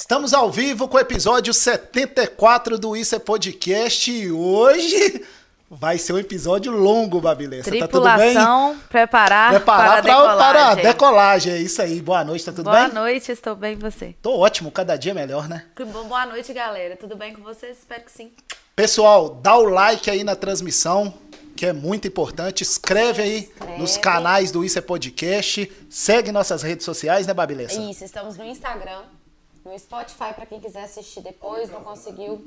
Estamos ao vivo com o episódio 74 do Isso é Podcast e hoje vai ser um episódio longo, Babilessa. Tá tudo bem? Tripulação, preparar, Preparar para a pra- para a decolagem. decolagem. É isso aí. Boa noite, tá tudo Boa bem? noite, estou bem e você? Tô ótimo, cada dia melhor, né? Boa noite, galera. Tudo bem com vocês? Espero que sim. Pessoal, dá o like aí na transmissão, que é muito importante. Escreve aí Escreve. nos canais do Isso é Podcast. Segue nossas redes sociais, né, Babilessa? Isso, estamos no Instagram, no Spotify para quem quiser assistir depois, não conseguiu.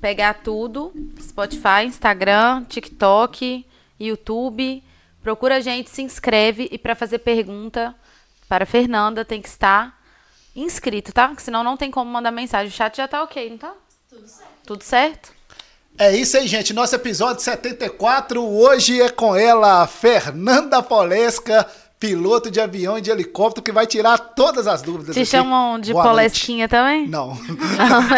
Pegar tudo, Spotify, Instagram, TikTok, YouTube. Procura a gente, se inscreve e para fazer pergunta para a Fernanda tem que estar inscrito, tá? Porque senão não tem como mandar mensagem. O chat já tá ok, não tá? Tudo certo. Tudo certo? É isso aí, gente. Nosso episódio 74 hoje é com ela, Fernanda Polesca, piloto de avião e de helicóptero, que vai tirar todas as dúvidas. Te aqui. chamam de Boa noite. Polesquinha também? Não.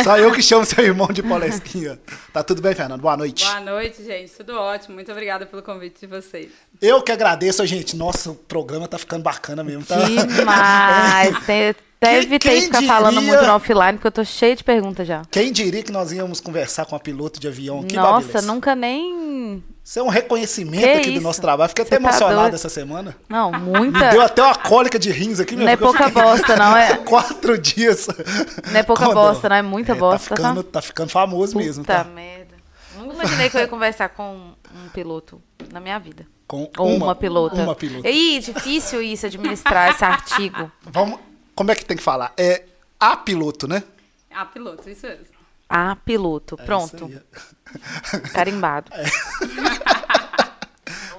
Só eu que chamo seu irmão de Polesquinha. Tá tudo bem, Fernando? Boa noite. Boa noite, gente. Tudo ótimo. Muito obrigada pelo convite de vocês. Eu que agradeço, gente. Nossa, o programa tá ficando bacana mesmo, tá? Demais. Deve ter que ficar falando diria? muito no offline, porque eu tô cheia de perguntas já. Quem diria que nós íamos conversar com a piloto de avião? Que Nossa, nunca nem. Isso é um reconhecimento Que aqui do isso? nosso trabalho. Fiquei até Você tá emocionado doido. essa semana. Não, Me muita. deu até uma cólica de rins aqui, meu Não é pouca bosta, não. É, Quatro dias. não é pouca Quando- bosta, não. É muita É, bosta, Tá ficando, tá ficando famoso mesmo, Puta tá? merda. Nunca imaginei que eu ia conversar com um piloto na minha vida. Com Ou uma, pilota. Uma pilota. Ih, difícil isso, administrar esse artigo. Vamos, como é que tem que falar? É a piloto, né? Ah, piloto, isso mesmo. Ah, piloto. É Pronto. aí. Carimbado.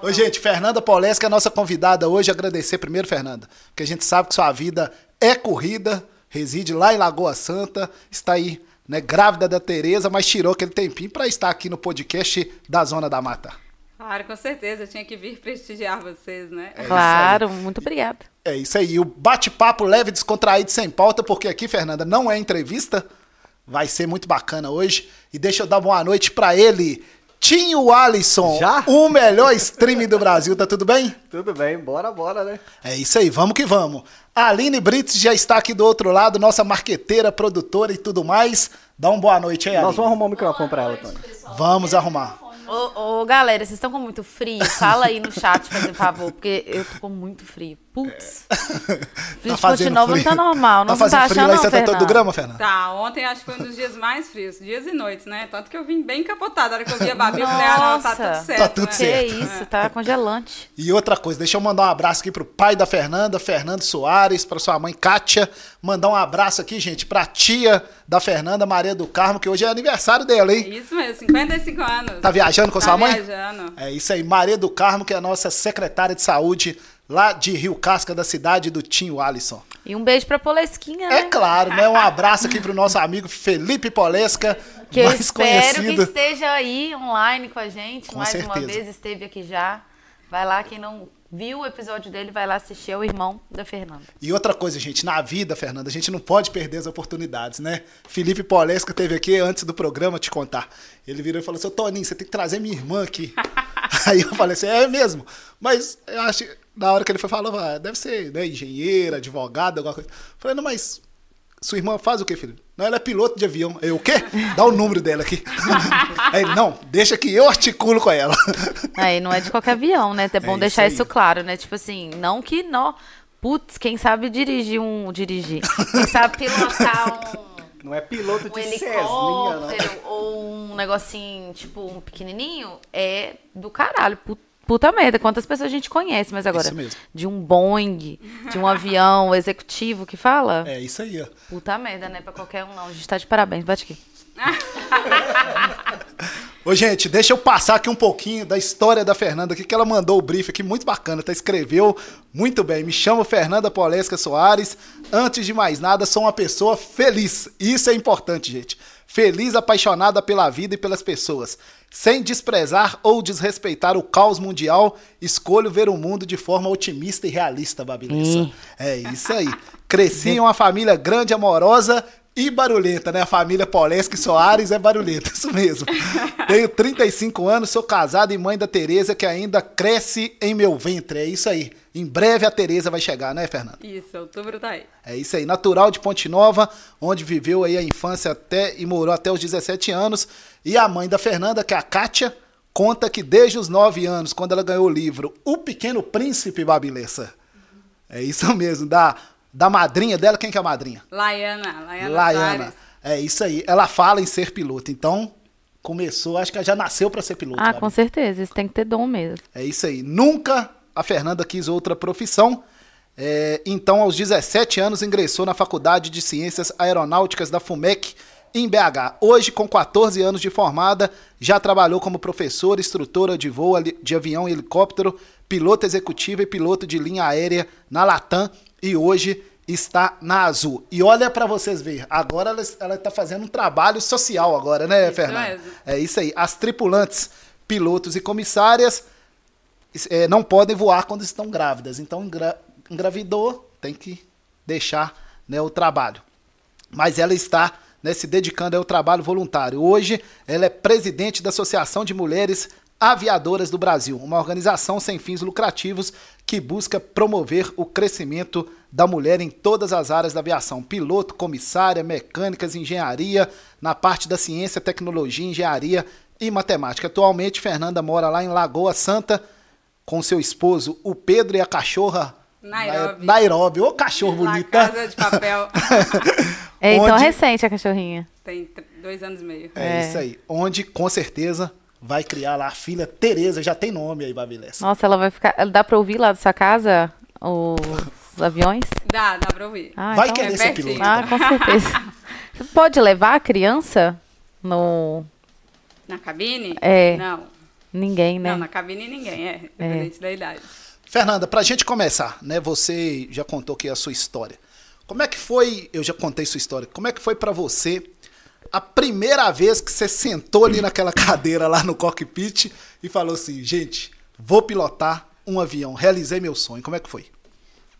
Ô, gente, Fernanda Polesca é a nossa convidada hoje. Agradecer primeiro, Fernanda, porque a gente sabe que sua vida é corrida, reside lá em Lagoa Santa, está aí, né, grávida da Tereza, mas tirou aquele tempinho para estar aqui no podcast da Zona da Mata. Claro, com certeza. Eu tinha que vir prestigiar vocês, né? É claro, muito obrigada. É isso aí. O bate-papo leve, descontraído, sem pauta, porque aqui, Fernanda, não é entrevista. Vai ser muito bacana hoje. E deixa eu dar boa noite pra ele, Tinho Alisson, Já? o melhor stream do Brasil. Tá tudo bem? Tudo bem, bora, bora, né? É isso aí, vamos que vamos. A Aline Brits já está aqui do outro lado, nossa marqueteira, produtora e tudo mais. Dá uma boa noite aí, Nós Aline. vamos arrumar o microfone pra ela, Tony. Vamos arrumar. Ô, ô, galera, vocês estão com muito frio? Fala aí no chat, por favor, porque eu tô com muito frio. Putz. Frio de Ponte Nova não tá normal, não Tá fazendo tá frio achando lá em não, Santa Antônio do? Grama, Fernanda? Tá, ontem acho que foi um dos dias mais frios, dias e noites, né? Tanto que eu vim bem capotada. A hora que eu vi a Babi, eu falei, ah, não, tá tudo certo. Tá tudo né? Que certo. isso, tá congelante. E outra coisa, deixa eu mandar um abraço aqui pro pai da Fernanda, Fernando Soares, pra sua mãe Kátia. Mandar um abraço aqui, gente, pra tia da Fernanda, Maria do Carmo, que hoje é aniversário dela, hein? Isso mesmo, 55 anos. Tá viajando com Tá sua mãe? viajando. É isso aí, Maria do Carmo, que é a nossa secretária de saúde lá de Rio Casca, da cidade do Tinho Alisson. E um beijo pra Polesquinha, É né? claro, né? Um abraço aqui pro nosso amigo Felipe Polesca, Que eu mais espero que conhecido. esteja aí online com a gente. Com mais uma certeza. vez esteve aqui já. Vai lá, quem não viu o episódio dele, vai lá assistir. É o irmão da Fernanda. E outra coisa, gente, na vida, Fernanda, a gente não pode perder as oportunidades, né? Felipe Polesca teve aqui antes do programa te contar. Ele virou e falou assim: "Ô, Toninho, você tem que trazer minha irmã aqui. Aí eu falei assim: é mesmo? Mas eu acho. Na hora que ele foi falou, ah, deve ser né, engenheira, advogada, alguma coisa. Falei, não, mas sua irmã faz o quê, filho? Não, ela é piloto de avião. Eu, o quê? Dá o número dela aqui. Aí não, deixa que eu articulo com ela. Aí não é de qualquer avião, né? É bom isso deixar aí. isso claro, né? Tipo assim, não que não. Putz, quem sabe dirigir um. Dirigir. Quem sabe pilotar um. Não é piloto um de Cessninha, não. helicóptero ou um negocinho, tipo, um pequenininho, é do caralho. Pu- Puta merda, quantas pessoas a gente conhece, mas agora, Isso mesmo. de um Boeing, de um avião executivo que fala, É isso aí, ó. puta merda, né? Pra qualquer um, não. A gente tá de parabéns, bate aqui. Ô, gente, deixa eu passar aqui um pouquinho da história da Fernanda aqui, que ela mandou o brief aqui, muito bacana, tá? Escreveu muito bem. Me chamo Fernanda Polesca Soares. Antes de mais nada, sou uma pessoa feliz. Isso é importante, gente. Feliz, apaixonada pela vida e pelas pessoas. Sem desprezar ou desrespeitar o caos mundial, escolho ver o mundo de forma otimista e realista, Babilessa. Ih. É isso aí. Cresci em uma família grande, amorosa e barulhenta, né? A família Poleschi Soares é barulhenta, isso mesmo. Tenho 35 anos, sou casado e mãe da Tereza, que ainda cresce em meu ventre. É isso aí. Em breve a Tereza vai chegar, né, Fernanda? Isso, outubro tá aí. É isso aí. Natural de Ponte Nova, onde viveu aí a infância até e morou até os 17 anos. E a mãe da Fernanda, que é a Kátia, conta que desde os 9 anos, quando ela ganhou o livro O Pequeno Príncipe Babilessa. É isso mesmo, da, da madrinha dela. Quem que é a madrinha? Laiana, Laiana. É isso aí. Ela fala em ser piloto. Então, começou, acho que ela já nasceu para ser piloto. Ah, Babi. com certeza. Isso tem que ter dom mesmo. É isso aí. Nunca a Fernanda quis outra profissão. É, então, aos 17 anos, ingressou na Faculdade de Ciências Aeronáuticas da FUMEC, em BH. Hoje, com 14 anos de formada, já trabalhou como professora, instrutora de voo de avião e helicóptero, piloto executivo e piloto de linha aérea na Latam e hoje está na Azul. E olha para vocês ver, agora ela, está fazendo um trabalho social agora, né, Isso Fernanda? mesmo. É isso aí. As tripulantes, pilotos e comissárias é, não podem voar quando estão grávidas. Então, engra- engravidou, tem que deixar né, o trabalho. Mas ela está né, se dedicando ao trabalho voluntário. Hoje, ela é presidente da Associação de Mulheres Aviadoras do Brasil, uma organização sem fins lucrativos que busca promover o crescimento da mulher em todas as áreas da aviação: piloto, comissária, mecânicas, engenharia, na parte da ciência, tecnologia, engenharia e matemática. Atualmente, Fernanda mora lá em Lagoa Santa com seu esposo, o Pedro e a cachorra Nairobi. Nairobi. Ô cachorro bonito? Casa de Papel. É, então Onde- recente a cachorrinha. Tem dois anos e meio. É, É. isso aí. Onde, com certeza, vai criar lá a filha Tereza. Já tem nome aí, Babilessa. Nossa, ela vai ficar. Dá pra ouvir lá da sua casa os aviões? Dá, dá pra ouvir. Ah, vai então- querer é ser pertinho. piloto. Ah, com certeza. Você pode levar a criança no. Na cabine? É. Não. Ninguém, né? Não, na cabine ninguém, é. Independente da idade. Fernanda, pra gente começar, né? Você já contou aqui a sua história. Como é que foi, eu já contei sua história, como é que foi pra você a primeira vez que você sentou ali naquela cadeira lá no cockpit e falou assim, gente, vou pilotar um avião, realizei meu sonho. Como é que foi?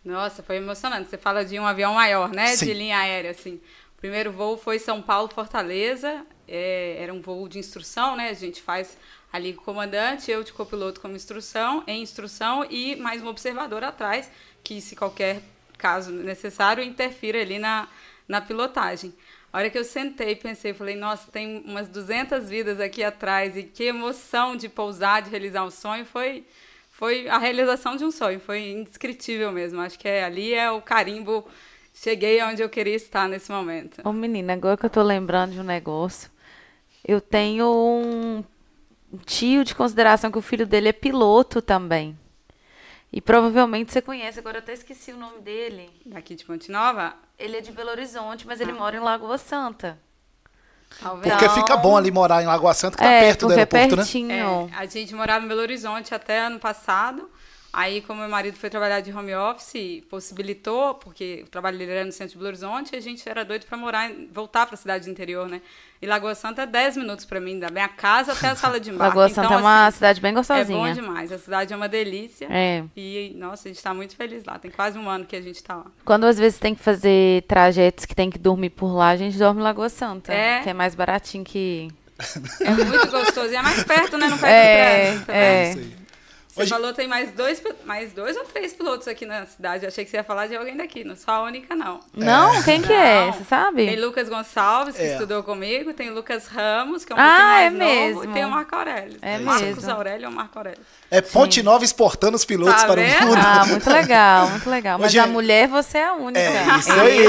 Nossa, foi emocionante. Você fala de um avião maior, né? Sim. De linha aérea, assim. O primeiro voo foi São Paulo, Fortaleza. É, era um voo de instrução, né? A gente faz ali com o comandante, eu de copiloto como instrução, em instrução e mais um observador atrás, que se qualquer caso necessário, interfira ali na, na pilotagem. A hora que eu sentei, pensei, falei, nossa, tem umas 200 vidas aqui atrás e que emoção de pousar, de realizar um sonho, foi foi a realização de um sonho, foi indescritível mesmo. Acho que é, ali é o carimbo. Cheguei onde eu queria estar nesse momento. Ô, menina, agora que eu tô lembrando de um negócio, eu tenho um tio de consideração que o filho dele é piloto também. E provavelmente você conhece, agora eu até esqueci o nome dele. Daqui de Ponte Nova, Ele é de Belo Horizonte, mas ele mora em Lagoa Santa. talvez. Porque fica bom ali morar em Lagoa Santa, que tá é, perto do porque é aeroporto, né? pertinho. É, a gente morava em Belo Horizonte até ano passado. Aí, como meu marido foi trabalhar de home office, possibilitou, porque o trabalho dele era no centro de Belo Horizonte, a gente era doido para morar, voltar para a cidade do interior, né? E Lagoa Santa é 10 minutos para mim, da minha casa até a sala de embarque. Lagoa Santa Então, é uma assim, cidade bem É bom gostosinha. demais. A cidade é uma delícia. É. E, nossa, a gente está muito feliz lá. Tem quase um ano que a gente está lá. Quando às vezes tem que fazer trajetos que tem que dormir por lá, a gente dorme em Lagoa Santa. É. Que é mais baratinho que. É muito gostoso. E é mais perto, né? Não pega É, trânsito, tá é. aí. Você Hoje- falou tem mais dois, mais dois ou três pilotos aqui na cidade. Eu achei que você ia falar de alguém daqui, não sou a única, não. Não? Quem que é? Você sabe? Tem Lucas Gonçalves, que É. estudou comigo, tem Lucas Ramos, que é um Ah, pouquinho é novo, mesmo. e tem o Marco Aurélio. É Marcos mesmo. Aurélio ou Marco Aurélio. É Ponte Nova exportando os pilotos Tá para vendo? o mundo. Ah, muito legal, muito legal. Mas Hoje- a mulher, você é a única. É, isso aí.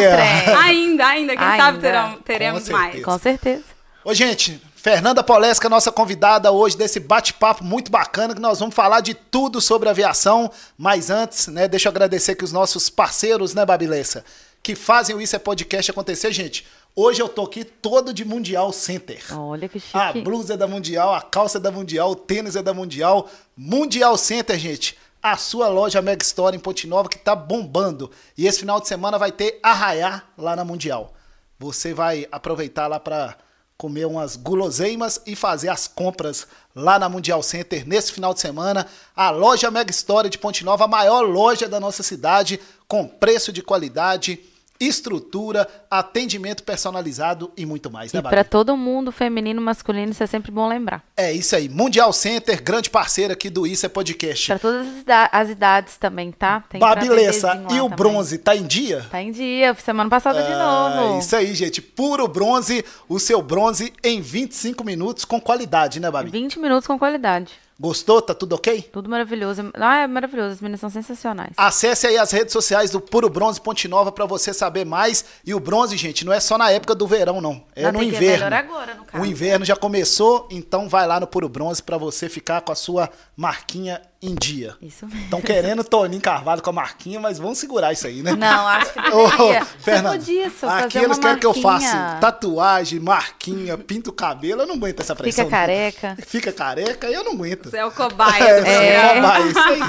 Ainda, ainda, quem Ainda. sabe terão, teremos Com mais. Com certeza. Ô, gente, Fernanda Polesca, nossa convidada hoje desse bate-papo muito bacana, que nós vamos falar de tudo sobre aviação. Mas antes, né, deixa eu agradecer aqui os nossos parceiros, né, Babilessa, que fazem o Isso é Podcast acontecer, gente. Hoje eu tô aqui todo de Mundial Center. Olha que chique. A blusa é da Mundial, a calça é da Mundial, o tênis é da Mundial. Mundial Center, gente. A sua loja Mega Store em Ponte Nova que tá bombando. E esse final de semana vai ter arraiá lá na Mundial. Você vai aproveitar lá para comer umas guloseimas e fazer as compras lá na Mundial Center nesse final de semana. A loja Mega Store de Ponte Nova, a maior loja da nossa cidade, com preço de qualidade estrutura, atendimento personalizado e muito mais, né, E pra todo mundo, feminino, masculino, isso é sempre bom lembrar. É isso aí. Mundial Center, grande parceiro aqui do Isso é Podcast. Pra todas as, ida- as idades também, tá? Tem Babilessa, e o também. bronze, tá em dia? Tá em dia, semana passada de É, novo. isso aí, gente. Puro bronze, o seu bronze em 25 minutos com qualidade, né, Babi? 20 minutos com qualidade. Gostou? Tá tudo ok? Tudo maravilhoso. Ah, é maravilhoso. As meninas são sensacionais. Acesse aí as redes sociais do Puro Bronze Ponte Nova pra você saber mais. E o bronze, gente, não é só na época do verão, não. É no é inverno. melhor agora, no caso. O inverno já começou, então vai lá no Puro Bronze pra você ficar com a sua marquinha em dia. Isso mesmo. Estão querendo Toninho Carvalho com a marquinha, mas vamos segurar isso aí, né? Não, acho que Ô, deveria. Podia só aqui eles uma querem que eu faça tatuagem, marquinha, pinto o cabelo. Eu não aguento essa pressão. Fica careca. Fica careca, eu não aguento. Você é o cobaia É, é. cobaia, isso aí.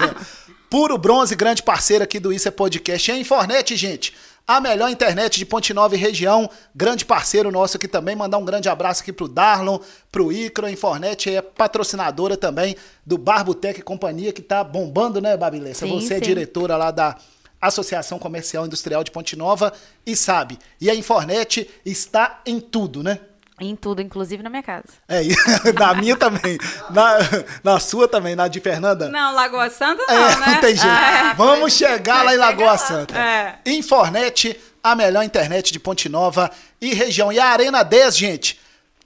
Puro Bronze, grande parceiro aqui do Isso é Podcast. E a Infornet, gente, a melhor internet de Ponte Nova e região, grande parceiro nosso aqui também. Mandar um grande abraço aqui pro Darlon, pro Icro. A Infornet é patrocinadora também do Barbotec e Companhia, que tá bombando, né, Babilessa? Sim, Você é sim. diretora lá da Associação Comercial Industrial de Ponte Nova e sabe. E a Infornet está em tudo, né? Em tudo, inclusive na minha casa. É, na minha também. Na, na sua também, na de Fernanda? Não, Lagoa Santa É, não, né? não tem jeito. Ah, Vamos chegar lá em Lagoa Santa. É. Infornet, a melhor internet de Ponte Nova e região. E a Arena 10, gente,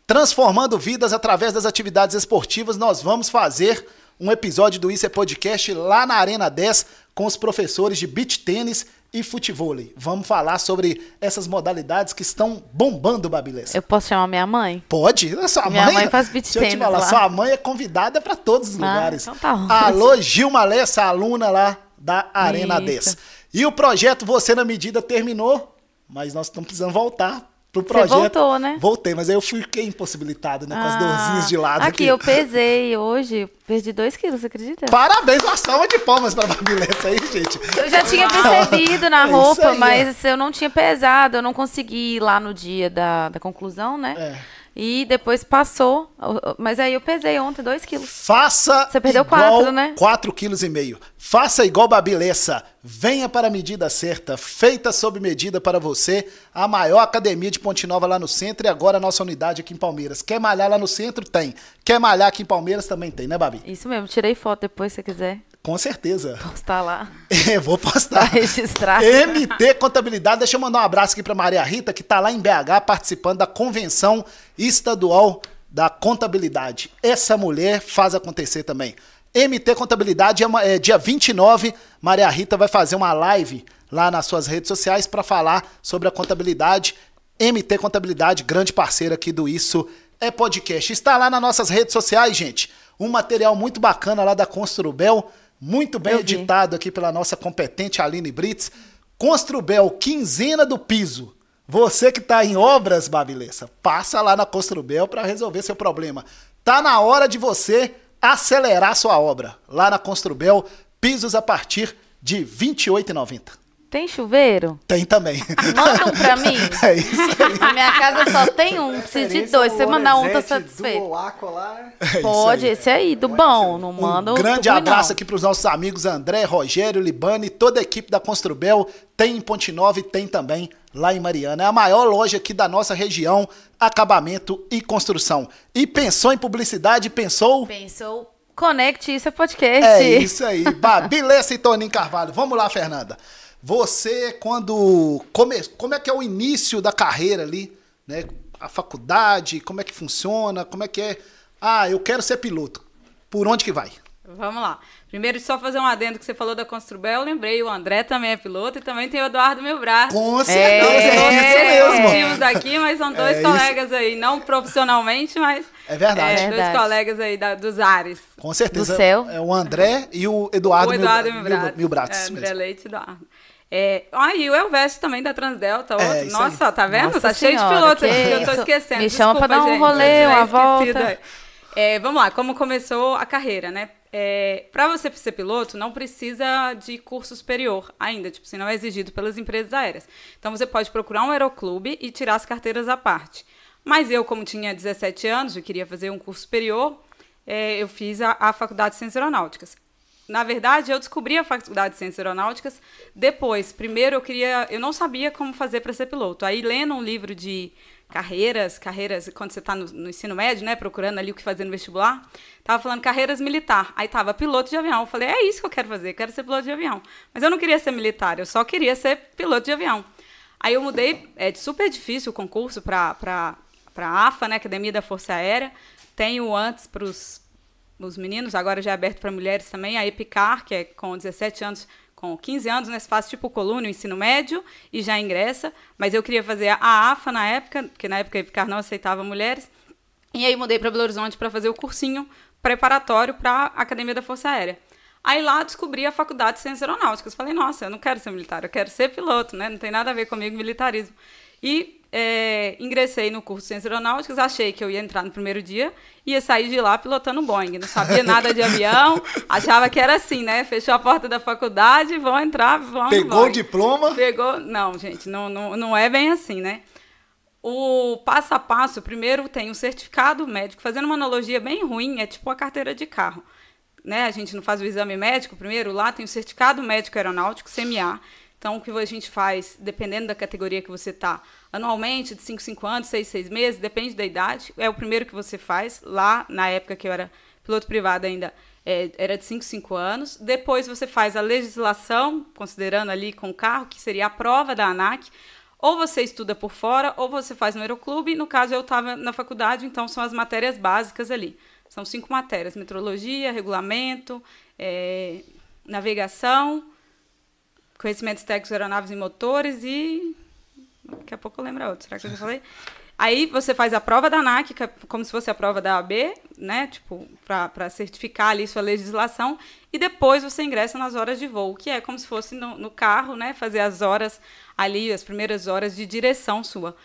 transformando vidas através das atividades esportivas. Nós vamos fazer um episódio do Isso é Podcast lá na Arena 10 com os professores de beach tênis e futevôlei. Vamos falar sobre essas modalidades que estão bombando, Babilessa. Eu posso chamar minha mãe? Pode. A Sua Minha mãe, mãe faz beach deixa eu te falar, lá. Sua mãe é convidada para todos os Ah, lugares. então tá ótimo. Alô, Gilma Lessa, aluna lá da Arena Isso. 10. E o projeto Você na Medida terminou, mas nós estamos precisando voltar pro projeto. voltou, né? Voltei, mas aí eu fiquei impossibilitado, né? Com as Ah, dorzinhas de lado aqui. aqui. eu pesei hoje, perdi 2 quilos, você acredita? Parabéns, uma salva de palmas pra Babilessa aí, gente. Eu já tinha percebido na É roupa, aí, mas eu não tinha pesado, eu não consegui ir lá no dia da, da conclusão, né? É. E depois passou, mas aí eu pesei ontem 2 quilos. Faça Você perdeu igual quatro, né? 4,5 kg. Faça igual Babilessa. Venha para a medida certa, feita sob medida para você. A maior academia de Ponte Nova lá no centro e agora a nossa unidade aqui em Palmeiras. Quer malhar lá no centro? Tem. Quer malhar aqui em Palmeiras? Também tem, né, Babi? Isso mesmo, tirei foto depois, se você quiser Com certeza. postar lá É, vou pra postar. registrar. MT Contabilidade. Deixa eu mandar um abraço aqui para Maria Rita, que tá lá em BH participando da convenção estadual da contabilidade. Essa mulher faz acontecer também. MT Contabilidade é, uma- é dia 29. Maria Rita vai fazer uma live lá nas suas redes sociais para falar sobre a contabilidade. MT Contabilidade, grande parceira aqui do Isso é Podcast. Está lá nas nossas redes sociais, gente. Um material muito bacana lá da Construbel, muito bem Eu vi. editado aqui pela nossa competente Aline Brits. Construbel, quinzena do piso. Você que está em obras, Babilessa, passa lá na Construbel para resolver seu problema. Tá na hora de você acelerar sua obra. Lá na Construbel, pisos a partir de R$ 28,90. Tem chuveiro? Tem também. Manda um pra mim. É isso aí. Na minha casa só tem um, preciso de dois. Se você mandar um, tô Lorenzetti satisfeito. Do Aqua É isso Pode, aí. esse aí, do bom. Não manda Um grande abraço não. aqui para os nossos amigos André, Rogério, Libane, toda a equipe da Construbel. Tem em Ponte Nova e tem também lá em Mariana. É a maior loja aqui da nossa região, acabamento e construção. E pensou em publicidade, pensou... Pensou, conecte, isso é podcast. É isso aí. Babilessa e Toninho Carvalho. Vamos lá, Fernanda. Você, quando. Come... Como é que é o início da carreira ali, né? A faculdade, como é que funciona? Como é que é? Ah, eu quero ser piloto. Por onde que vai? Vamos lá. Primeiro, só fazer um adendo que você falou da Construbel, eu lembrei, o André também é piloto e também tem o Eduardo Milbrar. Com certeza, é, Todos isso mesmo. executivos aqui, mas são dois É isso. colegas aí, não profissionalmente, mas É verdade. é, dois Verdade. colegas aí da- dos ares. Com certeza. Do céu. É o André e o Eduardo, o Eduardo Mil, Milbrat. Mil, Milbrates, É, isso André mesmo. Leite e Eduardo. É, ah, e o Elveste também da Transdelta, outro. É, Nossa, aí. tá vendo? Nossa tá cheio de senhora, pilotos eu tô esquecendo. Me chama pra Desculpa, dar um gente, rolê, uma volta. É, vamos lá, como começou a carreira, né? É, para você ser piloto, não precisa de curso superior ainda, tipo, assim, não é exigido pelas empresas aéreas. Então você pode procurar um aeroclube e tirar as carteiras à parte. Mas eu, como tinha 17 anos e queria fazer um curso superior, é, eu fiz a, a Faculdade de Ciências Aeronáuticas. Na verdade, eu descobri a faculdade de ciências aeronáuticas depois. Primeiro, eu queria, eu não sabia como fazer para ser piloto. Aí, lendo um livro de carreiras, carreiras, quando você está no, no ensino médio, né, procurando ali o que fazer no vestibular, tava falando carreiras militar. Aí tava piloto de avião. Eu falei, é isso que eu quero fazer, eu quero ser piloto de avião. Mas eu não queria ser militar, eu só queria ser piloto de avião. Aí eu mudei, é super difícil o concurso para a AFA, né, Academia da Força Aérea. Tenho antes para os meninos, agora já é aberto para mulheres também, a EPICAR, que é com 17 anos, com 15 anos, né, faz tipo coluna, ensino médio, e já ingressa. Mas eu queria fazer a AFA na época, porque na época a EPICAR não aceitava mulheres. E aí mudei para Belo Horizonte para fazer o cursinho preparatório para a Academia da Força Aérea. Aí lá descobri a Faculdade de Ciências Aeronáuticas. Falei, nossa, eu não quero ser militar, eu quero ser piloto, né? Não tem nada a ver comigo militarismo. E é, ingressei no curso de Ciências Aeronáuticas, achei que eu ia entrar no primeiro dia, ia sair de lá pilotando Boeing. Não sabia nada de avião, achava que era assim, né? Fechou a porta da faculdade, vão entrar, vão Pegou o diploma? Pegou. Não, gente, não, não, não é bem assim, né? O passo a passo, primeiro tem o certificado médico, fazendo uma analogia bem ruim, é tipo a carteira de carro. Né? A gente não faz o exame médico primeiro, lá tem o certificado médico aeronáutico, CMA. Então, o que a gente faz, dependendo da categoria que você está, anualmente, de 5, 5 anos, 6, 6 meses, depende da idade, é o primeiro que você faz. Lá, na época que eu era piloto privado ainda, é, era de 5, 5 anos. Depois você faz a legislação, considerando ali com o carro, que seria a prova da ANAC. Ou você estuda por fora, ou você faz no aeroclube. No caso, eu estava na faculdade, então são as matérias básicas ali. São cinco matérias: metrologia, regulamento, é, navegação, conhecimentos técnicos aeronaves e motores e. Daqui a pouco eu lembro a outra. Será que eu já falei? Aí você faz a prova da ANAC, é como se fosse a prova da AB, né? Tipo, para certificar ali sua legislação. E depois você ingressa nas horas de voo, que é como se fosse no, no carro, né? Fazer as horas ali, as primeiras horas de direção sua.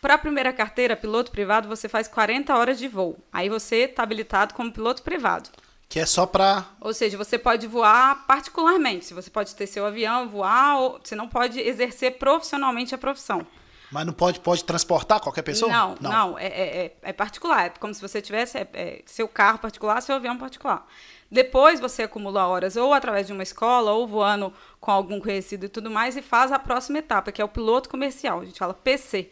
Para a primeira carteira, piloto privado, você faz 40 horas de voo. Aí você está habilitado como piloto privado. Que é só para. Ou seja, você pode voar particularmente. Se você pode ter seu avião, voar, ou você não pode exercer profissionalmente a profissão. Mas não pode, pode transportar qualquer pessoa? Não, não, não é, é, é, particular. É como se você tivesse é, é, seu carro particular, seu avião particular. Depois você acumula horas ou através de uma escola, ou voando com algum conhecido e tudo mais, e faz a próxima etapa, que é o piloto comercial. A gente fala PC.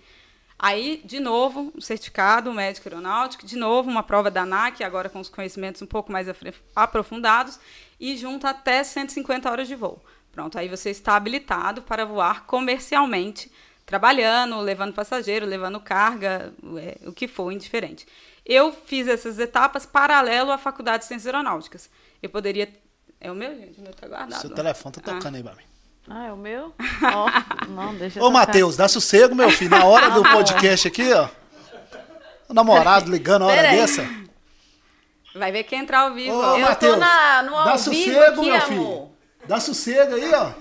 Aí, de novo, um certificado médico aeronáutico, de novo, uma prova da ANAC, agora com os conhecimentos um pouco mais aprofundados, e junto até 150 horas de voo. Pronto, aí você está habilitado para voar comercialmente, trabalhando, levando passageiro, levando carga, é, o que for, indiferente. Eu fiz essas etapas paralelo à Faculdade de Ciências Aeronáuticas. Eu poderia. É o meu, gente? O meu está guardado. Seu telefone está tocando ah. aí pra mim. Ah, é o meu? Oh, não, deixa Ô. Matheus, dá sossego, meu filho. Na hora do podcast aqui, ó. O namorado ligando a hora Pera dessa. Vai ver quem entrar ao vivo. Ô, ó. Eu tô Matheus, na- no ao dá vivo sossego, aqui, meu amor. filho. Dá sossego aí, ó.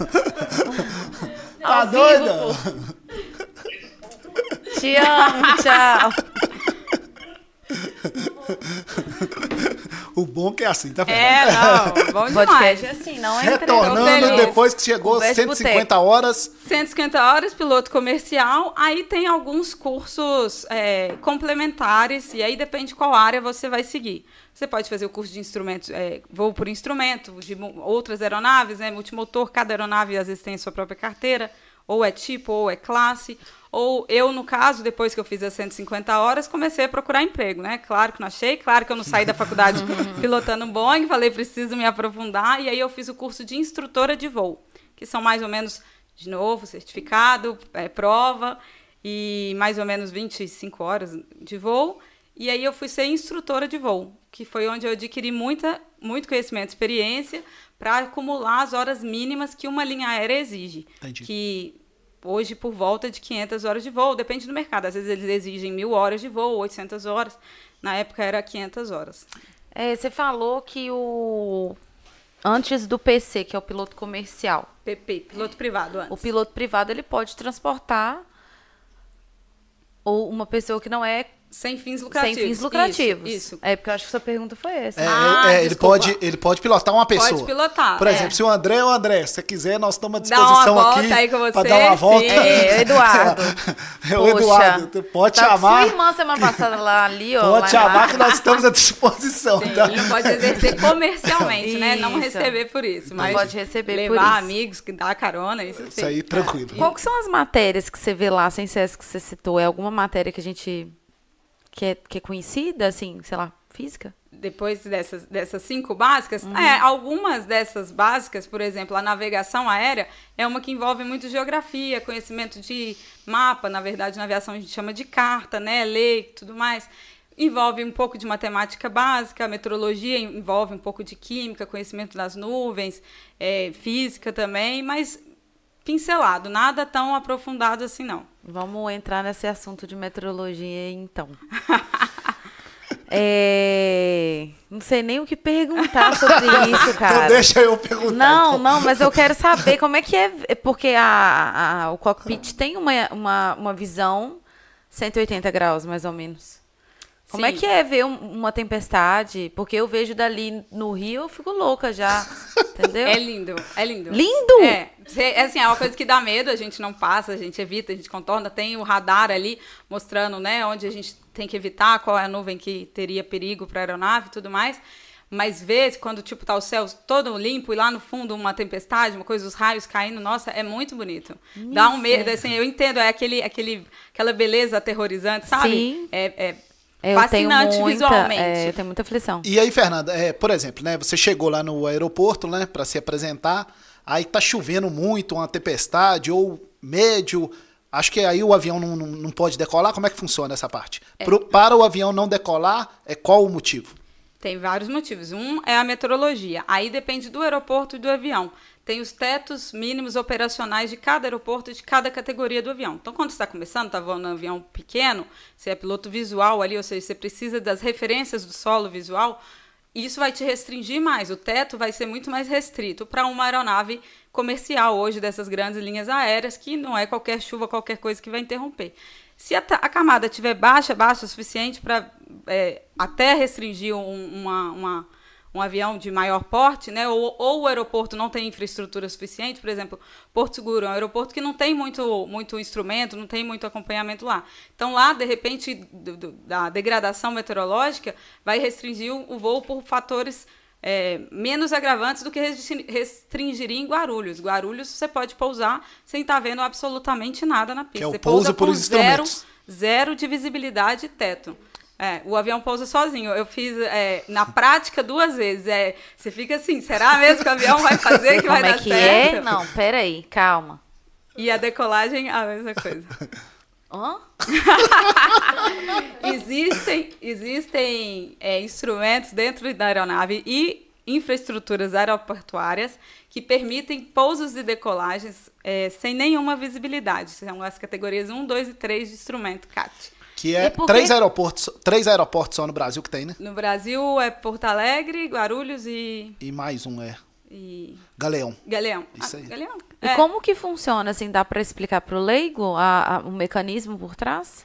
tá Ao vivo, doida? Te amo, tchau. O bom que é assim, tá vendo? É, não, bom demais. É assim, não é Retornando depois que chegou Conversa de 150 horas. 150 horas, piloto comercial. Aí tem alguns cursos é, complementares, e aí depende de qual área você vai seguir. Você pode fazer o curso de instrumentos, é, voo por instrumento, de outras aeronaves, né, multimotor, cada aeronave às vezes tem a sua própria carteira, ou é tipo, ou é classe. Ou eu, no caso, depois que eu fiz as 150 horas, comecei a procurar emprego, né? Claro que não achei, claro que eu não saí da faculdade pilotando um Boeing, falei, preciso me aprofundar, e aí eu fiz o curso de instrutora de voo, que são mais ou menos, de novo, certificado, é, prova, e mais ou menos 25 horas de voo. E aí eu fui ser instrutora de voo, que foi onde eu adquiri muita, muito conhecimento, experiência, para acumular as horas mínimas que uma linha aérea exige. Entendi. Que hoje por volta de 500 horas de voo, depende do mercado. Às vezes eles exigem mil horas de voo, 800 horas. Na época era 500 horas. É, você falou que o. Antes do PC, que é o piloto comercial, PP, piloto privado antes. o piloto privado ele pode transportar ou uma pessoa que não é Sem fins lucrativos. Sem fins lucrativos. Isso. isso. É porque eu acho que sua pergunta foi essa. É, Ah, é, ele, pode, ele pode pilotar uma pessoa. Pode pilotar, Por é. exemplo, se o André é o André, se você quiser, nós estamos à Dá uma disposição volta aqui aí com pra você, dar uma volta. sim. É, o Eduardo. É o Poxa. Eduardo. tu Pode Tá com chamar. Sua irmã semana passada lá ali, ó. Pode chamar que nós estamos à disposição. Sim, tá? ele não pode exercer comercialmente, né? Não receber por isso. Mas pode receber por levar isso. amigos, que dá carona, isso sim. Isso aí, tranquilo. Qual que são as matérias que você vê lá, sem ser essa que você citou? É alguma matéria que a gente... Que é, que é conhecida, assim, sei lá, física? Depois dessas, dessas cinco básicas, Uhum. é, algumas dessas básicas, por exemplo, a navegação aérea é uma que envolve muito geografia, conhecimento de mapa, na verdade, na aviação a gente chama de carta, né, lei e tudo mais. Envolve um pouco de matemática básica, a meteorologia envolve um pouco de química, conhecimento das nuvens, é, física também, mas pincelado, nada tão aprofundado assim não. Vamos entrar nesse assunto de meteorologia, então. É, Não sei nem o que perguntar sobre isso, cara. Então deixa eu perguntar. Não, então. não, mas eu quero saber como é que é, é porque a, a- o cockpit tem uma, uma, uma visão 180 graus, mais ou menos. Como é Sim. que é ver um- uma tempestade? Porque eu vejo dali no Rio, eu fico louca já, entendeu? É lindo, é lindo. Lindo? É, é assim, é uma coisa que dá medo, a gente não passa, a gente evita, a gente contorna. Tem o radar ali mostrando, né, onde a gente tem que evitar, qual é a nuvem que teria perigo para a aeronave e tudo mais. Mas ver quando tipo tá o céu todo limpo e lá no fundo uma tempestade, uma coisa, os raios caindo, nossa, é muito bonito. Dá um medo, assim, eu entendo, é aquele, aquele, aquela beleza aterrorizante, sabe? Sim. É, é eu fascinante tenho muita, visualmente. é, eu tenho muita aflição. E aí, Fernanda, é, por exemplo, né, você chegou lá no aeroporto, né, para se apresentar, aí tá chovendo muito, uma tempestade ou médio, acho que aí o avião não, não, não pode decolar, como é que funciona essa parte? Pro- para o avião não decolar, é qual o motivo? Tem vários motivos. Um é a meteorologia. Aí depende do aeroporto e do avião. Tem os tetos mínimos operacionais de cada aeroporto de cada categoria do avião. Então, quando você está começando, está voando um avião pequeno, você é piloto visual ali, ou seja, você precisa das referências do solo visual, isso vai te restringir mais. O teto vai ser muito mais restrito para uma aeronave comercial hoje dessas grandes linhas aéreas, que não é qualquer chuva, qualquer coisa que vai interromper. Se a, a camada estiver baixa, baixa o suficiente para até restringir um, uma, uma- um avião de maior porte, né? Ou, ou o aeroporto não tem infraestrutura suficiente, por exemplo, Porto Seguro é um aeroporto que não tem muito, muito instrumento, não tem muito acompanhamento lá. Então lá, de repente, do- do- da degradação meteorológica, vai restringir o, o voo por fatores é, menos agravantes do que restri- restringiria em Guarulhos. Guarulhos você pode pousar sem estar vendo absolutamente nada na pista. Que é o você pouso pousa por com zero, zero de visibilidade e teto. É, o avião pousa sozinho. Eu fiz é, na prática duas vezes. É, você fica assim, será mesmo que o avião vai fazer que vai Como é dar que certo? é? Não, peraí, calma. E a decolagem, a mesma coisa. Hã? existem existem é, instrumentos dentro da aeronave e infraestruturas aeroportuárias que permitem pousos e decolagens é, sem nenhuma visibilidade. São as categorias 1, 2 e 3 de instrumento CAT. Que é E por três aeroportos, três aeroportos só no Brasil que tem, né? No Brasil é Porto Alegre, Guarulhos e, E mais um é e Galeão. Galeão. Isso Ah, aí. Galeão. E É. como que funciona, assim, dá pra explicar pro leigo a, a- o mecanismo por trás?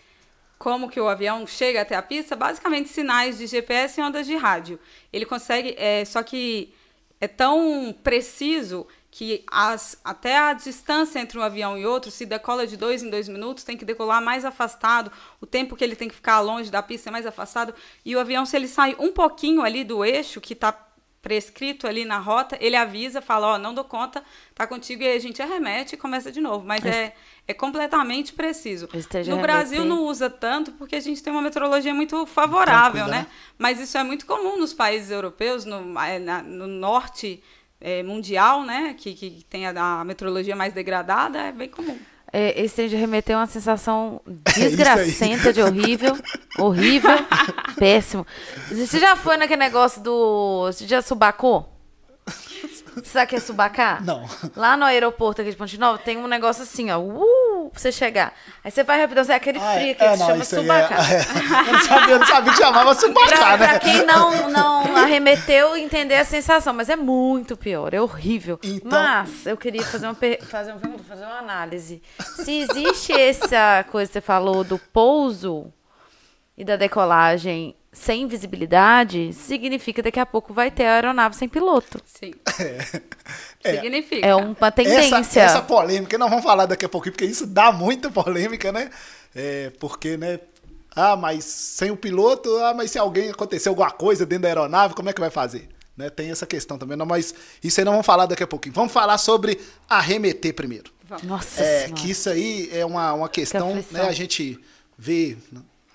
como que o avião chega até a pista, basicamente sinais de GPS e ondas de rádio. Ele consegue, é, só que é tão preciso que as, até a distância entre um avião e outro, se decola de dois em dois minutos, tem que decolar mais afastado, o tempo que ele tem que ficar longe da pista é mais afastado, e o avião, se ele sai um pouquinho ali do eixo, que está prescrito ali na rota, ele avisa, fala, ó, não dou conta, tá contigo, e aí a gente arremete e começa de novo. Mas é, é completamente preciso. Esteja No Brasil não usa tanto porque a gente tem uma meteorologia muito favorável, né? né? Mas isso é muito comum nos países europeus, no, eh, na- no norte eh, mundial, né? Que, que tem a, a meteorologia mais degradada, é bem comum. É, esse trem de remeter é uma sensação aí. desgracenta de horrível. horrível. péssimo. Você já foi naquele negócio do. Você já subacou? Sabe que é subacar? Não. Lá no aeroporto aqui de Ponte Nova tem um negócio assim, ó. Uh, pra você chegar. Aí você vai rapidão, você é aquele Ah, frio é, que é, se não, chama aí subacar. é- é. Eu não sabia, eu não sabia que chamava Pra, subacar, pra né? quem não, não arremeteu, entender a sensação, mas é muito pior, é horrível. Então- Mas eu queria fazer uma, fazer uma pergunta, fazer uma análise. Se existe essa coisa que você falou do pouso, e da decolagem sem visibilidade, significa que daqui a pouco vai ter a aeronave sem piloto. Sim. É. Significa. É uma tendência. Essa, essa polêmica, nós vamos falar daqui a pouquinho, porque isso dá muita polêmica, né? É, porque, né? Ah, mas sem o piloto, ah, mas se alguém acontecer alguma coisa dentro da aeronave, como é que vai fazer? Né? Tem essa questão também, não, mas isso aí nós vamos falar daqui a pouquinho. Vamos falar sobre arremeter primeiro. Nossa É, Senhora. que isso aí é uma, uma questão, aflição. né? A gente vê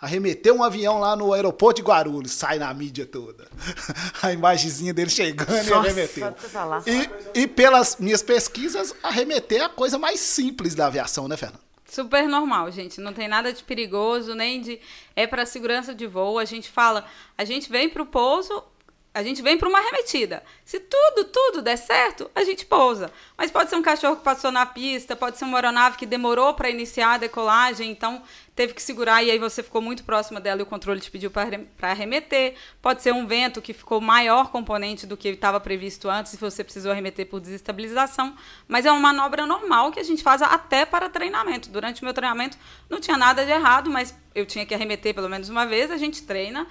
arremeter um avião lá no aeroporto de Guarulhos, sai na mídia toda. A imagenzinha dele chegando e Nossa, arremeteu. de você falar. E, e pelas minhas pesquisas, arremeter é a coisa mais simples da aviação, né, Fernando? Super normal, gente. Não tem nada de perigoso, nem de. É para segurança de voo. A gente fala, a gente vem para o pouso, a gente vem para uma arremetida. Se tudo, tudo der certo, a gente pousa. Mas pode ser um cachorro que passou na pista, pode ser uma aeronave que demorou para iniciar a decolagem, então teve que segurar e aí você ficou muito próxima dela e o controle te pediu para arremeter. Pode ser um vento que ficou maior componente do que estava previsto antes e você precisou arremeter por desestabilização. Mas é uma manobra normal que a gente faz até para treinamento. Durante o meu treinamento não tinha nada de errado, mas eu tinha que arremeter pelo menos uma vez. A gente treina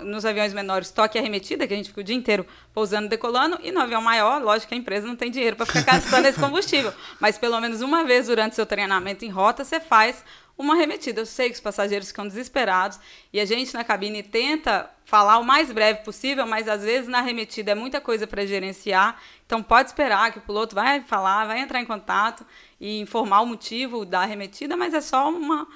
nos aviões menores toque e arremetida, que a gente fica o dia inteiro pousando, decolando, e no avião maior, lógico que a empresa não tem dinheiro para ficar gastando esse combustível, mas pelo menos uma vez durante seu treinamento em rota, você faz uma arremetida. Eu sei que os passageiros ficam desesperados e a gente na cabine tenta falar o mais breve possível, mas às vezes na arremetida é muita coisa para gerenciar, então pode esperar que o piloto vai falar, vai entrar em contato e informar o motivo da arremetida, mas é só uma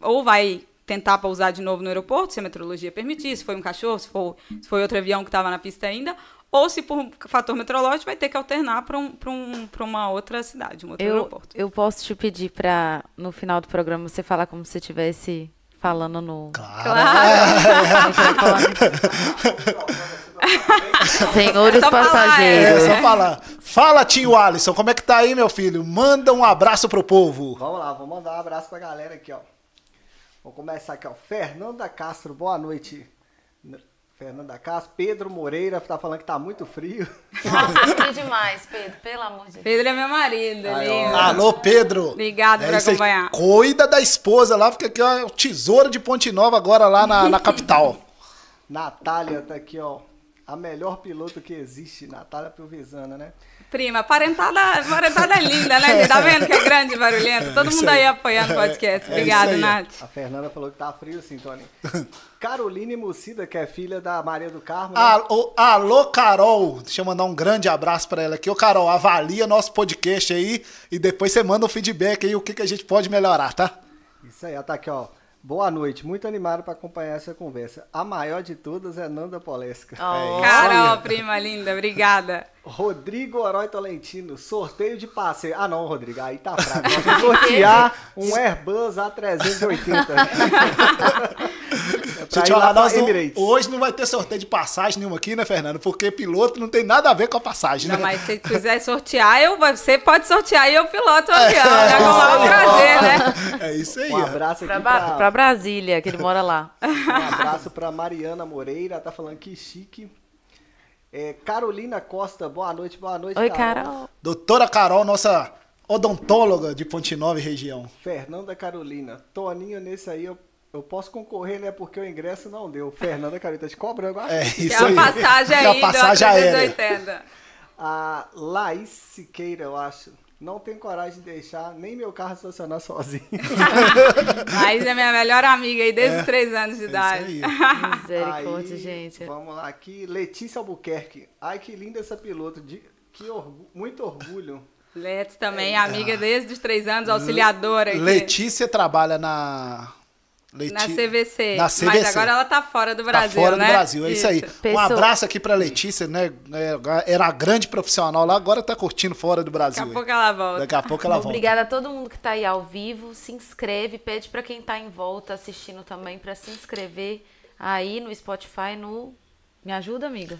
ou vai tentar pousar de novo no aeroporto, se a meteorologia permitir, se foi um cachorro, se, for, se foi outro avião que estava na pista ainda, ou se por um fator meteorológico vai ter que alternar para um, pra um, pra uma outra cidade, um outro Eu, aeroporto. eu posso te pedir pra, no final do programa, você falar como se você estivesse falando no Claro. microfone. Senhores Só falar, É, passageiros. só falar. Fala, tio Alisson, como é que tá aí, meu filho? Manda um abraço pro povo. Vamos lá, vou mandar um abraço pra galera aqui, ó. Vou começar aqui, ó. Fernanda Castro, boa noite. Fernanda Castro, Pedro Moreira tá falando que tá muito frio. Nossa, frio demais, Pedro, pelo amor de Deus. Pedro é meu marido, Ai, lindo. Alô, Pedro. Obrigado por isso aí. acompanhar. Cuida da esposa lá, porque aqui ó, é o tesouro de Ponte Nova agora lá na, na capital. Natália tá aqui, ó. A melhor piloto que existe, Natália Provisana, né? Prima, parentada, parentada é linda, né? gente? Tá vendo que é grande e barulhento? Todo isso mundo aí. aí apoiando o podcast. É Obrigada. Nath. A Fernanda falou que tá frio sim, Tony. Caroline Mucida, que é filha da Maria do Carmo. né? Alô, alô, Carol. Deixa eu mandar um grande abraço pra ela aqui. Ô, Carol, avalia nosso podcast aí e depois você manda um feedback aí, o que, que a gente pode melhorar, tá? Isso aí, ela tá aqui, ó. Boa noite, muito animado pra acompanhar essa conversa. A maior de todas é Nanda Polesca. Oh, Carol, prima linda, obrigada. Rodrigo Oroy Tolentino, sorteio de passeio. Ah, não, Rodrigo, aí tá fraco. Vamos sortear um Airbus A380. É pra ir lá pra nós não- hoje não vai ter sorteio de passagem nenhuma aqui, né, Fernando? Porque piloto não tem nada a ver com a passagem, Não, né? mas se quiser sortear, eu, você pode sortear e eu piloto o avião, né? Com o maior prazer, né? É isso aí. Um abraço Pra, aqui Ba- pra, pra Brasília, que ele mora lá. um abraço pra Mariana Moreira, tá falando que chique. É, Carolina Costa, boa noite, boa noite, Oi, Carol. Doutora Carol, nossa odontóloga de Ponte Nova e região. Fernanda Carolina, Toninho, nesse aí eu, eu posso concorrer, né? Porque o ingresso não deu. Fernanda Carolina tá te cobrando agora. É isso é a aí. passagem Que é aí a passagem aérea. 380. A Laís Siqueira, eu acho. Não tenho coragem de deixar nem meu carro estacionar sozinho. Laís é minha melhor amiga aí desde os três anos de É idade. isso aí. Misericórdia, Aí, gente. Vamos lá aqui. Letícia Albuquerque. Ai, que linda essa piloto. De, que orgu- muito orgulho. Letes também, amiga desde os três anos, auxiliadora aqui. Letícia trabalha na. Leti- Na CVC. Na CVC. Mas agora ela tá fora do Brasil, tá fora né? do Brasil, é isso, aí. Um Pessoa- abraço aqui pra Letícia, né? É, Era a grande profissional lá, agora tá curtindo fora do Daqui Brasil. a aí. pouco ela volta. Daqui a pouco ela volta. Obrigada a todo mundo que tá aí ao vivo. Se inscreve, pede pra quem tá em volta assistindo também pra se inscrever aí no Spotify, no. Me ajuda, amiga?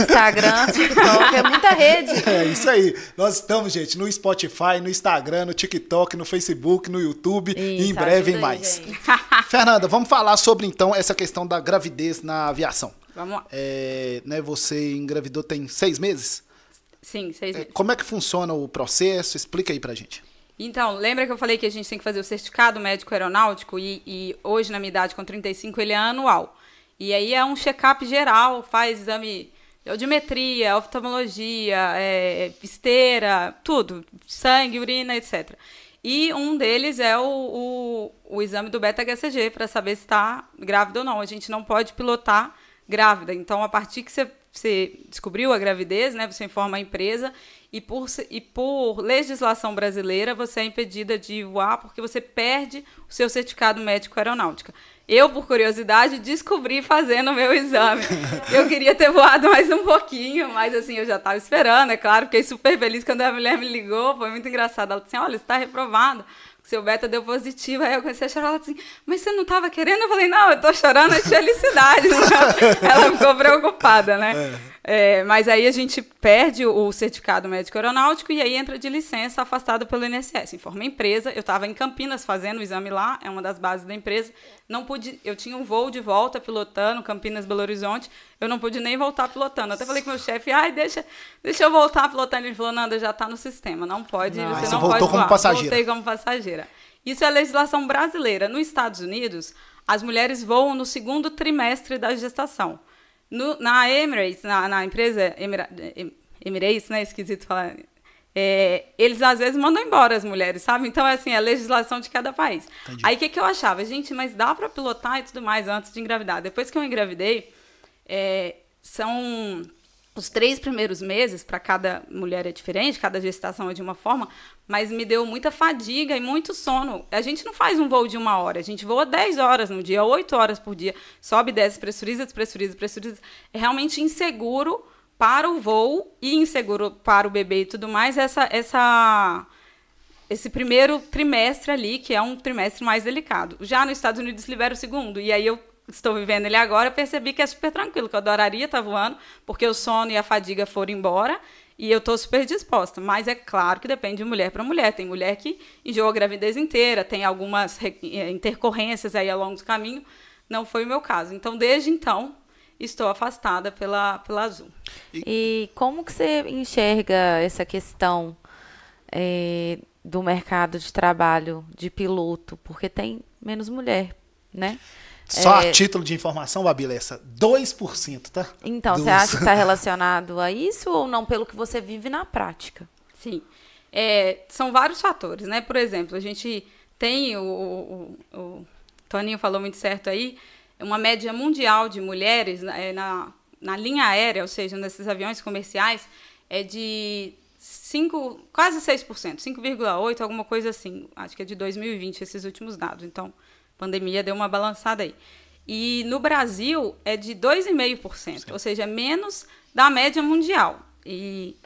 Instagram, TikTok, é muita rede. É isso aí. Nós estamos, gente, no Spotify, no Instagram, no TikTok, no Facebook, no YouTube e em Isso, breve em mais. Fernanda, vamos falar sobre então essa questão da gravidez na aviação. Vamos lá. É, né, você engravidou tem seis meses? Sim, seis É, meses. como é que funciona o processo? Explica aí pra gente. Então, lembra que eu falei que a gente tem que fazer o certificado médico aeronáutico e, e hoje, na minha idade, com 35, ele é anual. E aí é um check-up geral, faz exame audiometria, oftalmologia, é, esteira, tudo, sangue, urina, etc. E um deles é o, o, o exame do beta-HCG para saber se está grávida ou não. A gente não pode pilotar grávida. Então, a partir que você, você descobriu a gravidez, né, você informa a empresa e por, e por legislação brasileira você é impedida de voar porque você perde o seu certificado médico aeronáutica. Eu, por curiosidade, descobri fazendo o meu exame. Eu queria ter voado mais um pouquinho, mas assim, eu já estava esperando, é claro, fiquei super feliz quando a mulher me ligou, foi muito engraçado. Ela disse assim, olha, você está reprovado seu beta deu positivo. Aí eu comecei a chorar. Ela assim, mas você não estava querendo? Eu falei, não, eu estou chorando de felicidade. ela ficou preocupada, né? É. É, mas aí a gente perde o certificado médico aeronáutico e aí entra de licença afastado pelo INSS. Informa a empresa, eu estava em Campinas fazendo o exame lá, é uma das bases da empresa. Não pude, eu tinha um voo de volta pilotando, Campinas, Belo Horizonte, eu não pude nem voltar pilotando. até falei com o meu chefe, ai, deixa, deixa eu voltar pilotando. Ele falou, Nanda, já está no sistema, não pode, não, você não voltou pode como passageira. Voltei como passageira. Isso é legislação brasileira. Nos Estados Unidos, as mulheres voam no segundo trimestre da gestação. No, na Emirates, na, na empresa Emira, Emirates, né? Esquisito falar. É, eles às vezes mandam embora as mulheres, sabe? Então, é assim, é a legislação de cada país. Entendi. Aí o que, que eu achava? Gente, mas dá para pilotar e tudo mais antes de engravidar. Depois que eu engravidei, é, são os três primeiros meses, para cada mulher é diferente, cada gestação é de uma forma, mas me deu muita fadiga e muito sono. A gente não faz um voo de uma hora, a gente voa 10 horas no dia, 8 horas por dia, sobe, desce, pressuriza, despressuriza, pressuriza. É realmente inseguro para o voo e inseguro para o bebê e tudo mais, essa, essa, esse primeiro trimestre ali, que é um trimestre mais delicado. Já nos Estados Unidos libera o segundo, e aí eu estou vivendo ele agora, percebi que é super tranquilo, que eu adoraria estar voando, porque o sono e a fadiga foram embora e eu estou super disposta. Mas é claro que depende de mulher para mulher. Tem mulher que enjoa a gravidez inteira, tem algumas eh, intercorrências aí ao longo do caminho. Não foi o meu caso. Então, desde então, estou afastada pela, pela Azul. E como que você enxerga essa questão é, do mercado de trabalho de piloto? Porque tem menos mulher, né? Só é... a título de informação, Babila, essa 2%, tá? Então, Dos... você acha que está relacionado a isso ou não, pelo que você vive na prática? Sim. É, são vários fatores, né? Por exemplo, a gente tem, o, o, o Toninho falou muito certo aí, uma média mundial de mulheres é, na, na linha aérea, ou seja, nesses aviões comerciais, é de 5, quase 6%, 5,8%, alguma coisa assim. Acho que é de 2020 esses últimos dados. Então, pandemia deu uma balançada aí. E no Brasil é de 2,5%, ou seja, menos da média mundial. E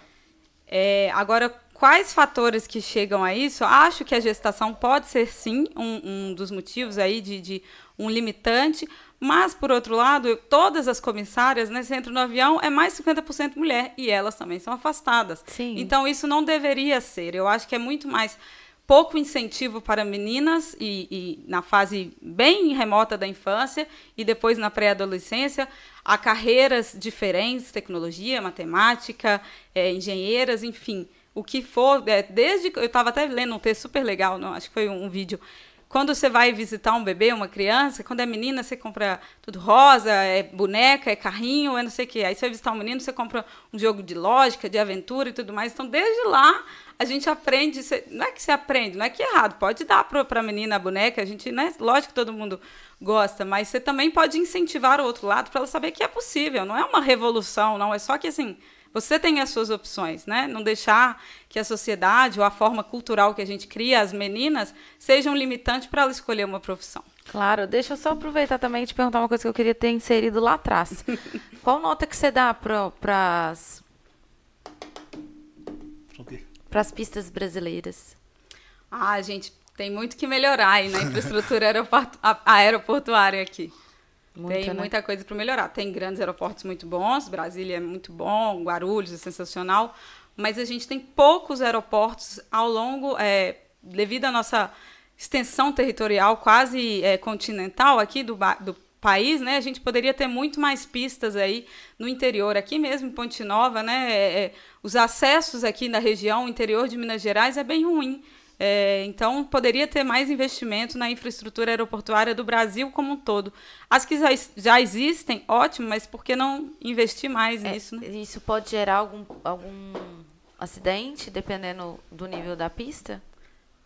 é, agora, quais fatores que chegam a isso? Acho que a gestação pode ser sim um, um dos motivos aí de, de, um limitante, mas por outro lado, todas as comissárias, né, você entra no avião, é mais 50% mulher e elas também são afastadas. Sim. Então isso não deveria ser. Eu acho que é muito mais pouco incentivo para meninas e, e, na fase bem remota da infância e depois na pré-adolescência a carreiras diferentes, tecnologia, matemática, é, engenheiras, enfim, o que for. É, desde eu estava até lendo um texto super legal, não, acho que foi um, um vídeo quando você vai visitar um bebê, uma criança, quando é menina, você compra tudo rosa, é boneca, é carrinho, é não sei o quê. Aí você vai visitar um menino, você compra um jogo de lógica, de aventura e tudo mais. Então, desde lá, a gente aprende. Não é que você aprende, não é que é errado. Pode dar para a menina a boneca, a gente, né? Lógico que todo mundo gosta, mas você também pode incentivar o outro lado para ela saber que é possível. Não é uma revolução, não. É só que assim você tem as suas opções, né? Não deixar que a sociedade ou a forma cultural que a gente cria as meninas seja um limitante para ela escolher uma profissão. Claro, deixa eu só aproveitar também e te perguntar uma coisa que eu queria ter inserido lá atrás. Qual nota que você dá para as para as pistas brasileiras? Ah, gente, tem muito que melhorar aí na infraestrutura aeroportuária aqui. Muito, tem né? muita coisa para melhorar. Tem grandes aeroportos muito bons, Brasília é muito bom, Guarulhos é sensacional, mas a gente tem poucos aeroportos ao longo, é, devido à nossa extensão territorial quase é, continental aqui do, do país, né? A gente poderia ter muito mais pistas aí no interior, aqui mesmo em Ponte Nova, né? É, é, os acessos aqui na região interior de Minas Gerais é bem ruim É, então, poderia ter mais investimento na infraestrutura aeroportuária do Brasil como um todo. As que já, já existem, ótimo, mas por que não investir mais É, nisso? Né? Isso pode gerar algum, algum acidente, dependendo do nível da pista?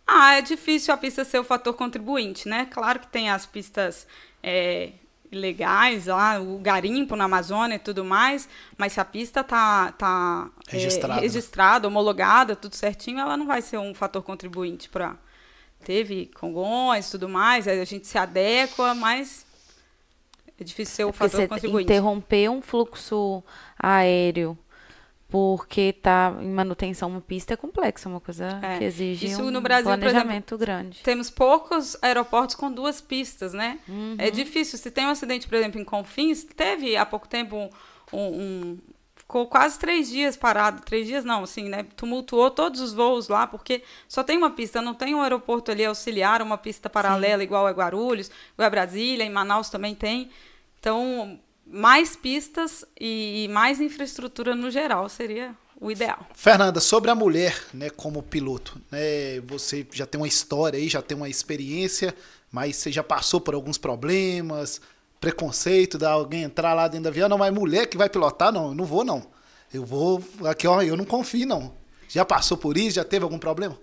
Ah, é difícil a pista ser o fator contribuinte, né? Claro que tem as pistas é, legais lá, o garimpo na Amazônia e tudo mais, mas se a pista tá, tá é, Registrada. registrada, homologada, tudo certinho, ela não vai ser um fator contribuinte para teve Congonhas e tudo mais, aí a gente se adequa, mas é difícil ser o Porque fator contribuinte. interromper um fluxo aéreo porque tá em manutenção uma pista é complexo, é uma coisa É. que exige Isso um no Brasil, por exemplo, planejamento grande. Temos poucos aeroportos com duas pistas, né? Uhum. É difícil. Se tem um acidente, por exemplo, em Confins, teve há pouco tempo um, um- ficou quase três dias parado, três dias não, assim, né? Tumultuou todos os voos lá, porque só tem uma pista, não tem um aeroporto ali auxiliar, uma pista paralela igual a Guarulhos, igual a Brasília, em Manaus também tem. Então, mais pistas e, mais infraestrutura no geral seria o ideal. Fernanda, sobre a mulher, né, como piloto, né, você já tem uma história aí, já tem uma experiência, mas você já passou por alguns problemas, preconceito, da alguém entrar lá dentro do avião, não, mas mulher que vai pilotar, não, eu não vou não. Eu vou, aqui ó, eu não confio não. Já passou por isso, já teve algum problema?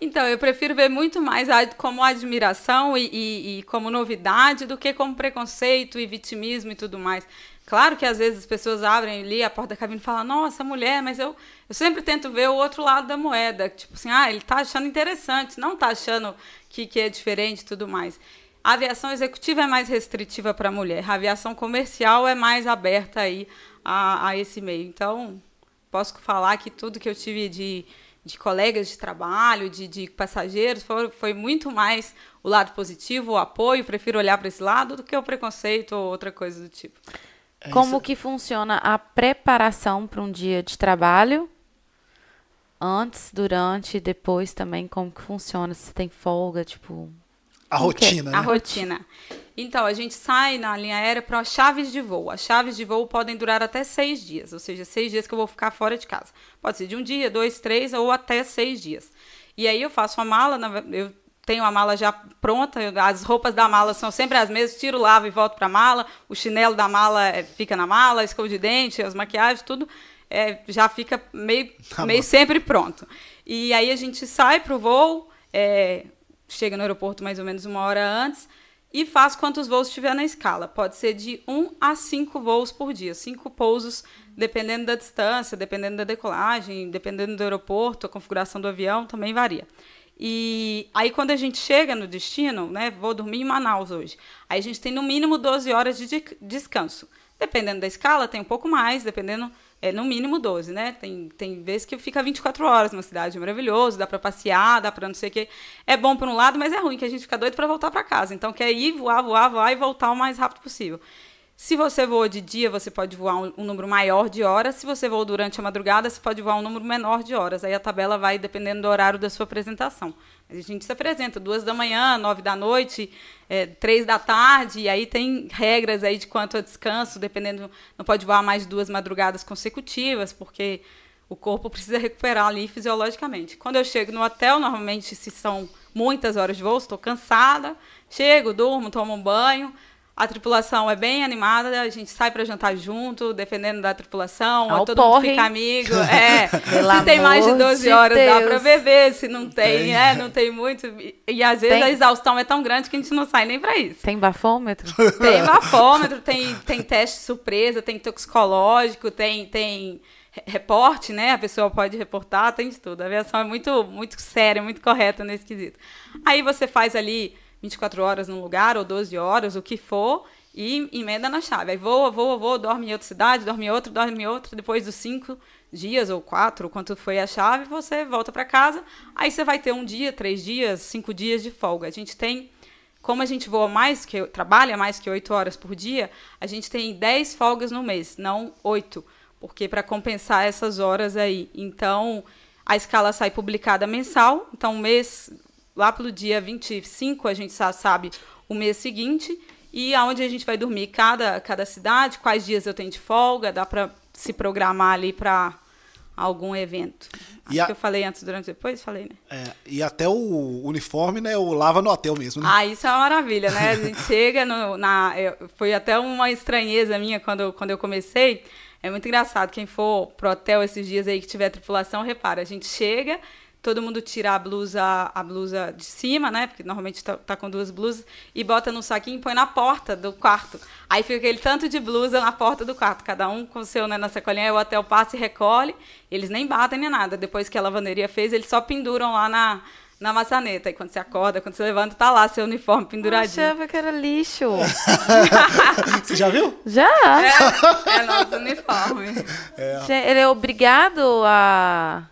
Então, eu prefiro ver muito mais como admiração e, e- e como novidade do que como preconceito e vitimismo e tudo mais. Claro que às vezes as pessoas abrem ali a porta da cabine e falam, nossa, mulher, mas eu, eu sempre tento ver o outro lado da moeda. Tipo assim, ah, ele tá achando interessante, não tá achando que, que é diferente e tudo mais. A aviação executiva é mais restritiva para a mulher, a aviação comercial é mais aberta aí a, a esse meio. Então, posso falar que tudo que eu tive de, de colegas de trabalho, de, de passageiros, foi, foi muito mais o lado positivo, o apoio. Prefiro olhar para esse lado do que o preconceito ou outra coisa do tipo. É Como isso. que funciona a preparação para um dia de trabalho? Antes, durante e depois também, como que funciona? Se tem folga, tipo... A é? rotina, né? A rotina. Então, a gente sai na linha aérea para as chaves de voo. As chaves de voo podem durar até seis dias, ou seja, seis dias que eu vou ficar fora de casa. Pode ser de um dia, dois, três ou até seis dias. E aí eu faço a mala, eu tenho a mala já pronta, as roupas da mala são sempre as mesmas, tiro, lavo e volto para a mala, o chinelo da mala eh, fica na mala, a escova de dente, as maquiagens, tudo eh, já fica meio, Tá meio sempre pronto. E aí a gente sai para o voo, eh, chega no aeroporto mais ou menos uma hora antes e faz quantos voos tiver na escala. Pode ser de um a cinco voos por dia, cinco pousos, dependendo da distância, dependendo da decolagem, dependendo do aeroporto, a configuração do avião também varia. E aí quando a gente chega no destino, né, vou dormir em Manaus hoje. Aí a gente tem no mínimo 12 horas de- descanso. Dependendo da escala, tem um pouco mais, dependendo é no mínimo 12, né? Tem, tem vezes que fica 24 horas numa cidade, é maravilhoso, dá para passear, dá para não sei o quê. É bom por um lado, mas é ruim que a gente fica doido para voltar para casa. Então quer ir, voar, voar, voar e voltar o mais rápido possível. Se você voa de dia, você pode voar um, um número maior de horas. Se você voa durante a madrugada, você pode voar um número menor de horas. Aí a tabela vai dependendo do horário da sua apresentação. A gente se apresenta duas da manhã, nove da noite, é, três da tarde, e aí tem regras aí de quanto a descanso, dependendo, não pode voar mais duas madrugadas consecutivas, porque o corpo precisa recuperar ali fisiologicamente. Quando eu chego no hotel, normalmente se são muitas horas de voo, estou cansada, chego, durmo, tomo um banho, a tripulação é bem animada, a gente sai para jantar junto, dependendo da tripulação, Ao todo mundo porre. fica amigo. É, se tem mais de amor 12 de horas, dá Deus. para beber, se não tem, tem. é, não tem muito. E, e às vezes Tem. a exaustão é tão grande que a gente não sai nem para isso. Tem bafômetro? Tem bafômetro, tem, tem teste surpresa, tem toxicológico, tem, tem re- reporte, né? A pessoa pode reportar, tem de tudo. A aviação é muito, muito séria, muito correta nesse quesito. Aí você faz ali 24 horas num lugar, ou 12 horas, o que for, e emenda na chave. Aí voa, voa, voa, dorme em outra cidade, dorme em outra, dorme em outra. Depois dos cinco dias, ou quatro, quanto foi a chave, você volta para casa. Aí você vai ter um dia, três dias, cinco dias de folga. A gente tem como a gente voa mais que trabalha mais que oito horas por dia, a gente tem 10 folgas no mês, não oito, porque para compensar essas horas aí. Então, a escala sai publicada mensal, então mês lá pelo dia 25 a gente já sabe o mês seguinte e aonde a gente vai dormir cada cada cidade, quais dias eu tenho de folga, dá para se programar ali para algum evento. E Acho a- que eu falei antes, durante depois, falei, né? É, e até o uniforme, né? O lava no hotel mesmo, né? Ah, isso é uma maravilha, né? A gente chega no, na. foi até uma estranheza minha quando, eu- quando eu comecei. É muito engraçado. Quem for pro hotel esses dias aí que tiver tripulação, repara, a gente chega, todo mundo tira a blusa, a blusa de cima, né? Porque normalmente tá, tá com duas blusas, e bota num saquinho e põe na porta do quarto. Aí fica aquele tanto de blusa na porta do quarto, cada um com o seu né, na sacolinha, aí o hotel passa e recolhe. Eles nem batem nem nada. Depois que a lavanderia fez, eles só penduram lá na. Na maçaneta. E quando você acorda, quando você levanta, tá lá seu uniforme Eu penduradinho. achava que era lixo. Você já viu? Já. É, é nosso uniforme. Gente, Ele é obrigado a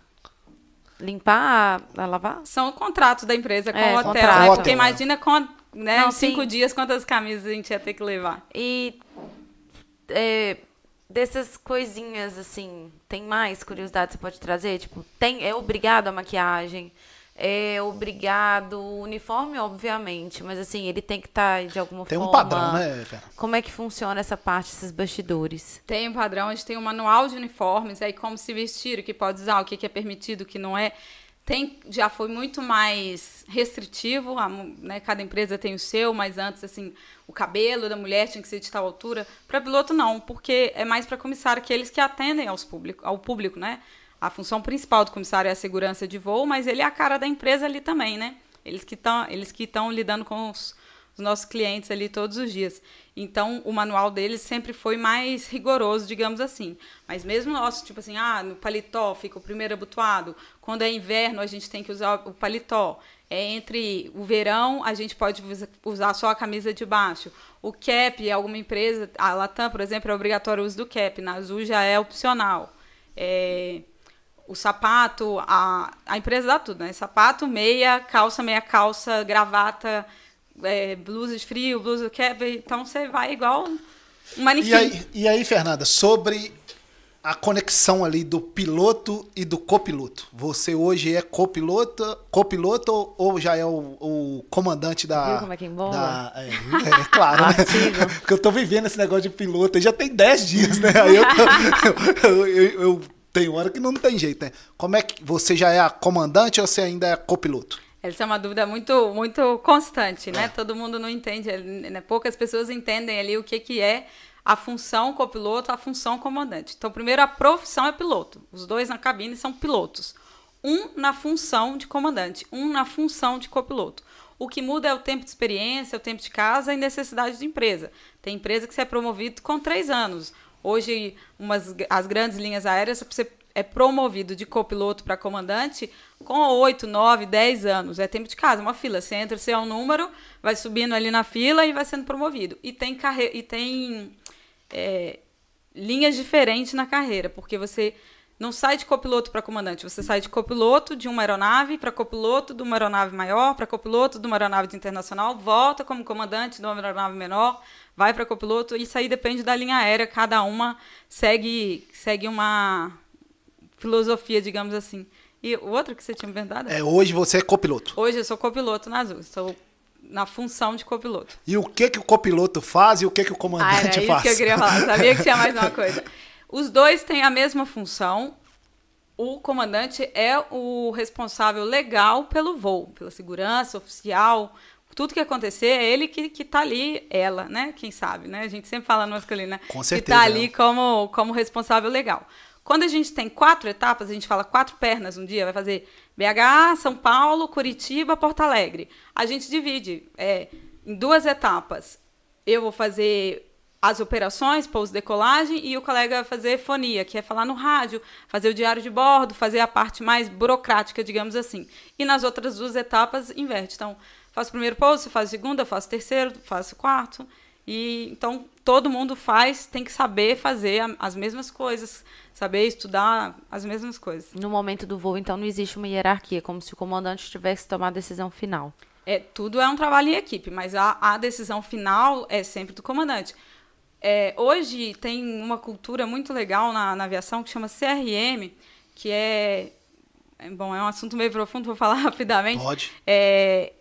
limpar, a, lavar? São contratos da empresa com É, o hotel. contrato. o Porque imagina com, né, Não, em cinco sim. dias quantas camisas a gente ia ter que levar. E é, dessas coisinhas, assim, tem mais curiosidade que você pode trazer? Tipo, tem, é obrigado a maquiagem, é obrigado o uniforme, obviamente, mas assim, ele tem que estar de alguma Tem um forma... padrão, né, Fernanda? Como é que funciona essa parte, esses bastidores? Tem um padrão, a gente tem um manual de uniformes, aí como se vestir, o que pode usar, o que que é permitido, o que não é. Tem, já foi muito mais restritivo, a né, cada empresa tem o seu, mas antes, assim, o cabelo da mulher tinha que ser de tal altura. Para piloto, não, porque é mais para comissário, aqueles que atendem aos público, ao público, né? A função principal do comissário é a segurança de voo, mas ele é a cara da empresa ali também, né? Eles que estão eles que estão lidando com os, os nossos clientes ali todos os dias. Então, o manual deles sempre foi mais rigoroso, digamos assim. Mas mesmo nosso, tipo assim, ah, no paletó fica o primeiro abotoado. Quando é inverno, a gente tem que usar o paletó. É entre o verão, a gente pode usa- usar só a camisa de baixo. O cap, alguma empresa, a Latam, por exemplo, é obrigatório o uso do cap. Na Azul já é opcional. É, o sapato, a, a empresa dá tudo, né? Sapato, meia, calça, meia calça, gravata, é, blusa de frio, blusa que Então você vai igual um manequim. E aí, e aí, Fernanda, sobre a conexão ali do piloto e do copiloto. Você hoje é copiloto, copiloto ou- já é o, o comandante da. Viu como é que embola? da- é, é claro, né? Porque eu tô vivendo esse negócio de piloto, aí já tem 10 dias, né? Aí eu, tô- eu, eu- eu tenho hora que não tem jeito, né? Como é que você já é a comandante ou você ainda é copiloto? Essa é uma dúvida muito, muito constante, né? Todo mundo não entende, né? poucas pessoas entendem ali o que, que é a função copiloto, a função comandante. Então, primeiro, a profissão é piloto. Os dois na cabine são pilotos. Um na função de comandante, um na função de copiloto. O que muda é o tempo de experiência, o tempo de casa e necessidade de empresa. Tem empresa que você é promovido com três anos. Hoje, umas, as grandes linhas aéreas, você é promovido de copiloto para comandante com 8, 9, 10 anos. É tempo de casa, uma fila. Você entra, você é um número, vai subindo ali na fila e vai sendo promovido. E tem, carre... e tem é, linhas diferentes na carreira, porque você não sai de copiloto para comandante, você sai de copiloto de uma aeronave para copiloto de uma aeronave maior, para copiloto de uma aeronave de internacional, volta como comandante de uma aeronave menor, vai para copiloto, isso aí depende da linha aérea, cada uma segue, segue uma filosofia, digamos assim. E o outro que você tinha me perguntado? É, hoje você é copiloto. Hoje eu sou copiloto na Azul, sou na função de copiloto. E o que que o copiloto faz e o que que o Ah, comandante era isso faz? que eu queria falar. Sabia que tinha mais uma coisa. Os dois têm a mesma função. O comandante é o responsável legal pelo voo, pela segurança oficial. Tudo que acontecer é ele que, que tá ali, ela, né? Quem sabe, né? A gente sempre fala no masculino, né? Com Que certeza, tá ali né? como, como responsável legal. Quando a gente tem quatro etapas, a gente fala quatro pernas um dia, vai fazer BH, São Paulo, Curitiba, Porto Alegre. A gente divide é, em duas etapas. Eu vou fazer as operações, pouso decolagem, e o colega fazer fonia, que é falar no rádio, fazer o diário de bordo, fazer a parte mais burocrática, digamos assim. E nas outras duas etapas, inverte. Então, faço o primeiro pouso, faz o segundo, eu faço o terceiro, faço o quarto. E então todo mundo faz, tem que saber fazer a- as mesmas coisas, saber estudar as mesmas coisas. No momento do voo, então, não existe uma hierarquia, como se o comandante tivesse que tomar a decisão final. É, tudo é um trabalho em equipe, mas a, a decisão final é sempre do comandante. É, hoje tem uma cultura muito legal na, na aviação que chama CRM, que é, é, Bom, é um assunto meio profundo, vou falar rapidamente. Pode. É,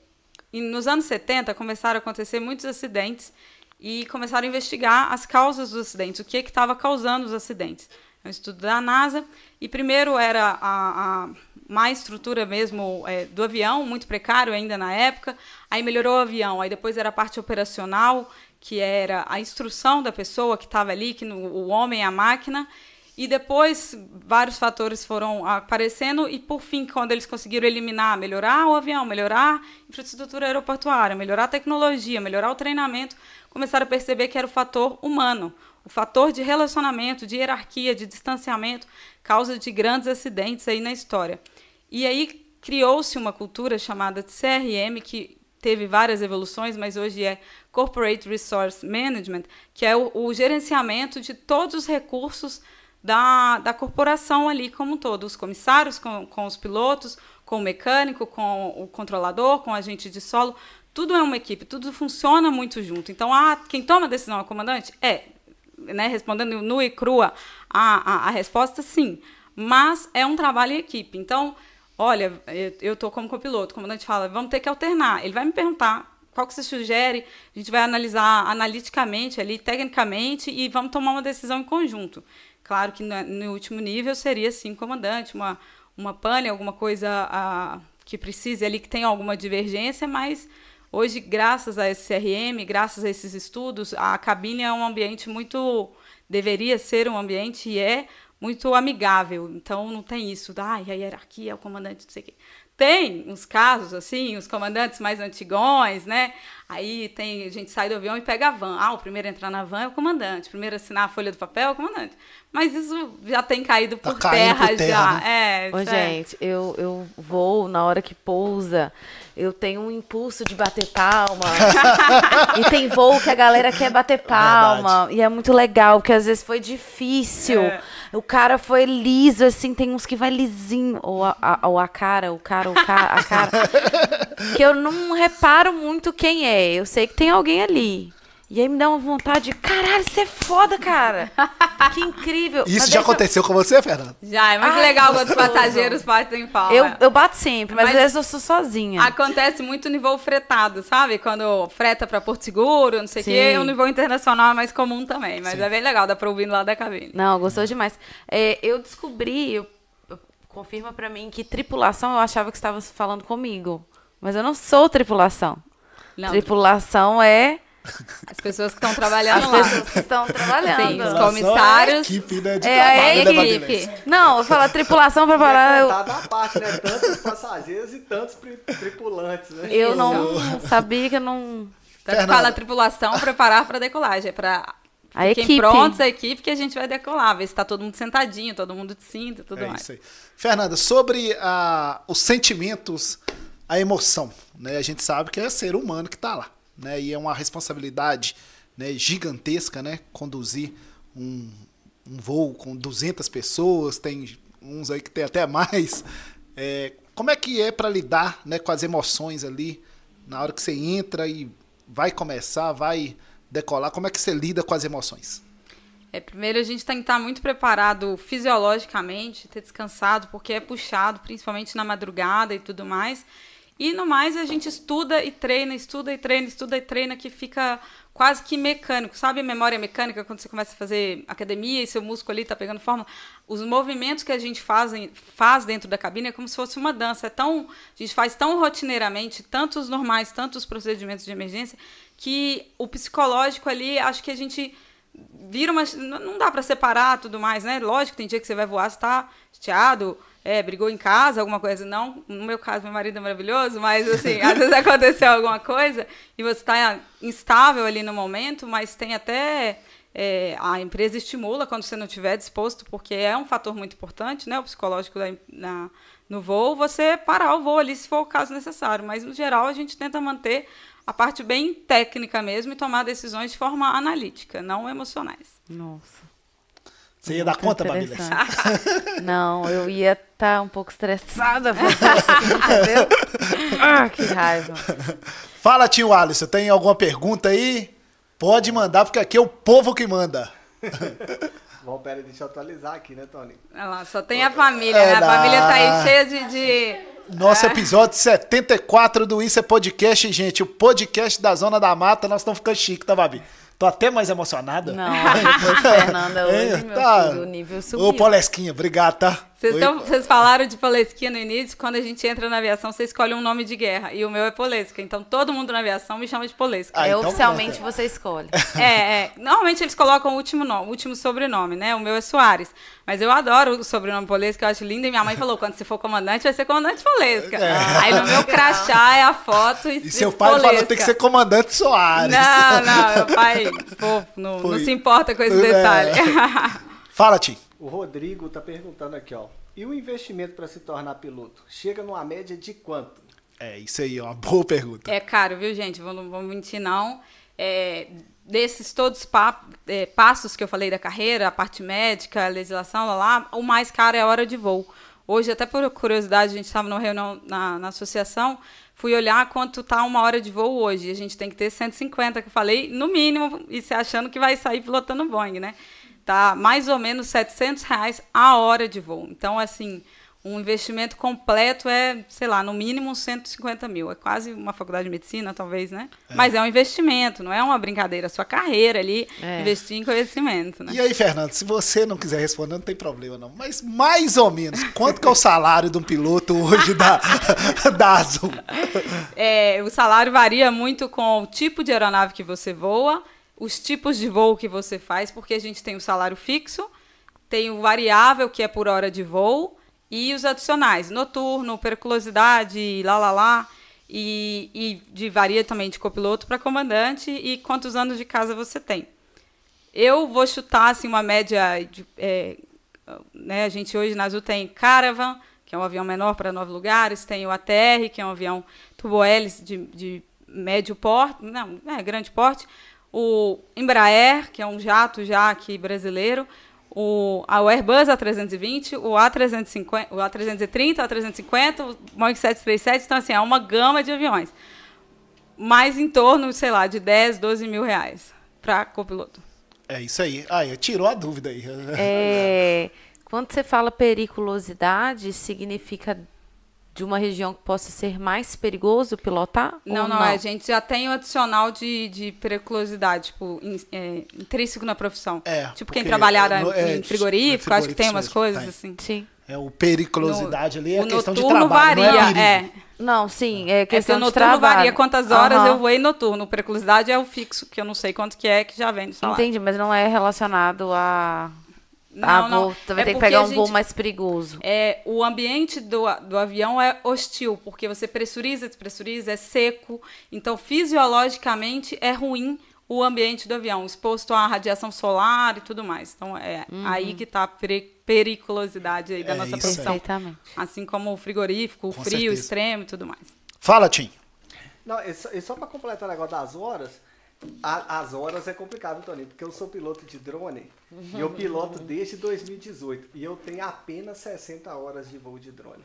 nos anos 70 começaram a acontecer muitos acidentes e começaram a investigar as causas dos acidentes, o que estava causando os acidentes. é um estudo da NASA. E primeiro era a, a má estrutura mesmo é, do avião, muito precário ainda na época. Aí melhorou o avião. Aí depois era a parte operacional, que era a instrução da pessoa que estava ali, que no, o homem, a máquina. E depois vários fatores foram aparecendo e por fim, quando eles conseguiram eliminar, melhorar o avião, melhorar a infraestrutura aeroportuária, melhorar a tecnologia, melhorar o treinamento, começaram a perceber que era o fator humano, o fator de relacionamento, de hierarquia, de distanciamento, causa de grandes acidentes aí na história. E aí criou-se uma cultura chamada de CRM que teve várias evoluções, mas hoje é Corporate Resource Management, que é o, o gerenciamento de todos os recursos da, da corporação ali como um todo, os comissários com, com os pilotos, com o mecânico, com o controlador, com o agente de solo, tudo é uma equipe, tudo funciona muito junto. Então, ah, quem toma a decisão é o comandante? É. Né, respondendo nu e crua a, a, a resposta, sim. Mas é um trabalho em equipe. Então, olha, eu estou como copiloto, o comandante fala, vamos ter que alternar. Ele vai me perguntar qual que você sugere, a gente vai analisar analiticamente ali, tecnicamente, e vamos tomar uma decisão em conjunto. Claro que no, último nível seria, sim, comandante, uma, uma pane, alguma coisa a, que precise ali, que tenha alguma divergência, mas hoje, graças a esse CRM, graças a esses estudos, a cabine é um ambiente muito. deveria ser um ambiente e é muito amigável. Então não tem isso, da ah, a hierarquia, o comandante, não sei o quê. Tem uns casos, assim, os comandantes mais antigões, né? Aí tem, a gente sai do avião e pega a van. Ah, o primeiro a entrar na van é o comandante, o primeiro a assinar a folha do papel é o comandante. Mas isso já tem caído Tá por caindo terra, por terra, já. né? É, Ô, já- gente, eu, eu vou na hora que pousa, eu tenho um impulso de bater palma. e tem voo que a galera quer bater palma. E é muito legal, porque às vezes foi difícil. É. O cara foi liso, assim, tem uns que vai lisinho. Ou a, a, ou a cara, o cara, o cara, a cara. que eu não reparo muito quem é. Eu sei que tem alguém ali. E aí me dá uma vontade de, caralho, você é foda, cara. Que incrível. Isso Mas já deixa eu- aconteceu com você, Fernando? Já, é muito Ai, legal que quando os passageiros batem palma. Eu, eu bato sempre, mas, Mas- às vezes eu sou sozinha. Acontece muito no voo fretado, sabe? Quando freta pra Porto Seguro, não sei o Sim. quê. O nível internacional é mais comum também. Mas é bem legal, dá pra ouvir lá da cabine. Não, gostou demais. É, eu descobri, eu- eu- confirma pra mim que tripulação eu achava que estava falando comigo. Mas eu não sou tripulação. Não, Tripulação é as pessoas que estão trabalhando as lá. pessoas que estão trabalhando. Sim, os comissários. É a equipe, né, de É a trabalho, né, equipe. Não, eu falo tripulação falar. Eu, Tá da parte, né? Tantos passageiros e tantos tripulantes, né? eu não sabia que eu não. Tanto Fernanda. fala tripulação, preparar para decolagem. É para A fiquem equipe. prontos, a equipe, que a gente vai decolar. Ver se tá todo mundo sentadinho, todo mundo de cinto e tudo É mais. isso aí. Fernanda, sobre ah, os sentimentos, a emoção, né? A gente sabe que é ser humano que está lá, né? E é uma responsabilidade né, gigantesca, né? Conduzir um, um voo com 200 pessoas, tem uns aí que tem até mais. É, como é que é para lidar né, com as emoções ali na hora que você entra e vai começar, vai decolar? Como é que você lida com as emoções? É, primeiro a gente tem que estar muito preparado fisiologicamente, ter descansado, porque é puxado, principalmente na madrugada e tudo mais. E no mais a gente estuda e treina, estuda e treina, estuda e treina, que fica quase que mecânico. Sabe a memória mecânica, quando você começa a fazer academia e seu músculo ali tá pegando forma? Os movimentos que a gente faz, faz dentro da cabine é como se fosse uma dança. É tão, a gente faz tão rotineiramente, tanto os normais, tanto os procedimentos de emergência, que o psicológico ali, acho que a gente vira uma. Não dá pra separar tudo mais, né? Lógico, tem dia que você vai voar, você tá chateado, é, brigou em casa, alguma coisa. Não, no meu caso, meu marido é maravilhoso, mas assim, às vezes aconteceu alguma coisa e você tá instável ali no momento, mas tem até. é, a empresa estimula quando você não estiver disposto, porque é um fator muito importante, né? O psicológico da, na, no voo, você parar o voo ali se for o caso necessário. Mas, no geral, a gente tenta manter a parte bem técnica mesmo e tomar decisões de forma analítica, não emocionais. Nossa. Você ia dar conta, interessante. Não, eu ia estar um pouco estressada assim, entendeu? Ah, que raiva. Fala, tio Alisson, tem alguma pergunta aí? Pode mandar, porque aqui é o povo que manda. Bom, pera, deixa eu atualizar aqui, né, Tony? Olha lá, só tem a família, É né? A família tá aí cheia de. de- Nosso É. episódio 74 do Isso é Podcast, gente. O podcast da Zona da Mata, nós estamos ficando chique, tá, Babi? Tô até mais emocionada. Não, Fernanda hoje, Hein? meu Tá. filho, o nível subiu. Ô, Polesquinha, obrigado, tá? Vocês, vocês falaram de Polesquinha no início, quando a gente entra na aviação, você escolhe um nome de guerra. E o meu é Polesca. Então todo mundo na aviação me chama de Polesca. Ah, É, então oficialmente você escolhe. É, é. Normalmente eles colocam o último nome, o último sobrenome, né? O meu é Soares. Mas eu adoro o sobrenome Polesca, eu acho lindo. E minha mãe falou: quando você for comandante, vai ser comandante Polesca. Aí no meu crachá é a foto. É. E seu pai falou tem que ser comandante Soares. Não, não, meu pai fofo, não, não se importa com esse É. detalhe. Fala, Tim. O Rodrigo tá perguntando aqui, ó. E o investimento para se tornar piloto? Chega numa média de quanto? É, isso aí é uma boa pergunta. É caro, viu, gente? Vou- Não vou mentir, não. É, desses todos pa- é, passos que eu falei da carreira, a parte médica, a legislação, lá, lá, o mais caro é a hora de voo. Hoje, até por curiosidade, a gente estava numa reunião na, na associação, fui olhar quanto está uma hora de voo hoje. A gente tem que ter 150, que eu falei, no mínimo, e se achando que vai sair pilotando Boeing, né? Tá mais ou menos 700 reais a hora de voo. Então, assim, um investimento completo é, sei lá, no mínimo uns 150 mil. É quase uma faculdade de medicina, talvez, né? Mas é um investimento, não é uma brincadeira. A sua carreira ali, É. investir em conhecimento, né? E aí, Fernando, se você não quiser responder, não tem problema, não. Mas mais ou menos, quanto que é o salário de um piloto hoje da, da Azul? É, o salário varia muito com o tipo de aeronave que você voa, os tipos de voo que você faz, porque a gente tem o salário fixo, tem o variável, que é por hora de voo, e os adicionais, noturno, periculosidade, lá, lá, lá, e, e de, varia também de copiloto para comandante e quantos anos de casa você tem. Eu vou chutar assim, uma média. De, é, né, a gente hoje na Azul tem Caravan, que é um avião menor para nove lugares, tem o ATR, que é um avião turbohélice de, de médio porte, não, é grande porte, o Embraer, que é um jato já aqui brasileiro, o, a- o Airbus A320, o A350, o A330, o A350, o Boeing 737, então assim, é uma gama de aviões. Mais em torno, sei lá, de 10, 12 mil reais para copiloto. É isso aí. Aí, tirou a dúvida aí. É, quando você fala periculosidade, significa de uma região que possa ser mais perigoso pilotar? Não, ou não, a gente já tem o adicional de, de periculosidade, tipo, in- é, intrínseco na profissão. É, tipo, quem trabalhar no- é, em frigorífico, acho que tem umas coisas mesmo, assim. Sim. É o periculosidade ali, é o questão de trabalho, varia, não é perigo. é. Não, sim, é É que questão o de noturno trabalho. varia quantas horas Aham. eu voei noturno. Periculosidade é o fixo, que eu não sei quanto que é, que já vem do salário. Entendi, mas não é relacionado a... Não, a não. voo, vai É ter que pegar um voo gente- mais perigoso. É, o ambiente do, do avião é hostil, porque você pressuriza, despressuriza, é seco. Então, fisiologicamente, é ruim o ambiente do avião, exposto à radiação solar e tudo mais. Então, é aí que está a peri- periculosidade aí da É nossa aí. profissão. Perfeitamente. Assim como o frigorífico, o Com frio certeza. extremo e tudo mais. Fala, Tim. Não, e só, só pra completar o negócio das horas, a- as horas é complicado, Toninho, porque eu sou piloto de drone e eu piloto desde 2018 e eu tenho apenas 60 horas de voo de drone.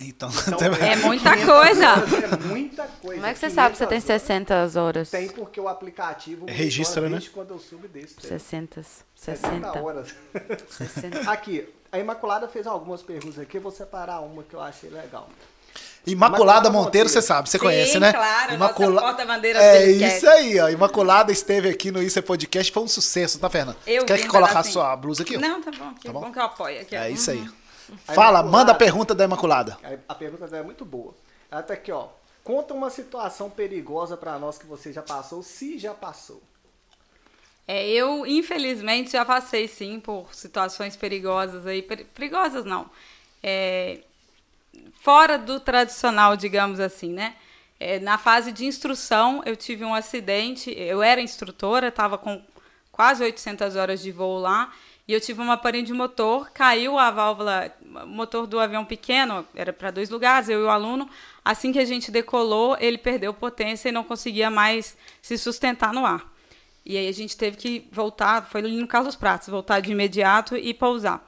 Então, Então, É muita 500 coisa. É muita coisa. Como é que você sabe que você tem 500 horas. 60 horas? Tem porque o aplicativo Registra, né? quando eu subo desse. 60. 60 60. horas. 60. Aqui, a Imaculada fez algumas perguntas aqui, eu vou separar uma que eu achei legal. Imaculada Imaculada Monteiro, você sabe, você Sim, conhece, né? claro, nossa porta-bandeira É podcast. isso aí, ó. Imaculada esteve aqui no Isso é Podcast, foi um sucesso, tá, Fernanda? Eu quer que colocar a pedacinho. sua blusa aqui? ó? Não, tá bom. Que Tá bom? bom? que eu apoio aqui. ó. É isso aí. A Fala, manda a pergunta da Imaculada. A- pergunta dela é muito boa. Ela tá aqui, ó. Conta uma situação perigosa pra nós que você já passou, se já passou. É, eu, infelizmente, já passei, sim, por situações perigosas aí. peri- perigosas, não. É, fora do tradicional, digamos assim, né? É, na fase de instrução, eu tive um acidente. Eu era instrutora, estava com quase 800 horas de voo lá. E eu tive uma pane de motor, caiu a válvula, motor do avião pequeno, era para dois lugares, eu e o aluno. Assim que a gente decolou, ele perdeu potência e não conseguia mais se sustentar no ar. E aí a gente teve que voltar, foi ali no Carlos Pratos, voltar de imediato e pousar.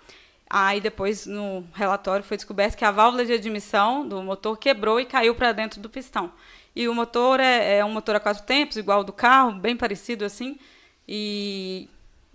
Aí depois no relatório foi descoberto que a válvula de admissão do motor quebrou e caiu para dentro do pistão. E o motor é, é um motor a quatro tempos, igual ao do carro, bem parecido assim. E,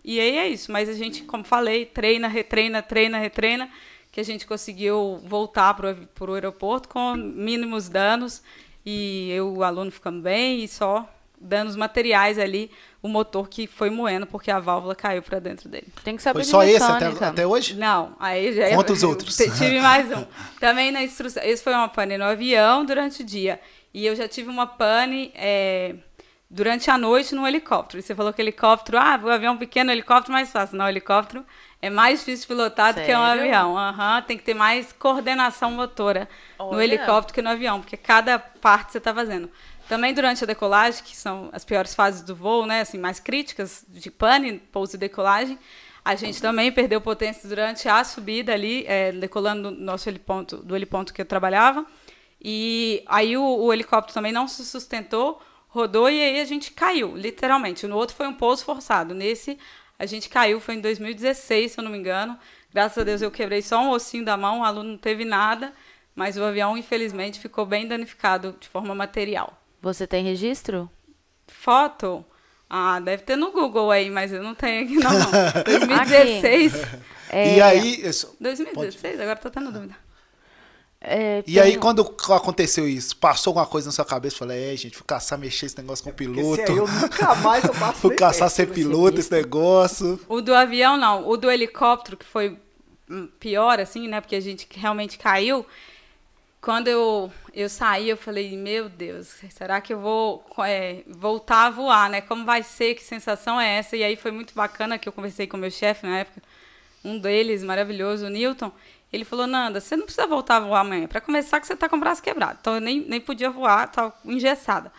e aí é isso. Mas a gente, como falei, treina, retreina, treina, retreina, que a gente conseguiu voltar para o aeroporto com mínimos danos. E eu, o aluno, ficamos bem e só danos materiais ali, o motor que foi moendo porque a válvula caiu para dentro dele. Tem que saber Foi de só esse até, até hoje? Não, aí já Conta os outros. Tive mais um. Também na instrução. Esse foi uma pane no avião durante o dia. E eu já tive uma pane é, durante a noite no helicóptero. E você falou que helicóptero, ah, o avião pequeno, helicóptero mais fácil. Não, helicóptero é mais difícil de pilotar do que um Sério? avião. Aham, tem que ter mais coordenação motora no Olha. helicóptero que no avião, porque cada parte você está fazendo. Também durante a decolagem, que são as piores fases do voo, né, assim, mais críticas de pane, pouso e decolagem, a gente também perdeu potência durante a subida ali, é, decolando no nosso heliponto, do heliponto que eu trabalhava. E aí o, o helicóptero também não se sustentou, rodou e aí a gente caiu, literalmente. No outro foi um pouso forçado. Nesse a gente caiu, foi em 2016, se eu não me engano. Graças a Deus eu quebrei só um ossinho da mão, o aluno não teve nada, mas o avião, infelizmente, ficou bem danificado de forma material. Você tem registro? Foto? Ah, deve ter no Google aí, mas eu não tenho aqui não. 2016. É, E aí, isso- 2016, agora tô tendo dúvida. é, e aí quando aconteceu isso, passou alguma coisa na sua cabeça? Falei, é, gente, fui caçar mexer esse negócio com o piloto. Aí eu nunca mais eu passo Fui nem caçar ser piloto, esse negócio. O do avião, não. O do helicóptero, que foi hum, pior, assim, né? Porque a gente realmente caiu. Quando eu, eu saí, eu falei, meu Deus, será que eu vou é, voltar a voar, né? Como vai ser? Que sensação é essa? E aí foi muito bacana que eu conversei com o meu chefe na época, um deles, maravilhoso, o Newton. Ele falou, Nanda, você não precisa voltar a voar amanhã. Para começar, que você está com o braço quebrado. Então, eu nem, nem podia voar, estava engessada.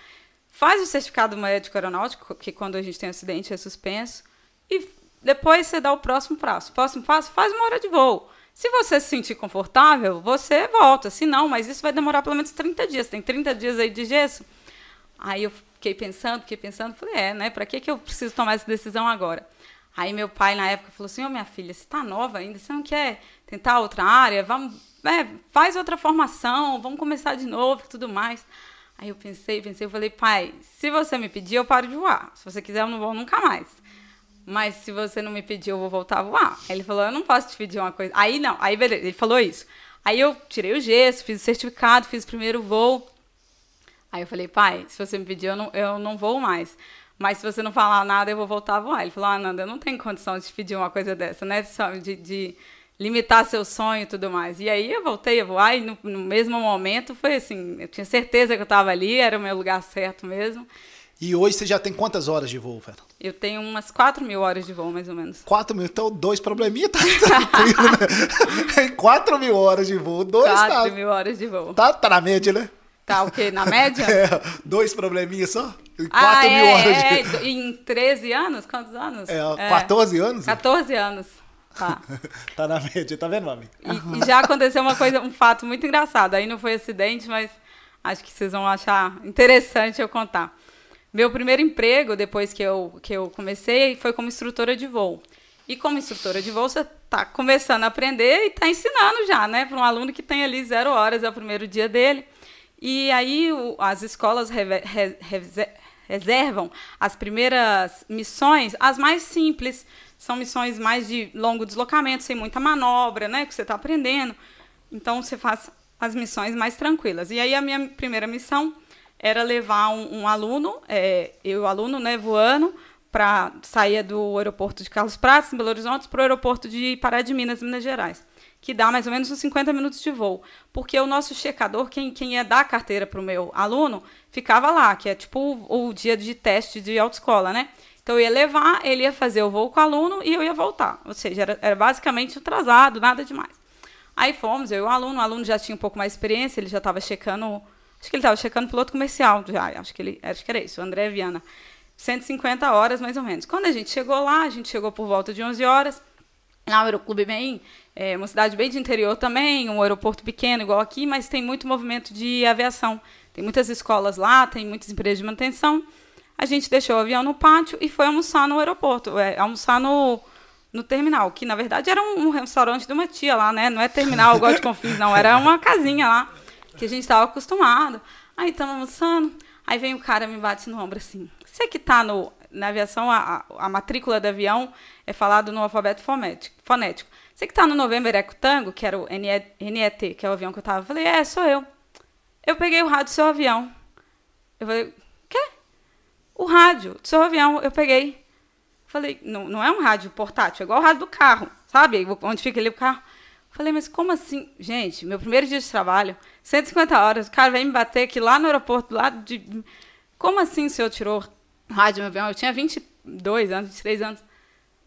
Faz o certificado médico aeronáutico, que quando a gente tem acidente é suspenso, e depois você dá o próximo passo. Próximo passo, faz uma hora de voo. Se você se sentir confortável, você volta. Se não, mas isso vai demorar pelo menos 30 dias. Tem 30 dias aí de gesso. Aí eu fiquei pensando, fiquei pensando, falei, é, né? Pra que, que eu preciso tomar essa decisão agora? Aí meu pai, na época, falou assim, ô minha filha, você tá nova ainda, você não quer tentar outra área? Vamos, é, faz outra formação, vamos começar de novo e tudo mais. Aí eu pensei, pensei, eu falei, pai, se você me pedir, eu paro de voar. Se você quiser, eu não vou nunca mais. Mas se você não me pedir, eu vou voltar a voar. Aí ele falou, eu não posso te pedir uma coisa. Aí não, aí beleza, ele falou isso. Aí eu tirei o gesso, fiz o certificado, fiz o primeiro voo. Aí eu falei, pai, se você me pedir, eu não, eu não vou mais. Mas se você não falar nada, eu vou voltar a voar. Ele falou, ah, Nanda, eu não tenho condição de te pedir uma coisa dessa, né? De, de limitar seu sonho e tudo mais. E aí eu voltei a voar e no, no mesmo momento foi assim, eu tinha certeza que eu estava ali, era o meu lugar certo mesmo. E hoje você já tem quantas horas de voo, velho? Eu tenho umas 4 mil horas de voo, mais ou menos. 4 mil, então dois probleminha tá tranquilo, né? Tem 4 mil horas de voo, dois 4 tá, mil horas de voo. tá, tá na média, né? Tá o quê? Na média? É, dois probleminhas só? 4 ah, mil é, horas é, de... em 13 anos? Quantos anos? É, 14 anos? 14 anos. Tá. Tá na média, tá vendo, mami? E, e já aconteceu uma coisa, um fato muito engraçado. Aí não foi acidente, mas acho que vocês vão achar interessante eu contar. Meu primeiro emprego, depois que eu, que eu comecei, foi como instrutora de voo. E como instrutora de voo, você está começando a aprender e está ensinando já, né? Para um aluno que tem ali zero horas, é o primeiro dia dele. E aí o- as escolas re- reze- reservam as primeiras missões, as mais simples. São missões mais de longo deslocamento, sem muita manobra, né? Que você está aprendendo. Então você faz as missões mais tranquilas. E aí a minha primeira missão era levar um, um aluno, é, eu e o aluno, né, voando, para sair do aeroporto de Carlos Prates, em Belo Horizonte, para o aeroporto de Pará de Minas, Minas Gerais, que dá mais ou menos uns 50 minutos de voo. Porque o nosso checador, quem, quem ia dar a carteira para o meu aluno, ficava lá, que é tipo o, o dia de teste de autoescola, né? Então eu ia levar, ele ia fazer o voo com o aluno e eu ia voltar. Ou seja, era, era basicamente atrasado, nada demais. Aí fomos, eu e o aluno, o aluno já tinha um pouco mais de experiência, ele já estava checando, acho que ele estava checando piloto comercial já, acho que ele, acho que era isso, o André Viana. 150 horas mais ou menos. Quando a gente chegou lá, a gente chegou por volta de 11 horas. Lá o aeroclube bem, é uma cidade bem de interior também, um aeroporto pequeno igual aqui, mas tem muito movimento de aviação. Tem muitas escolas lá, tem muitas empresas de manutenção. A gente deixou o avião no pátio e foi almoçar no aeroporto, é, almoçar no, no terminal, que na verdade era um, um restaurante de uma tia lá, né? Não é terminal igual de Confins, não, era uma casinha lá, que a gente estava acostumado. Aí estamos almoçando, aí vem o cara me bate no ombro assim. Você que está no, na aviação, a, a, matrícula do avião é falado no alfabeto fonético. Você que está no November Eco Tango, que era o NE, NET, que é o avião que eu estava, eu falei, é, sou eu. Eu peguei o rádio do seu avião. Eu falei, quê? rádio do seu avião. Eu peguei. Falei, não, não é um rádio portátil, é igual o rádio do carro, sabe? Onde fica ali o carro. Falei, mas como assim? Gente, meu primeiro dia de trabalho, 150 horas, o cara vem me bater aqui lá no aeroporto, lá de. Como assim o senhor tirou rádio do meu avião? Eu tinha 22 anos, 23 anos.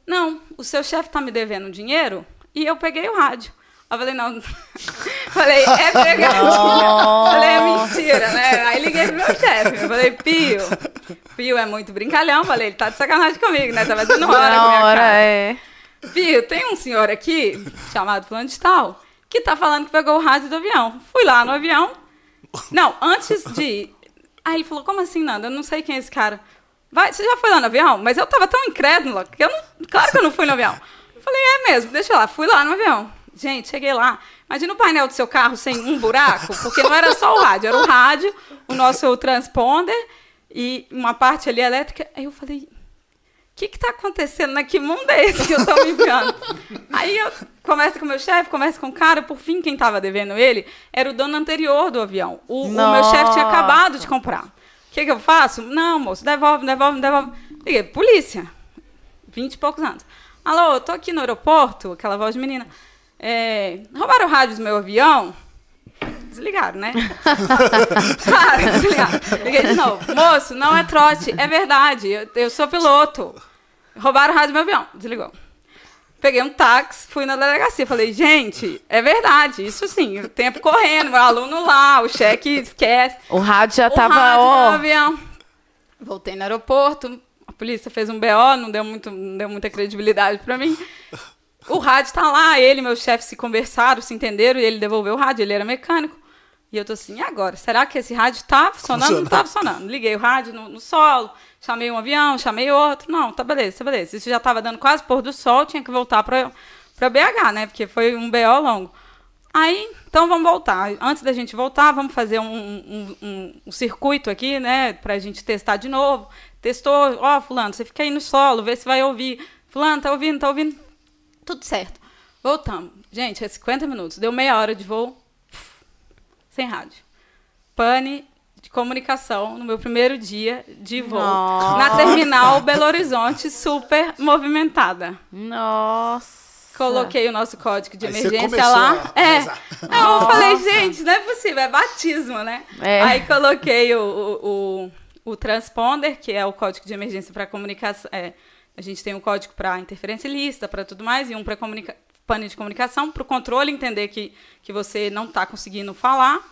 Não, o seu chefe tá me devendo dinheiro e eu peguei o rádio. Eu falei, não. falei, é pegadinha. falei, é mentira, né? Aí liguei pro meu chefe. Eu falei, Pio, Pio é muito brincalhão. Falei, ele tá de sacanagem comigo, né? Tá fazendo hora Na com hora, cara. é. Pio, tem um senhor aqui, chamado fulano de tal, que tá falando que pegou o rádio do avião. Fui lá no avião. Não, antes de ir. Aí ele falou, como assim, Nanda? Eu não sei quem é esse cara. Vai, você já foi lá no avião? Mas eu tava tão incrédula que eu não. Claro que eu não fui no avião. Eu falei, é mesmo, deixa eu lá. Fui lá no avião. Gente, cheguei lá. Imagina o painel do seu carro sem um buraco, porque não era só o rádio, era o rádio, o nosso transponder e uma parte ali elétrica. Aí eu falei, que que tá acontecendo, né? Que mundo é esse que eu tô me enfiando? Aí eu converso com o meu chefe, converso com o cara, por fim, quem tava devendo ele era o dono anterior do avião. O, o meu chefe tinha acabado de comprar. O que que eu faço? Não, moço, devolve, devolve, devolve. Liguei, polícia. 20 e poucos anos. Alô, eu tô aqui no aeroporto, aquela voz de menina. É, roubaram o rádio do meu avião. Desligaram, né? Claro, desligaram. Liguei de novo. Moço, não é trote, é verdade. Eu, eu sou piloto. Roubaram o rádio do meu avião. Desligou. Peguei um táxi, fui na delegacia. Falei, gente, é verdade. Isso sim, o tempo correndo, meu aluno lá, o cheque esquece. O rádio já O tava, rádio ó. avião. Voltei no aeroporto, a polícia fez um BO, não deu, muito, não deu muita credibilidade pra mim. O rádio tá lá, ele e meu chefe se conversaram, se entenderam, e ele devolveu o rádio, ele era mecânico. E eu tô assim, e agora? Será que esse rádio tá funcionando? Não tá funcionando. Liguei o rádio no, no solo, chamei um avião, chamei outro. Não, tá beleza, tá beleza. Isso já tava dando quase pôr do sol, tinha que voltar pra, pra BH, né? Porque foi um BO longo. Aí, então vamos voltar. Antes da gente voltar, vamos fazer um, um, um- um circuito aqui, né? Pra gente testar de novo. Testou, ó, fulano, você fica aí no solo, vê se vai ouvir. Fulano, tá ouvindo, tá ouvindo? Tudo certo. Voltamos. Gente, é 50 minutos. Deu meia hora de voo. Sem rádio. Pane de comunicação no meu primeiro dia de voo. Nossa. Na terminal Belo Horizonte, super movimentada. Nossa. Coloquei o nosso código de Aí emergência lá. a É. Aí eu falei, gente, não é possível, é batismo, né? É. Aí coloquei o, o, o, o transponder, que é o código de emergência para comunicação. é, a gente tem um código para interferência ilícita, para tudo mais, e um para pane de comunicação, para o controle entender que, que você não está conseguindo falar.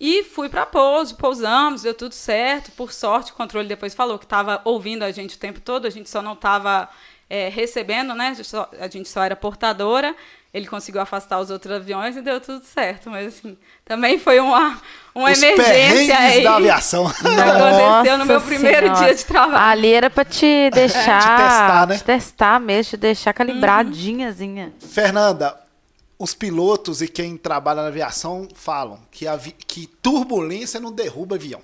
E fui para pouso, pousamos, deu tudo certo. Por sorte, o controle depois falou que estava ouvindo a gente o tempo todo, a gente só não estava recebendo, né? A gente, só, a gente só era portadora. Ele conseguiu afastar os outros aviões e deu tudo certo. Mas assim, também foi uma, uma Os emergência aí. da aviação. que aconteceu no meu primeiro Senhora. dia de trabalho. Ali era pra te deixar. Te testar, né? Te testar mesmo, te deixar calibradinhazinha. Fernanda, os pilotos e quem trabalha na aviação falam que, avi- que turbulência não derruba avião.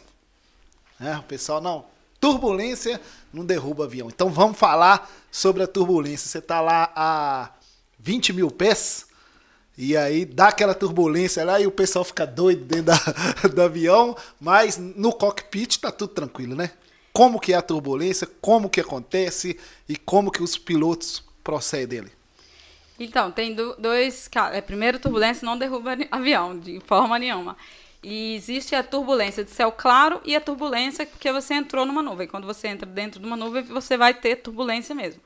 Né? O pessoal, não, turbulência não derruba avião. Então vamos falar sobre a turbulência. Você está lá a 20 mil pés e aí dá aquela turbulência lá e o pessoal fica doido dentro da- do avião, mas no cockpit tá tudo tranquilo, né? Como que é a turbulência, como que acontece e como que os pilotos procedem dele. Então, tem do- dois casos. É, primeiro, turbulência não derruba avião, de forma nenhuma. E existe a turbulência de céu claro e a turbulência porque você entrou numa nuvem. Quando você entra dentro de uma nuvem, você vai ter turbulência mesmo.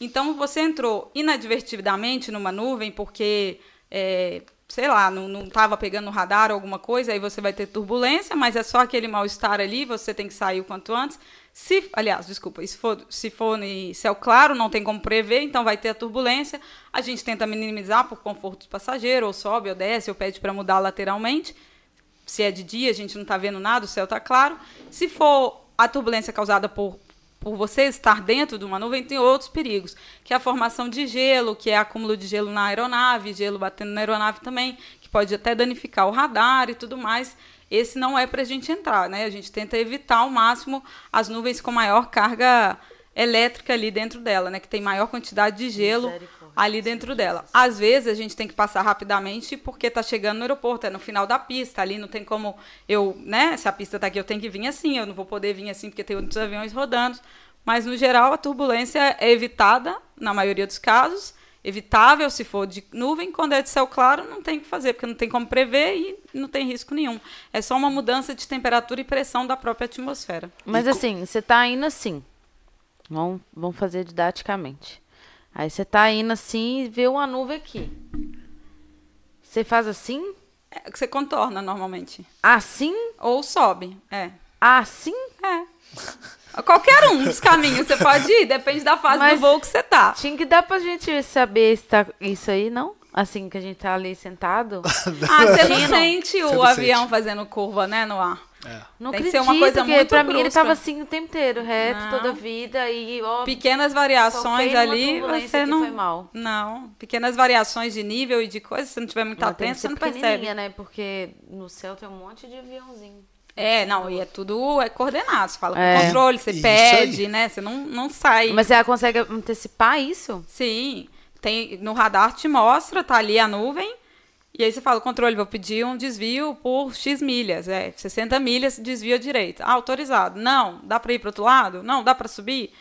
Então, você entrou inadvertidamente numa nuvem porque, é, sei lá, não estava pegando no radar ou alguma coisa, aí você vai ter turbulência, mas é só aquele mal-estar ali, você tem que sair o quanto antes. Se, aliás, desculpa, se for, se for em céu claro, não tem como prever, então vai ter a turbulência. A gente tenta minimizar por conforto do passageiro, ou sobe, ou desce, ou pede para mudar lateralmente. Se é de dia, a gente não está vendo nada, o céu está claro. Se for a turbulência causada por, por você estar dentro de uma nuvem, tem outros perigos, que é a formação de gelo, que é acúmulo de gelo na aeronave, gelo batendo na aeronave também, que pode até danificar o radar e tudo mais. Esse não é para a gente entrar, né? A gente tenta evitar ao máximo as nuvens com maior carga elétrica ali dentro dela, né? Que tem maior quantidade de gelo ali dentro dela. Às vezes a gente tem que passar rapidamente porque tá chegando no aeroporto, é no final da pista, ali não tem como eu, né? Se a pista tá aqui, eu tenho que vir assim, eu não vou poder vir assim porque tem outros aviões rodando. Mas no geral a turbulência é evitada na maioria dos casos, evitável se for de nuvem, quando é de céu claro não tem o que fazer, porque não tem como prever e não tem risco nenhum. É só uma mudança de temperatura e pressão da própria atmosfera. Mas assim, você tá indo assim. Vamos, vamos fazer didaticamente. Aí você tá indo assim e vê uma nuvem aqui. Você faz assim? É você contorna normalmente. Assim? Ou sobe, é. Assim? É. Qualquer um dos caminhos você pode ir, depende da fase Mas- do voo que você tá. Tinha que dar pra gente saber se tá isso aí, não? Assim que a gente tá ali sentado. Ah, você não sente o Você não avião sente. fazendo curva, né, no ar. Não Tem que ser uma coisa porque muito pra mim ele brusca. tava assim o tempo inteiro, reto, Não. toda a vida. E, ó, Pequenas variações ali, você que não. foi mal. Não. Pequenas variações de nível e de coisa, se você não tiver muito que atento, você não percebe. né? Porque no céu tem um monte de aviãozinho. É, não, e é tudo é coordenado. Você fala com É. controle, você Isso pede, aí. né? Você não, não sai. Mas você consegue antecipar isso? Sim. Tem, no radar te mostra, tá ali a nuvem. E aí você fala, controle, vou pedir um desvio por X milhas. É, 60 milhas, desvio à direita. Ah, autorizado. Não. Dá para ir para outro lado? Não. Dá para subir?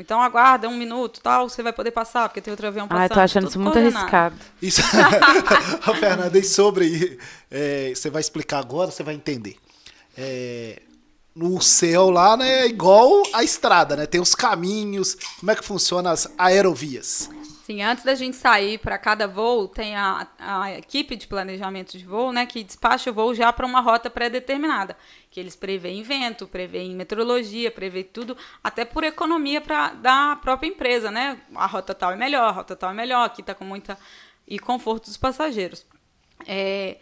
Então aguarda um minuto, tal, você vai poder passar, porque tem outro avião passando. Ai, tô achando isso muito coordenado. arriscado. Isso. Fernanda, e sobre. é, você vai explicar agora, você vai entender. É, no céu lá, né, é igual a estrada, né? Tem os caminhos. Como é que funciona as aerovias? Sim, antes da gente sair para cada voo, tem a, a equipe de planejamento de voo, né, que despacha o voo já para uma rota pré-determinada, que eles preveem vento, preveem meteorologia, preveem tudo, até por economia pra, da própria empresa, né? A rota tal é melhor, a rota tal é melhor, aqui está com muita e conforto dos passageiros. É,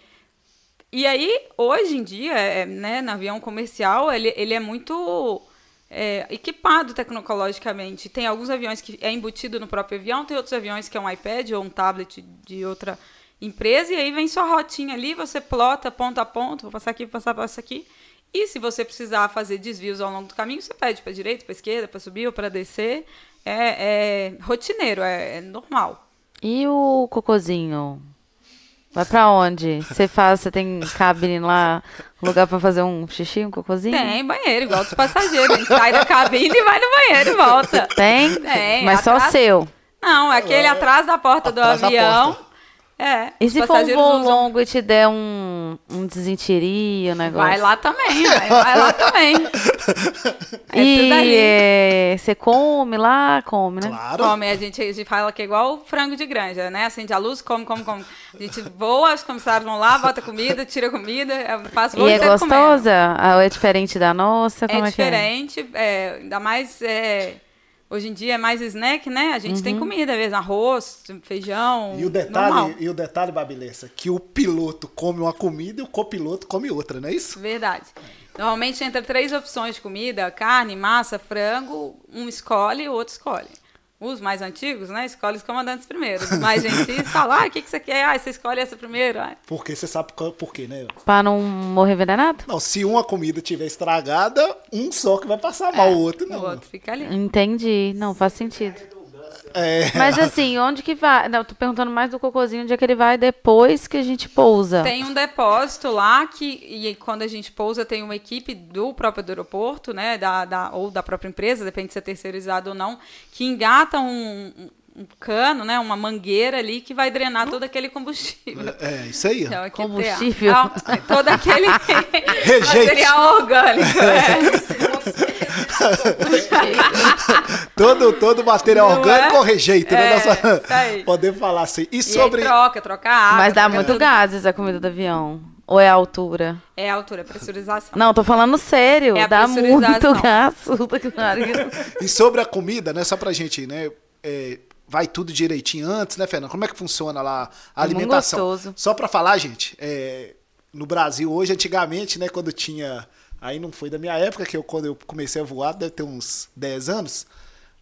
e aí, hoje em dia, é, né, no avião comercial, ele, ele é muito é, equipado tecnologicamente. Tem alguns aviões que é embutido no próprio avião, tem outros aviões que é um iPad ou um tablet de outra empresa, e aí vem sua rotinha ali, você plota ponto a ponto, vou passar aqui, vou passar, passar aqui. E se você precisar fazer desvios ao longo do caminho, você pede para direita, para esquerda, para subir ou para descer. É, é rotineiro, é, é normal. E o cocôzinho? Vai pra onde? Você faz, você tem cabine lá, lugar pra fazer um xixi, um cocôzinho? Tem banheiro, igual dos passageiros. A gente sai da cabine e vai no banheiro e volta. Tem? Tem, Mas só o atrás- seu. Não, é aquele atrás da porta do Atrás da avião. porta. É. E se for um voo usam- longo e te der um, um desinteria, um negócio? Vai lá também, vai, vai lá também. É e tudo ali. é, você come lá? Come, né? Claro. Come, a gente, a gente fala que é igual frango de granja, né? Acende a luz, come, come, come. A gente voa, os comissários vão lá, bota comida, tira comida, é, passa o E voo é inteiro comendo. gostosa? Ah, é diferente da nossa? É Como é, que é? diferente, é, ainda mais. é, hoje em dia é mais snack, né? A gente Uhum. tem comida, às vezes, arroz, feijão. E o detalhe, normal. e o detalhe, Babilessa, que o piloto come uma comida e o copiloto come outra, não é isso? Verdade. Normalmente entra três opções de comida: carne, massa, frango. Um escolhe e o outro escolhe. Os mais antigos, né? Escolhe os comandantes primeiro. Os mais gentis falam: ah, o que, que você quer? Ah, você escolhe essa primeiro. Ah, Porque você sabe por quê, né? Pra não morrer envenenado? Não, se uma comida tiver estragada, um só que vai passar mal, o outro o não. outro fica ali. Entendi. Não, faz sentido. É, Mas assim, onde que vai? Não, tô perguntando mais do cocôzinho, onde é que ele vai depois que a gente pousa? Tem um depósito lá que, e quando a gente pousa, tem uma equipe do próprio aeroporto, né? Da, da, ou da própria empresa, depende se é terceirizado ou não, que engata um, um- cano, né? Uma mangueira ali que vai drenar todo aquele combustível. é isso aí. Então, Combustível. Tem, ah, todo aquele Rejeito. material orgânico. É. Todo, todo material Não orgânico é? ou rejeito, né? É, Nossa, isso aí. Podemos falar assim. E E sobre. troca, troca água. Mas dá muito tudo. gases a comida do avião. Ou é a altura? É a altura, pressurização. Não, tô falando sério. É a dá muito gás. Puta que pariu. E sobre a comida, né? Só pra gente, né? é, vai tudo direitinho antes, né, Fernanda? Como é que funciona lá a É alimentação? gostoso. Só pra falar, gente, é, no Brasil hoje, antigamente, né, quando tinha. Aí não foi da minha época, que eu, quando eu comecei a voar, deve ter uns 10 anos.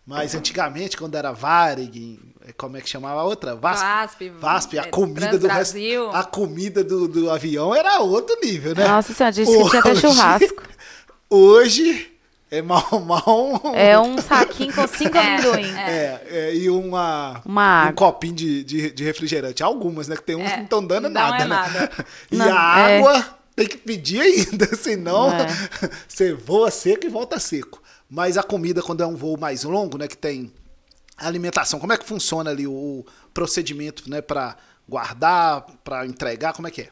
Mas antigamente, quando era Varig, como é que chamava a outra? VASP, VASP, a é, comida do Transbrasil. a comida do, do avião era outro nível, né? Nossa senhora, disse que tinha até Hoje- churrasco. Hoje É mal, mal. É um saquinho com cinco amendoim. É, é, e uma, Uma um copinho de, de, de refrigerante. Algumas, né? Que tem uns que não estão dando não nada, é né? nada. E Não, a é. água tem que pedir ainda, senão É. você voa seco e volta seco. Mas a comida, quando é um voo mais longo, né? Que tem alimentação, como é que funciona ali o, o procedimento, né? Pra guardar, pra entregar, como é que é?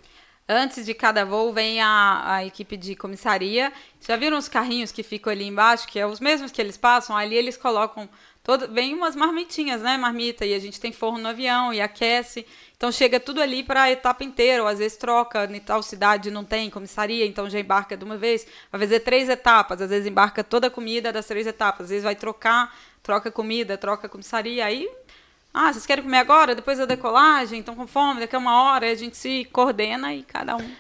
Antes de cada voo vem a, a equipe de comissaria. Já viram os carrinhos que ficam ali embaixo, que é os mesmos que eles passam? Ali eles colocam todo, vem umas marmitinhas, né, marmita, e a gente tem forno no avião e aquece. Então chega tudo ali para a etapa inteira, ou às vezes troca, em tal cidade não tem comissaria, então já embarca de uma vez. Vai fazer três etapas, às vezes embarca toda a comida das três etapas, às vezes vai trocar, troca comida, troca comissaria, aí ah, vocês querem comer agora, depois da decolagem, estão com fome, daqui a uma hora, a gente se coordena e cada um.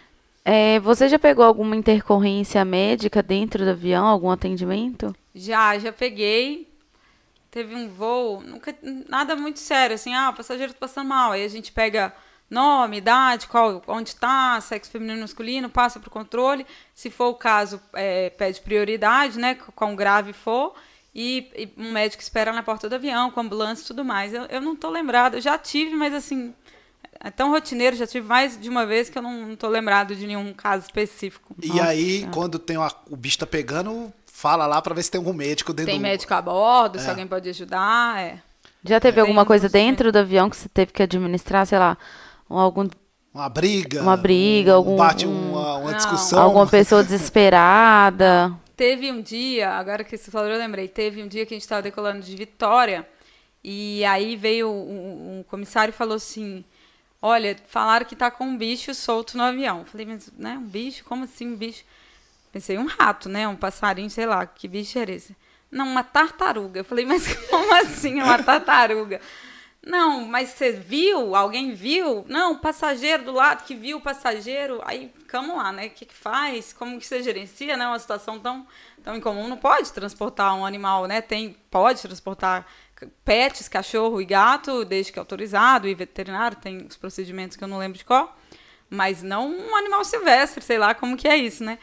É, você já pegou alguma intercorrência médica dentro do avião, algum atendimento? Já, já peguei. Teve um voo, nunca nada muito sério, assim, ah, o passageiro tá passando mal. Aí a gente pega nome, idade, qual, onde tá, sexo feminino e masculino, passa pro controle. Se for o caso, é, pede prioridade, né, quão grave for. E, e um médico espera na porta do avião, com ambulância e tudo mais. Eu, eu não tô lembrada, eu já tive, mas assim, é tão rotineiro, já tive mais de uma vez que eu não, tô lembrado de nenhum caso específico. E Nossa aí, quando tem uma- o bicho tá pegando, fala lá pra ver se tem algum médico dentro Tem do... médico a bordo, se É. alguém pode ajudar, é. Já teve Tem alguma coisa dentro do avião que você teve que administrar, sei lá, um- algum, Uma briga. Uma briga, um algum- Bate um- uma, uma discussão. alguma pessoa desesperada? Teve um dia, agora que você falou, eu lembrei, teve um dia que a gente estava decolando de Vitória, e aí veio um, um comissário e falou assim: Olha, falaram que tá com um bicho solto no avião. Falei, mas né, um bicho? Como assim um bicho? Pensei, um rato, né? Um passarinho, sei lá, que bicho era esse? Não, uma tartaruga. Eu falei, mas como assim uma tartaruga? Não, mas você viu? Alguém viu? Não, passageiro do lado que viu o passageiro. Aí, vamos lá, né? O que, que faz? Como que você gerencia, né? Uma situação tão, tão incomum. Não pode transportar um animal, né? Tem, pode transportar pets, cachorro e gato, desde que autorizado, e veterinário, tem os procedimentos que eu não lembro de qual. Mas não um animal silvestre, sei lá como que é isso, né?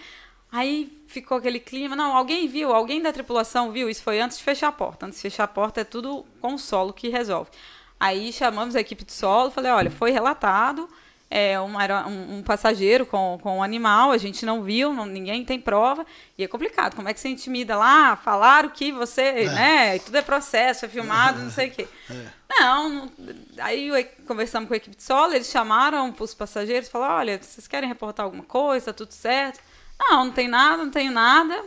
Aí ficou aquele clima. Não, alguém viu, alguém da tripulação viu. Isso foi antes de fechar a porta. Antes de fechar a porta é tudo com o solo que resolve. Aí chamamos a equipe de solo, falei, olha, foi relatado é, um, um- um passageiro com, com um animal, a gente não viu, não- ninguém tem prova, e é complicado. Como é que você intimida lá? Falaram que você, né? e Tudo é processo, é filmado, não sei o quê. Não, não- aí conversamos com a equipe de solo, eles chamaram os passageiros, falaram, olha, vocês querem reportar alguma coisa, tá tudo certo? Não, não tem nada, não tenho nada.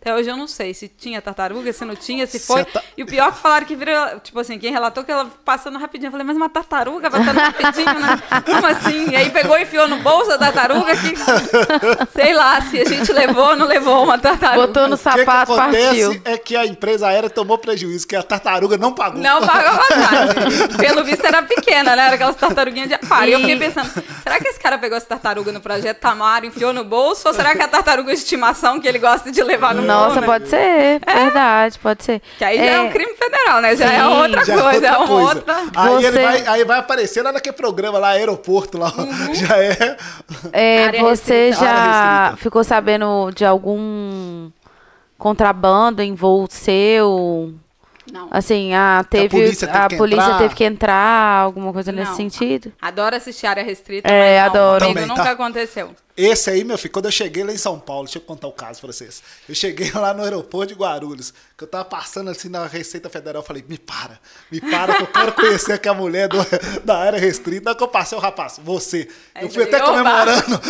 Até hoje eu não sei se tinha tartaruga, se não tinha, se foi. Tá- E o pior que falaram que virou, tipo assim, quem relatou que ela passando rapidinho. Eu falei, mas uma tartaruga passando rapidinho, né? Como assim? E aí pegou e enfiou no bolso a tartaruga que. Sei lá, se a gente levou ou não levou uma tartaruga. Botou no O que, que sapato, acontece partiu. é que a empresa aérea tomou prejuízo, que a tartaruga não pagou. Não pagou a passagem. Pelo visto era pequena, né? Era aquelas tartaruguinhas de aquário. E eu fiquei pensando, será que esse cara pegou essa tartaruga no projeto Tamar, enfiou no bolso? Ou será que é a tartaruga de estimação que ele gosta de levar no Nossa, né? pode ser, verdade, pode ser. Que aí já é um crime federal, né? Já é Sim, outra Já coisa, é uma coisa. outra. Aí, Você- ele vai, aí vai aparecer lá naquele programa lá, aeroporto lá. Uhum. Já é. É, você já ficou sabendo de algum contrabando em voo seu? Não. Assim, a teve polícia teve a que polícia entrar? teve que entrar, alguma coisa nesse Não. sentido? Adoro assistir área restrita, É, mas não, adoro. Também, nunca tá? aconteceu. Esse aí, meu filho, quando eu cheguei lá em São Paulo, deixa eu contar o caso pra vocês. Eu cheguei lá no aeroporto de Guarulhos, que eu tava passando assim na Receita Federal, eu falei, me para, me para, que eu quero conhecer aquela mulher do- da área restrita. Aí que eu passei o rapaz, você. Aí eu fui até comemorando,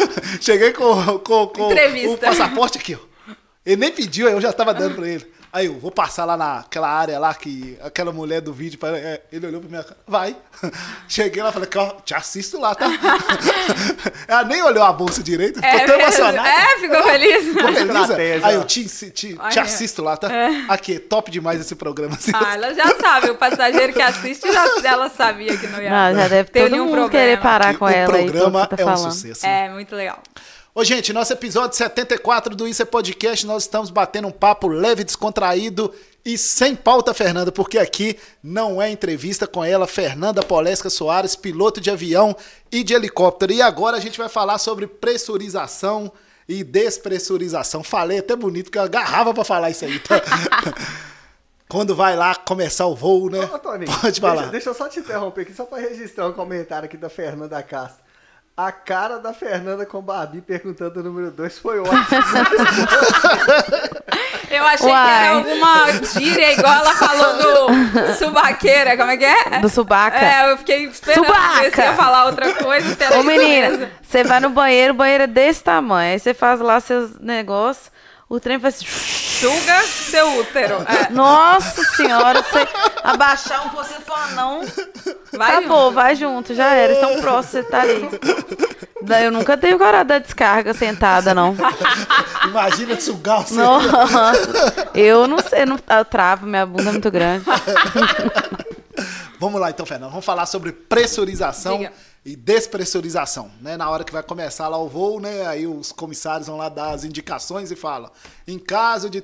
cheguei com, com, com o passaporte aqui, ó. Ele nem pediu, aí eu já tava dando pra ele. Aí eu vou passar lá naquela área lá que aquela mulher do vídeo, para- é, ele olhou pra minha cara, vai. Cheguei lá e falei, te assisto lá, tá? Ela nem olhou a bolsa direito, ficou tão emocionada. É, ficou feliz. Ficou feliz. Estratégia. Aí eu te, te, te assisto lá, tá? Aqui, top demais esse programa. assim. Ah, ela já sabe, o passageiro que assiste, já, ela sabia que não ia Não, já deve ter todo nenhum mundo problema. querer parar com o ela que programa tá é um falando. sucesso. É, muito legal. Ô, gente, nosso episódio 74 do Isso é Podcast, nós estamos batendo um papo leve, descontraído e sem pauta, Fernanda, porque aqui não é entrevista com ela, Fernanda Polesca Soares, piloto de avião e de helicóptero. E agora a gente vai falar sobre pressurização e despressurização. Falei até bonito, que eu agarrava pra falar isso aí. Tá? Quando vai lá começar o voo, né? Ô, Tony, Pode falar. Deixa, deixa eu só te interromper aqui, só pra registrar um comentário aqui da Fernanda Castro. A cara da Fernanda com Barbie perguntando o número 2 foi ótimo. Eu achei que Uai. era alguma gíria, igual ela falou do subaqueira, como é que é? Do subaca. É, eu fiquei esperando Subaca. ver se ia falar outra coisa. Se Ô, menina, você vai no banheiro, o banheiro é desse tamanho. Aí você faz lá seus negócios, o trem faz. Suga seu útero. É, Nossa senhora, você abaixar um pouco, você fala, não. vai Acabou, junto. vai junto, já era. Tão próximo você tá ali. Daí Eu nunca tenho coragem da descarga sentada, não. Imagina sugar o seu. Nossa, eu não sei, não, eu travo, minha bunda é muito grande. Vamos lá então, Fernando. Vamos falar sobre pressurização Diga. E despressurização, né? Na hora que vai começar lá o voo, né? Aí os comissários vão lá dar as indicações e falam: em caso de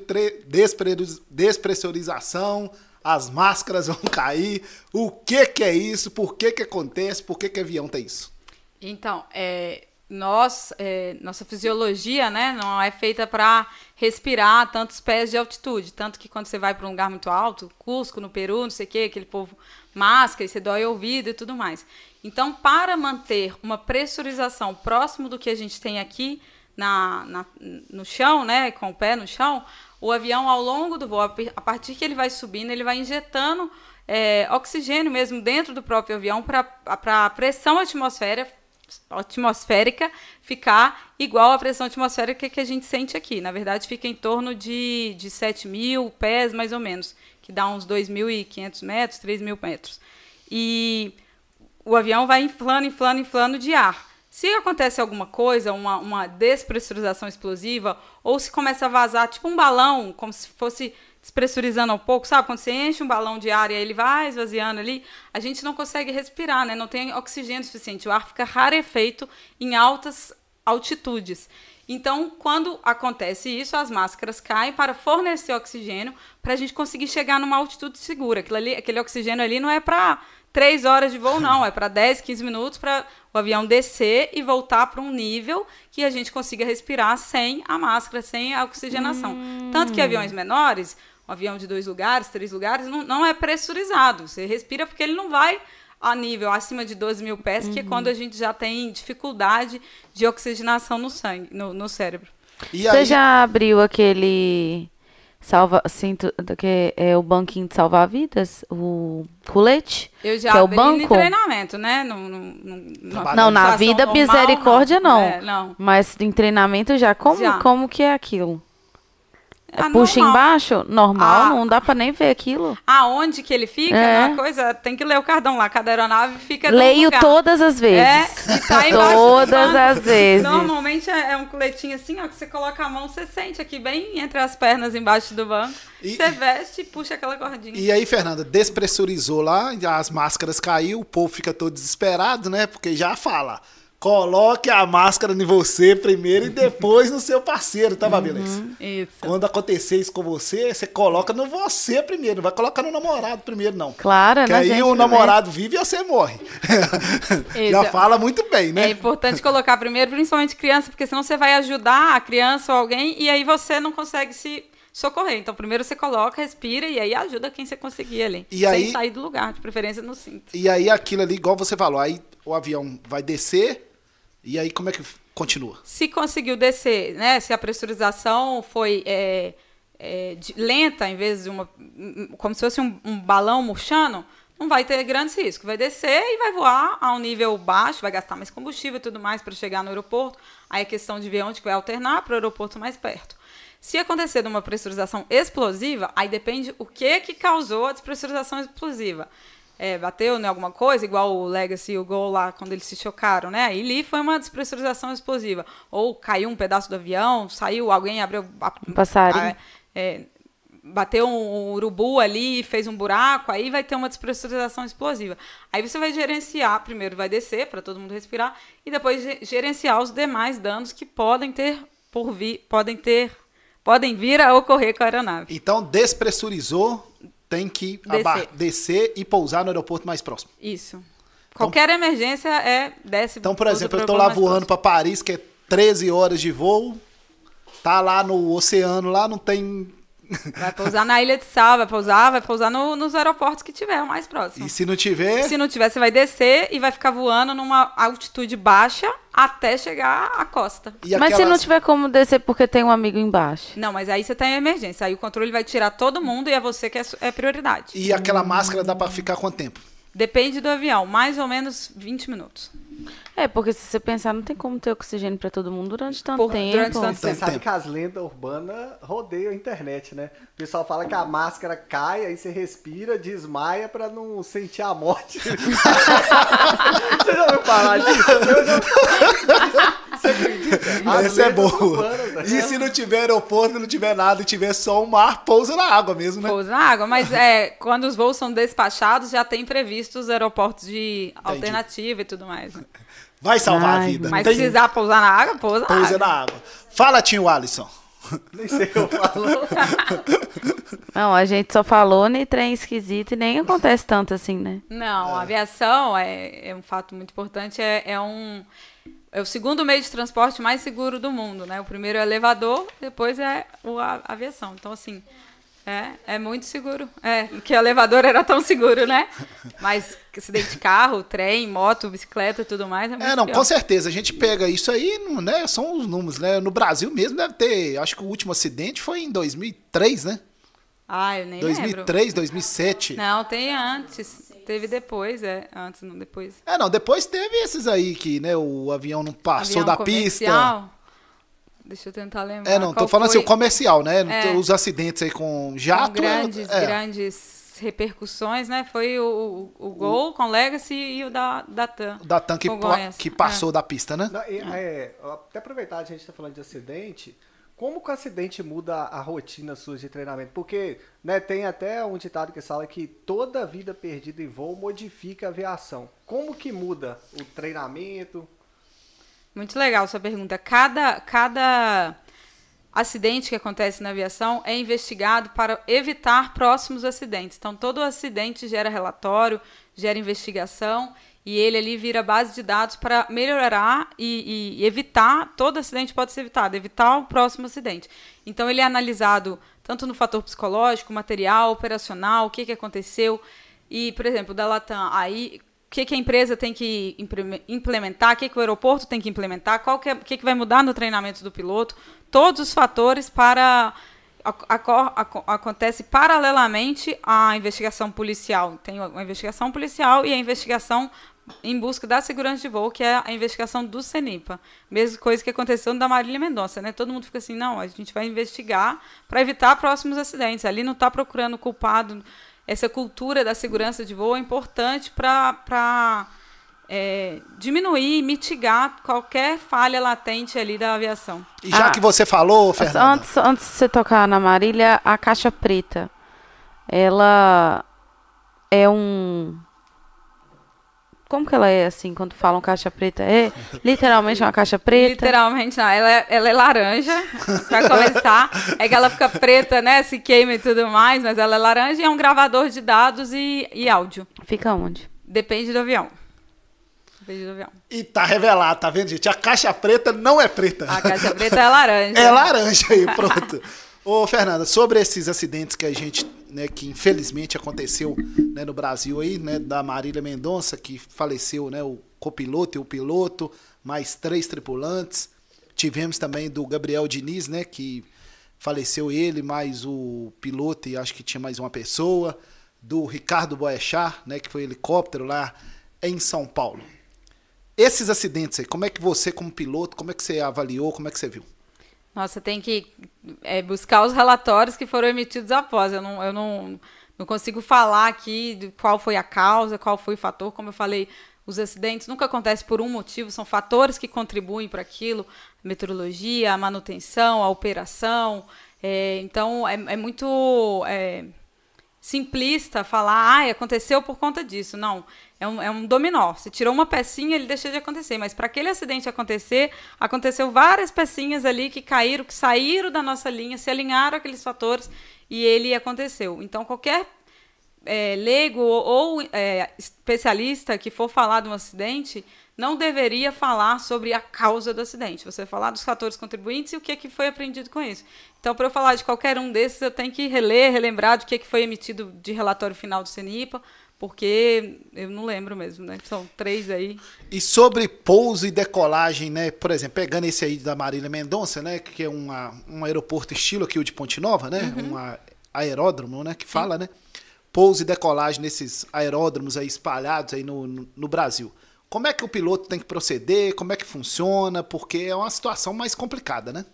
despressurização, as máscaras vão cair. O que que é isso? Por que que acontece? Por que que avião tem isso? Então, é, nós, é, nossa fisiologia, né, não é feita para respirar tantos pés de altitude. Tanto que quando você vai para um lugar muito alto, Cusco, no Peru, não sei o quê, aquele povo máscara e você dói o ouvido e tudo mais. Então, para manter uma pressurização próximo do que a gente tem aqui na, na- no chão, né, com o pé no chão, o avião, ao longo do voo, a partir que ele vai subindo, ele vai injetando é, oxigênio mesmo dentro do próprio avião para a pressão atmosfera, atmosférica ficar igual à pressão atmosférica que a gente sente aqui. Na verdade, fica em torno de, de 7 mil pés, mais ou menos, que dá uns 2.500 metros, 3 mil metros. E o avião vai inflando, inflando, inflando de ar. Se acontece alguma coisa, uma, uma despressurização explosiva, ou se começa a vazar, tipo um balão, como se fosse despressurizando um pouco, sabe? Quando você enche um balão de ar e aí ele vai esvaziando ali, a gente não consegue respirar, né? Não tem oxigênio suficiente. O ar fica rarefeito em altas altitudes. Então, quando acontece isso, as máscaras caem para fornecer oxigênio para a gente conseguir chegar numa altitude segura. Ali, aquele oxigênio ali não é para três horas de voo, não. É para 10, 15 minutos para o avião descer e voltar para um nível que a gente consiga respirar sem a máscara, sem a oxigenação. Tanto que aviões menores, um avião de dois lugares, três lugares, não, não é pressurizado. Você respira porque ele não vai a nível acima de 12 mil pés, que é quando a gente já tem dificuldade de oxigenação no sangue, no, no cérebro. E Você aí, já abriu aquele salva cinto que é o banquinho de salvar vidas, o colete? Eu já que é o banco? treinamento, né? No, no, no- Não, na vida normal, misericórdia não. É, não. Mas em treinamento já como Já. como que é aquilo? É Ah, puxa normal. embaixo? Normal, Ah. não dá pra nem ver aquilo. Aonde que ele fica, É. uma coisa, tem que ler o cardão lá. Cada aeronave fica Leio lugar. todas as vezes. É, e tá embaixo do Todas banco. as vezes. Normalmente é, é um coletinho assim, ó, que você coloca a mão, você sente aqui bem entre as pernas embaixo do banco. E- Você veste e puxa aquela cordinha. e aí, Fernanda, despressurizou lá, as máscaras caiu, o povo fica todo desesperado, né? Porque já fala. Coloque a máscara em você primeiro e depois no seu parceiro, tá, Babilês? Isso. Quando acontecer isso com você, você coloca no você primeiro, não vai colocar no namorado primeiro, não. Claro, Que né, aí gente? o namorado vive e você morre. Já Isso. fala muito bem, É né? importante colocar primeiro, principalmente criança, porque senão você vai ajudar a criança ou alguém e aí você não consegue se socorrer. Então, primeiro você coloca, respira e aí ajuda quem você conseguir ali. E sem aí- sair do lugar, de preferência no cinto. E aí aquilo ali, igual você falou, aí o avião vai descer e aí como é que continua? Se conseguiu descer, né? Se a pressurização foi é, é, de- lenta, em vez de uma. como se fosse um, um balão murchando, não vai ter grandes riscos. Vai descer e vai voar a um nível baixo, vai gastar mais combustível e tudo mais para chegar no aeroporto. Aí é questão de ver onde que vai alternar para o aeroporto mais perto. Se acontecer de uma pressurização explosiva, aí depende o que que causou a despressurização explosiva. É, bateu em alguma coisa, igual o Legacy e o Gol lá, quando eles se chocaram, né? Aí ali foi uma despressurização explosiva. Ou caiu um pedaço do avião, saiu, alguém abriu... A, Um passarinho. a- é, bateu um urubu ali e fez um buraco, aí vai ter uma despressurização explosiva. Aí você vai gerenciar, primeiro vai descer para todo mundo respirar e depois ge- gerenciar os demais danos que podem ter por vir, podem ter, podem vir a ocorrer com a aeronave. Então despressurizou, tem que Descer. descer e pousar no aeroporto mais próximo. Isso. Qualquer emergência é desce. Então, por exemplo, eu voo lá voando para Paris, que é 13 horas de voo, Tá lá no oceano, lá não tem. Vai pousar na Ilha de Sal, vai pousar, vai pousar no- nos aeroportos que tiver o mais próximo. E se não tiver. Se não tiver, você vai descer e vai ficar voando numa altitude baixa até chegar à costa. E Mas se não tiver como descer porque tem um amigo embaixo. Não, mas aí você tá em emergência. Aí o controle vai tirar todo mundo e é você que é, é prioridade. E aquela máscara dá pra ficar quanto tempo? Depende do avião, mais ou menos 20 minutos. É, porque se você pensar, não tem como ter oxigênio pra todo mundo durante tanto Por- tempo. durante tanto Você Tanto sabe tempo. que as lendas urbanas rodeiam a internet, né? O pessoal fala que a máscara cai, aí você respira, desmaia pra não sentir a morte. você já ouviu falar disso? Eu já... Você acredita? As Essa é boa. né? E se não tiver aeroporto, não tiver nada e tiver só o mar, pousa na água mesmo, né? Pousa na água, mas é, quando os voos são despachados, já tem previsto os aeroportos de alternativa e tudo mais. né? Vai salvar a Ai, vida. Mas tem- precisar pousar na água, pousa na pousa água. na água. Fala, tio Alisson. Nem sei o que eu falo. Não, a gente só falou nem trem esquisito e nem acontece tanto assim, né? Não, a aviação é, é um fato muito importante. É, é um é o segundo meio de transporte mais seguro do mundo, né? O primeiro é o elevador, depois é a, aviação. Então, assim, é, é muito seguro. É, que o elevador era tão seguro, né? Mas acidente de carro, trem, moto, bicicleta e tudo mais é muito É, não, pior. com certeza. A gente pega isso aí, né? São os números, né? No Brasil mesmo deve ter. Acho que o último acidente foi em 2003, né? Ah, eu nem lembro. 2003, 2007. Não, tem antes. Teve depois, é. Antes, não depois. É, não, depois teve esses aí que, né, o avião não passou Avião da pista. comercial. Deixa eu tentar lembrar. É, não, tô qual falando assim, foi. o comercial, né? É. Os acidentes aí com com jato. grandes, é, grandes repercussões, né? Foi o, o, o Gol com Legacy e o da, da TAM. Da TAM que, que passou da pista, né? Não, e, é, até aproveitar, a gente está falando de acidente. Como que o acidente muda a rotina sua de treinamento? Porque né, tem até um ditado que fala que toda vida perdida em voo modifica a aviação. Como que muda o treinamento? Muito legal sua pergunta. Cada, cada acidente que acontece na aviação é investigado para evitar próximos acidentes. Então, todo acidente gera relatório, gera investigação e ele ali vira base de dados para melhorar e, e evitar todo acidente pode ser evitado, evitar o próximo acidente. Então, ele é analisado tanto no fator psicológico, material, operacional, o que, que aconteceu. E, por exemplo, da Latam, aí o que, que a empresa tem que implementar, o que, que o aeroporto tem que implementar, qual que é, o que, que vai mudar no treinamento do piloto, todos os fatores para acontece paralelamente à investigação policial. Tem a investigação policial e a investigação em busca da segurança de voo, que é a investigação do CENIPA. Mesma coisa que aconteceu da Marília Mendonça, né? Todo mundo fica assim, não, a gente vai investigar para evitar próximos acidentes. Ali não está procurando culpado. Essa cultura da segurança de voo é importante para é, diminuir, mitigar qualquer falha latente ali da aviação. E já Ah, que você falou, Fernanda, Antes, antes de você tocar na Marília, a caixa preta, ela é um. Como que ela é assim quando falam caixa preta? É literalmente uma caixa preta? Literalmente não, ela é, ela é laranja, para começar. É que ela fica preta, né? Se queima e tudo mais, mas ela é laranja e é um gravador de dados e, e áudio. Fica onde? Depende do avião. Depende do avião. e tá revelado, tá vendo, gente? A caixa preta não é preta. A caixa preta é laranja. É laranja aí, pronto. Ô, Fernanda, sobre esses acidentes que a gente, né, que infelizmente aconteceu né, no Brasil aí, né, da Marília Mendonça, que faleceu, né, o copiloto e o piloto, mais três tripulantes. Tivemos também do Gabriel Diniz, né, que faleceu ele, mais o piloto e acho que tinha mais uma pessoa. Do Ricardo Boechat, né, que foi helicóptero lá em São Paulo. Esses acidentes aí, como é que você, como piloto, como é que você avaliou, como é que você viu? Nossa, tem que é, buscar os relatórios que foram emitidos após. Eu não, eu não, não consigo falar aqui de qual foi a causa, qual foi o fator. Como eu falei, os acidentes nunca acontecem por um motivo, são fatores que contribuem para aquilo. A meteorologia, a manutenção, a operação. É, então, é, é muito é, simplista falar, ah, aconteceu por conta disso. Não, é um, é um dominó. Se tirou uma pecinha, ele deixou de acontecer. Mas para aquele acidente acontecer, aconteceu várias pecinhas ali que caíram, que saíram da nossa linha, se alinharam aqueles fatores e ele aconteceu. Então, qualquer é, leigo ou é, especialista que for falar de um acidente não deveria falar sobre a causa do acidente. Você falar dos fatores contribuintes e o que, é que foi aprendido com isso. Então, para eu falar de qualquer um desses, eu tenho que reler, relembrar do que, é que foi emitido de relatório final do CENIPA, porque eu não lembro mesmo, né? São três aí. E sobre pouso e decolagem, né? Por exemplo, pegando esse aí da Marília Mendonça, né? Que é uma, um aeroporto estilo aqui o de Ponte Nova, né? Um a- aeródromo, né? Que fala, né? Pouso e decolagem nesses aeródromos aí espalhados aí no, no, no Brasil. Como é que o piloto tem que proceder? Como é que funciona? Porque é uma situação mais complicada, né?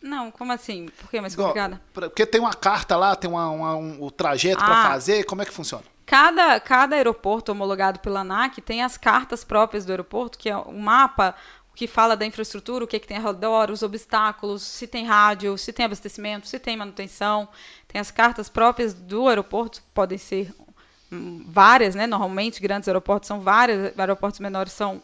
Não, como assim? Por que mais Igual, complicada? Porque tem uma carta lá, tem uma, uma- um, o trajeto para Ah. fazer. Como é que funciona? Cada, cada aeroporto homologado pela ANAC tem as cartas próprias do aeroporto, que é um mapa que fala da infraestrutura, o que, que tem ao redor, os obstáculos, se tem rádio, se tem abastecimento, se tem manutenção. Tem as cartas próprias do aeroporto, podem ser hum, várias, né? Normalmente, grandes aeroportos são várias, aeroportos menores são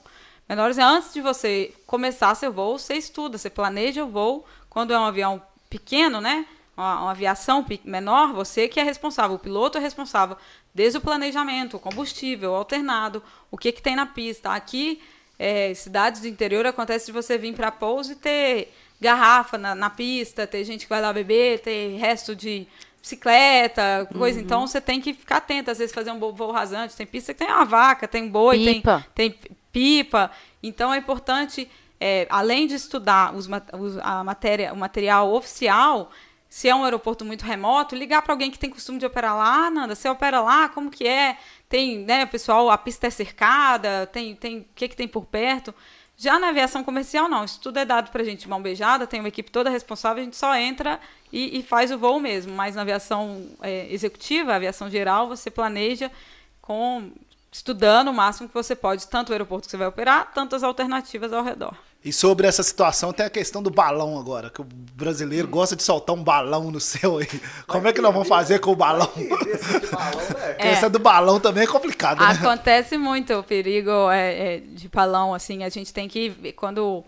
menores. Antes de você começar seu voo, você estuda, você planeja o voo. Quando é um avião pequeno, né? Uma, uma aviação menor, você que é responsável, o piloto é responsável desde o planejamento, o combustível, alternado, o que, que tem na pista. Aqui, é, cidades do interior, acontece de você vir para pouso e ter garrafa na, na pista, ter gente que vai lá beber, ter resto de bicicleta, coisa. Então você tem que ficar atento, às vezes fazer um voo- rasante. Tem pista que tem uma vaca, tem boi, tem- Pipa. tem p- pipa. Então é importante, é, além de estudar os, os- a matéria, o material oficial, se é um aeroporto muito remoto, ligar para alguém que tem costume de operar lá, Nanda, você opera lá, como que é? Tem, né, pessoal, a pista é cercada, tem, tem, o que, que tem por perto? Já na aviação comercial, não. Isso tudo é dado para a gente mão beijada, tem uma equipe toda responsável, a gente só entra e, e faz o voo mesmo. Mas na aviação é, executiva, aviação geral, você planeja com estudando o máximo que você pode, tanto o aeroporto que você vai operar, tanto as alternativas ao redor. E sobre essa situação tem a questão do vai agora, que o brasileiro gosta de soltar um balão no céu aí. Como é que nós vamos fazer com o balão? Balão, né? Porque essa do balão também é complicada, né? Acontece muito o perigo é, é, de balão, assim, a gente tem que ver quando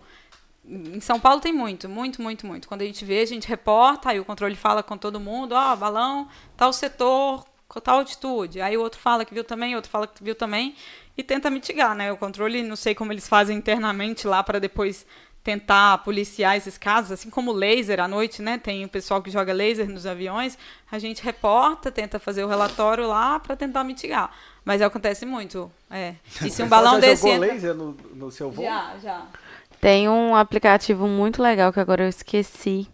em São Paulo tem muito, muito, muito, muito. Quando a gente vê, a gente reporta, aí o controle fala com todo mundo, ó, balão, tal setor, com tal altitude. Aí o outro fala que viu também, outro fala que viu também e tenta mitigar, né? O controle, não sei como eles fazem internamente lá para depois tentar policiar esses casos, assim como laser à noite, né? Tem o pessoal que joga laser nos aviões, a gente reporta, tenta fazer o relatório lá para tentar mitigar. Mas acontece muito, é. E se um Você balão já desse jogou entra... laser no, no seu voo? Já, já. Tem um aplicativo muito legal que agora eu esqueci.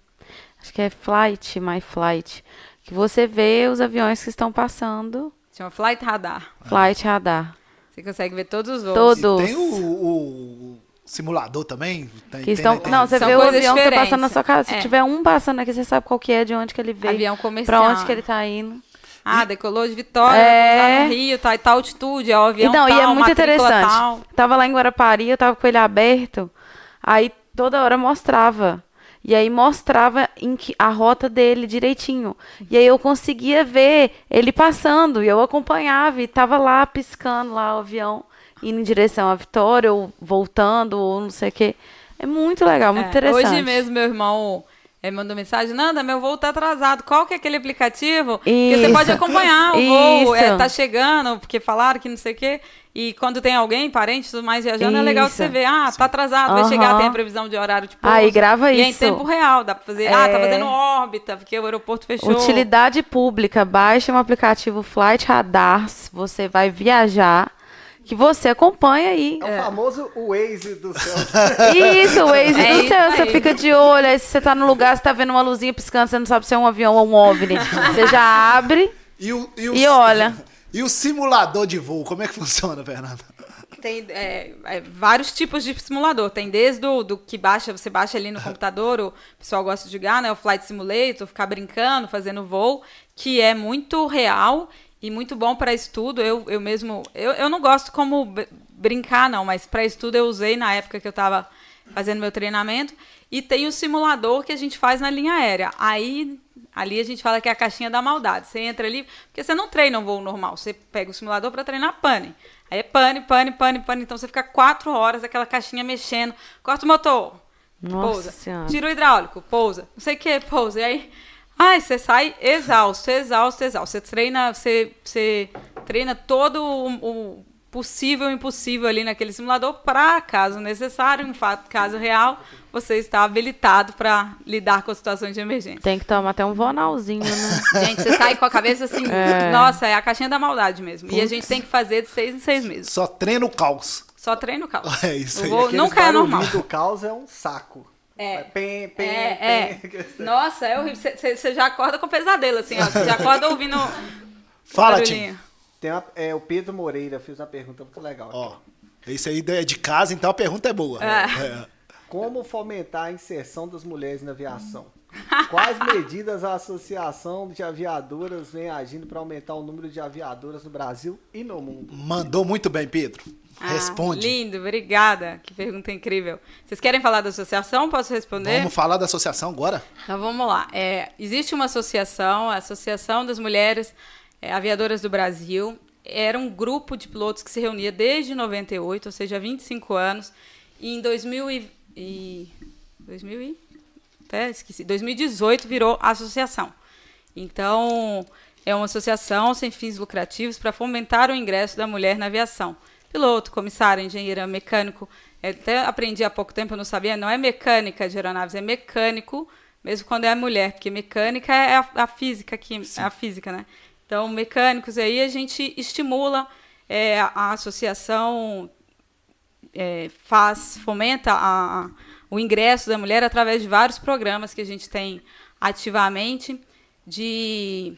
Acho que é Flight, My Flight. Que você vê os aviões que estão passando. Chama Flight Radar. Flight Radar. Você consegue ver todos os voos. Todos. E tem o, o simulador também? Tem, Que tem estão, internet. não, você São vê o avião que tá passando na sua casa. Se É. tiver um passando aqui, você sabe qual que é, de onde que ele veio. Avião comercial. Pra onde que ele tá indo. Ah, decolou de Vitória, É. tá no Rio, tá em tal altitude, é o avião e não, tal, e é muito interessante. tal. Tava lá em Guarapari, eu tava com ele aberto. Aí toda hora mostrava. E aí mostrava em que, a rota dele direitinho. E aí eu conseguia ver ele passando. E eu acompanhava e tava lá piscando lá o avião, indo em direção à Vitória, ou voltando, ou não sei o quê. É muito legal, muito É, interessante. Hoje mesmo meu irmão eh, mandou mensagem, Nanda, meu voo tá atrasado. Qual que é aquele aplicativo? Porque você Isso. pode acompanhar o voo, Isso. é, tá chegando, porque falaram que não sei o quê. E quando tem alguém, parente, tudo mais viajando, é legal que Isso. você vê, ah, tá atrasado, vai Aham. chegar, tem a previsão de horário de pouso. Aí grava e é em isso. tempo real, dá pra fazer, ah, tá É. fazendo órbita, porque o aeroporto fechou. Utilidade pública, baixe um aplicativo Flight Radars, você vai viajar, que você acompanha aí. É o famoso Waze do céu. Isso, o Waze É do isso céu, você fica de olho, aí se você tá no lugar, você tá vendo uma luzinha piscando, você não sabe se é um avião ou um OVNI. Você já abre, E, o, e, o- E olha. E o simulador de voo, como é que funciona, Fernanda? Tem é, é, vários tipos de simulador. Tem desde o do que baixa, você baixa ali no computador, o pessoal gosta de jogar, né? O Flight Simulator, ficar brincando, fazendo voo, que é muito real e muito bom para estudo. Eu, eu mesmo. Eu, eu não gosto como br- brincar, não, mas para estudo eu usei na época que eu estava fazendo meu treinamento. E tem o simulador que a gente faz na linha aérea. Aí. Ali a gente fala que é a caixinha da maldade. Você entra ali, porque você não treina um voo normal. Você pega o simulador para treinar pane. Aí é pane, pane, pane, pane. Então você fica quatro horas aquela caixinha mexendo. Corta o motor. Nossa pousa. Senhora. Tira o hidráulico, pousa. Não sei o que, pousa. E aí, ai, você sai exausto, exausto, exausto. Você treina, você, você treina todo o, o possível e impossível ali naquele simulador para, caso necessário, em fato, caso real, você está habilitado para lidar com situações de emergência. Tem que tomar até um vonalzinho, né? Gente, você sai com a cabeça assim, É. nossa, é a caixinha da maldade mesmo. E a gente tem que fazer de seis em seis meses. Só treina o caos. Só treino calma. É isso aí. vou- nunca é normal. do caos é um saco. É. Pem, pem, É, pem. é. Nossa, é horrível. Você- já acorda com pesadelo, assim, ó. Você já acorda ouvindo. Fala. Tim. Tem uma- é, o Pedro Moreira fez uma pergunta muito legal. aqui, Ó, esse aí é de casa, então a pergunta é boa. É. É. Como fomentar a inserção das mulheres na aviação? Quais medidas a Associação de Aviadoras vem agindo para aumentar o número de aviadoras no Brasil e no mundo? Mandou muito bem, Pedro. Ah, Responde. Lindo, obrigada. Que pergunta incrível. Vocês querem falar da associação? Posso responder? Vamos falar da associação agora? Então vamos lá. É, existe uma associação, a Associação das Mulheres é, Aviadoras do Brasil. Era um grupo de pilotos que se reunia desde 98, ou seja, há 25 anos. E em 2000 e, e 2000 e, até esqueci, 2018 virou associação. Então, é uma associação sem fins lucrativos para fomentar o ingresso da mulher na aviação. Piloto, comissário, engenheiro, mecânico. Eu até aprendi há pouco tempo, eu não sabia, não é mecânica de aeronaves, é mecânico, mesmo quando é mulher, porque mecânica é a, a física, aqui, é a física, né? Então, mecânicos aí a gente estimula é, a, a associação é, faz, fomenta a- a- o ingresso da mulher através de vários programas que a gente tem ativamente, de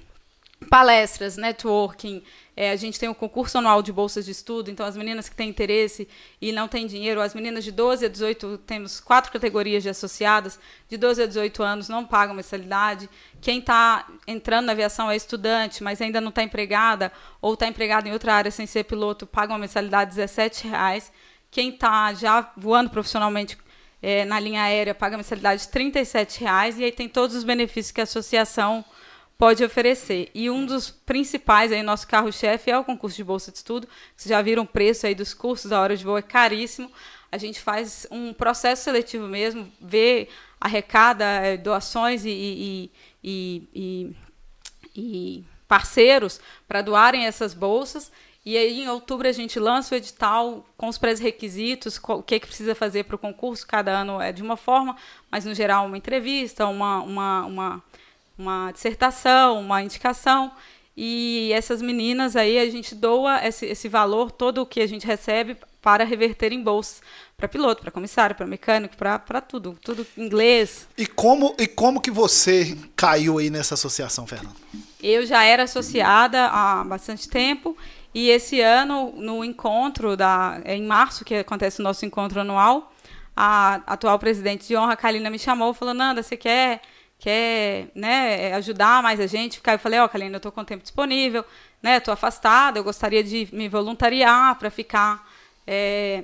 palestras, networking. É, a gente tem o concurso anual de bolsas de estudo, então as meninas que têm interesse e não têm dinheiro, as meninas de 12 a 18, temos quatro categorias de associadas, de 12 a 18 anos não pagam mensalidade. Quem está entrando na aviação é estudante, mas ainda não está empregada, ou está empregada em outra área sem ser piloto, paga uma mensalidade de 17 reais. Quem está já voando profissionalmente é, na linha aérea paga mensalidade de 37 reais, e aí tem todos os benefícios que a associação pode oferecer. E um dos principais, aí, nosso carro-chefe, é o concurso de bolsa de estudo. Vocês já viram o preço aí dos cursos, a hora de voo é caríssimo. A gente faz um processo seletivo mesmo, vê, arrecada eh, doações e, e, e, e, parceiros para doarem essas bolsas. E aí, em outubro, a gente lança o edital com os pré-requisitos, o que, que precisa fazer para o concurso. Cada ano é de uma forma, mas, no geral, uma entrevista, uma, uma, uma, uma dissertação, uma indicação. E essas meninas aí, a gente doa esse, esse valor, todo o que a gente recebe, para reverter em bolsas. Para piloto, para comissário, para mecânico, para tudo. Tudo inglês, E como, e como que você caiu aí nessa associação, Fernando? Eu já era associada há bastante tempo e esse ano, no encontro, da, é em março que acontece o nosso encontro anual, a atual presidente de honra, Kalina, me chamou e falou, Nanda, você quer, quer né, ajudar mais a gente? Ficar? Eu falei, ó, Kalina, eu estou com tempo disponível, né, estou afastada, eu gostaria de me voluntariar para ficar... é,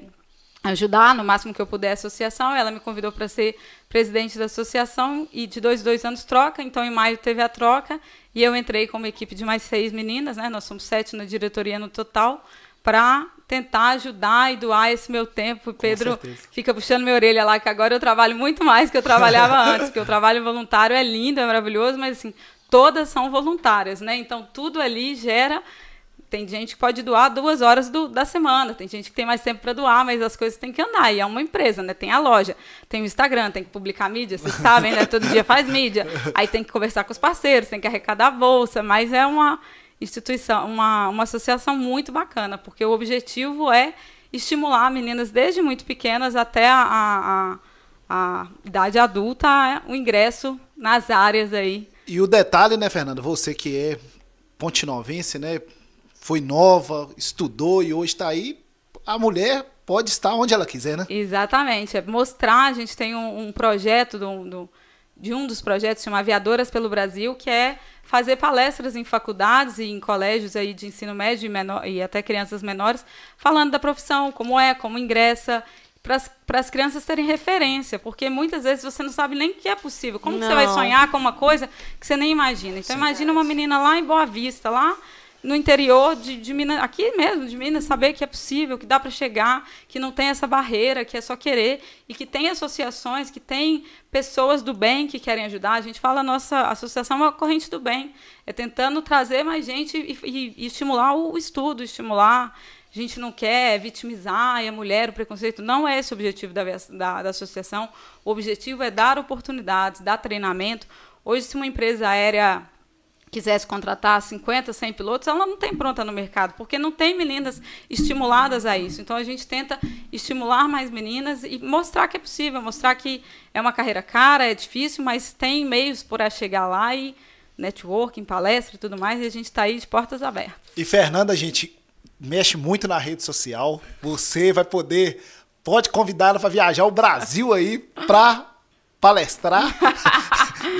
ajudar no máximo que eu puder a associação. Ela me convidou para ser presidente da associação e de dois, dois anos troca. Então, em maio teve a troca e eu entrei com uma equipe de mais seis meninas, né? Nós somos sete na diretoria no total, para tentar ajudar e doar esse meu tempo. O Pedro fica puxando minha orelha lá, que agora eu trabalho muito mais que eu trabalhava antes, porque o trabalho voluntário é lindo, é maravilhoso, mas assim, todas são voluntárias, né? Então, tudo ali gera tem gente que pode doar duas horas do- da semana, tem gente que tem mais tempo para doar, mas as coisas têm que andar. E é uma empresa, né? Tem a loja, tem o Instagram, tem que publicar mídia, vocês sabem, né? Todo dia faz mídia. Aí tem que conversar com os parceiros, tem que arrecadar a bolsa, mas é uma instituição, uma, uma associação muito bacana, porque o objetivo é estimular meninas desde muito pequenas até a, a, a- idade adulta é o ingresso nas áreas aí E o detalhe, né, Fernando? Você que é pontinovense, né? Foi nova, estudou e hoje está aí. A mulher pode estar onde ela quiser, né? Exatamente, é mostrar, a gente tem um, um projeto do, do- de um dos projetos chama Aviadoras pelo Brasil, que é fazer palestras em faculdades e em colégios aí de ensino médio e, menor, e até crianças menores, falando da profissão, como é, como ingressa, para as crianças terem referência, porque muitas vezes você não sabe nem que é possível. Como você vai sonhar com uma coisa que você nem imagina? Então, imagina uma menina lá em Boa Vista, lá no interior de, de Minas, aqui mesmo, de Minas, saber que é possível, que dá para chegar, que não tem essa barreira, que é só querer, e que tem associações, que tem pessoas do bem que querem ajudar. A gente fala, a nossa associação é uma corrente do bem, é tentando trazer mais gente e, e- e estimular o estudo, estimular A gente não quer vitimizar a mulher, o preconceito. Não é esse o objetivo da, da, da associação. O objetivo é dar oportunidades, dar treinamento. Hoje, se uma empresa aérea quisesse contratar 50, 100 pilotos, ela não tem pronta no mercado, porque não tem meninas estimuladas a isso. Então a gente tenta estimular mais meninas e mostrar que é possível, mostrar que é uma carreira cara, é difícil, mas tem meios para chegar lá e networking, palestra e tudo mais, e a gente está aí de portas abertas. E Fernanda, a gente mexe muito na rede social. Você vai poder, pode convidá-la para viajar o Brasil aí para palestrar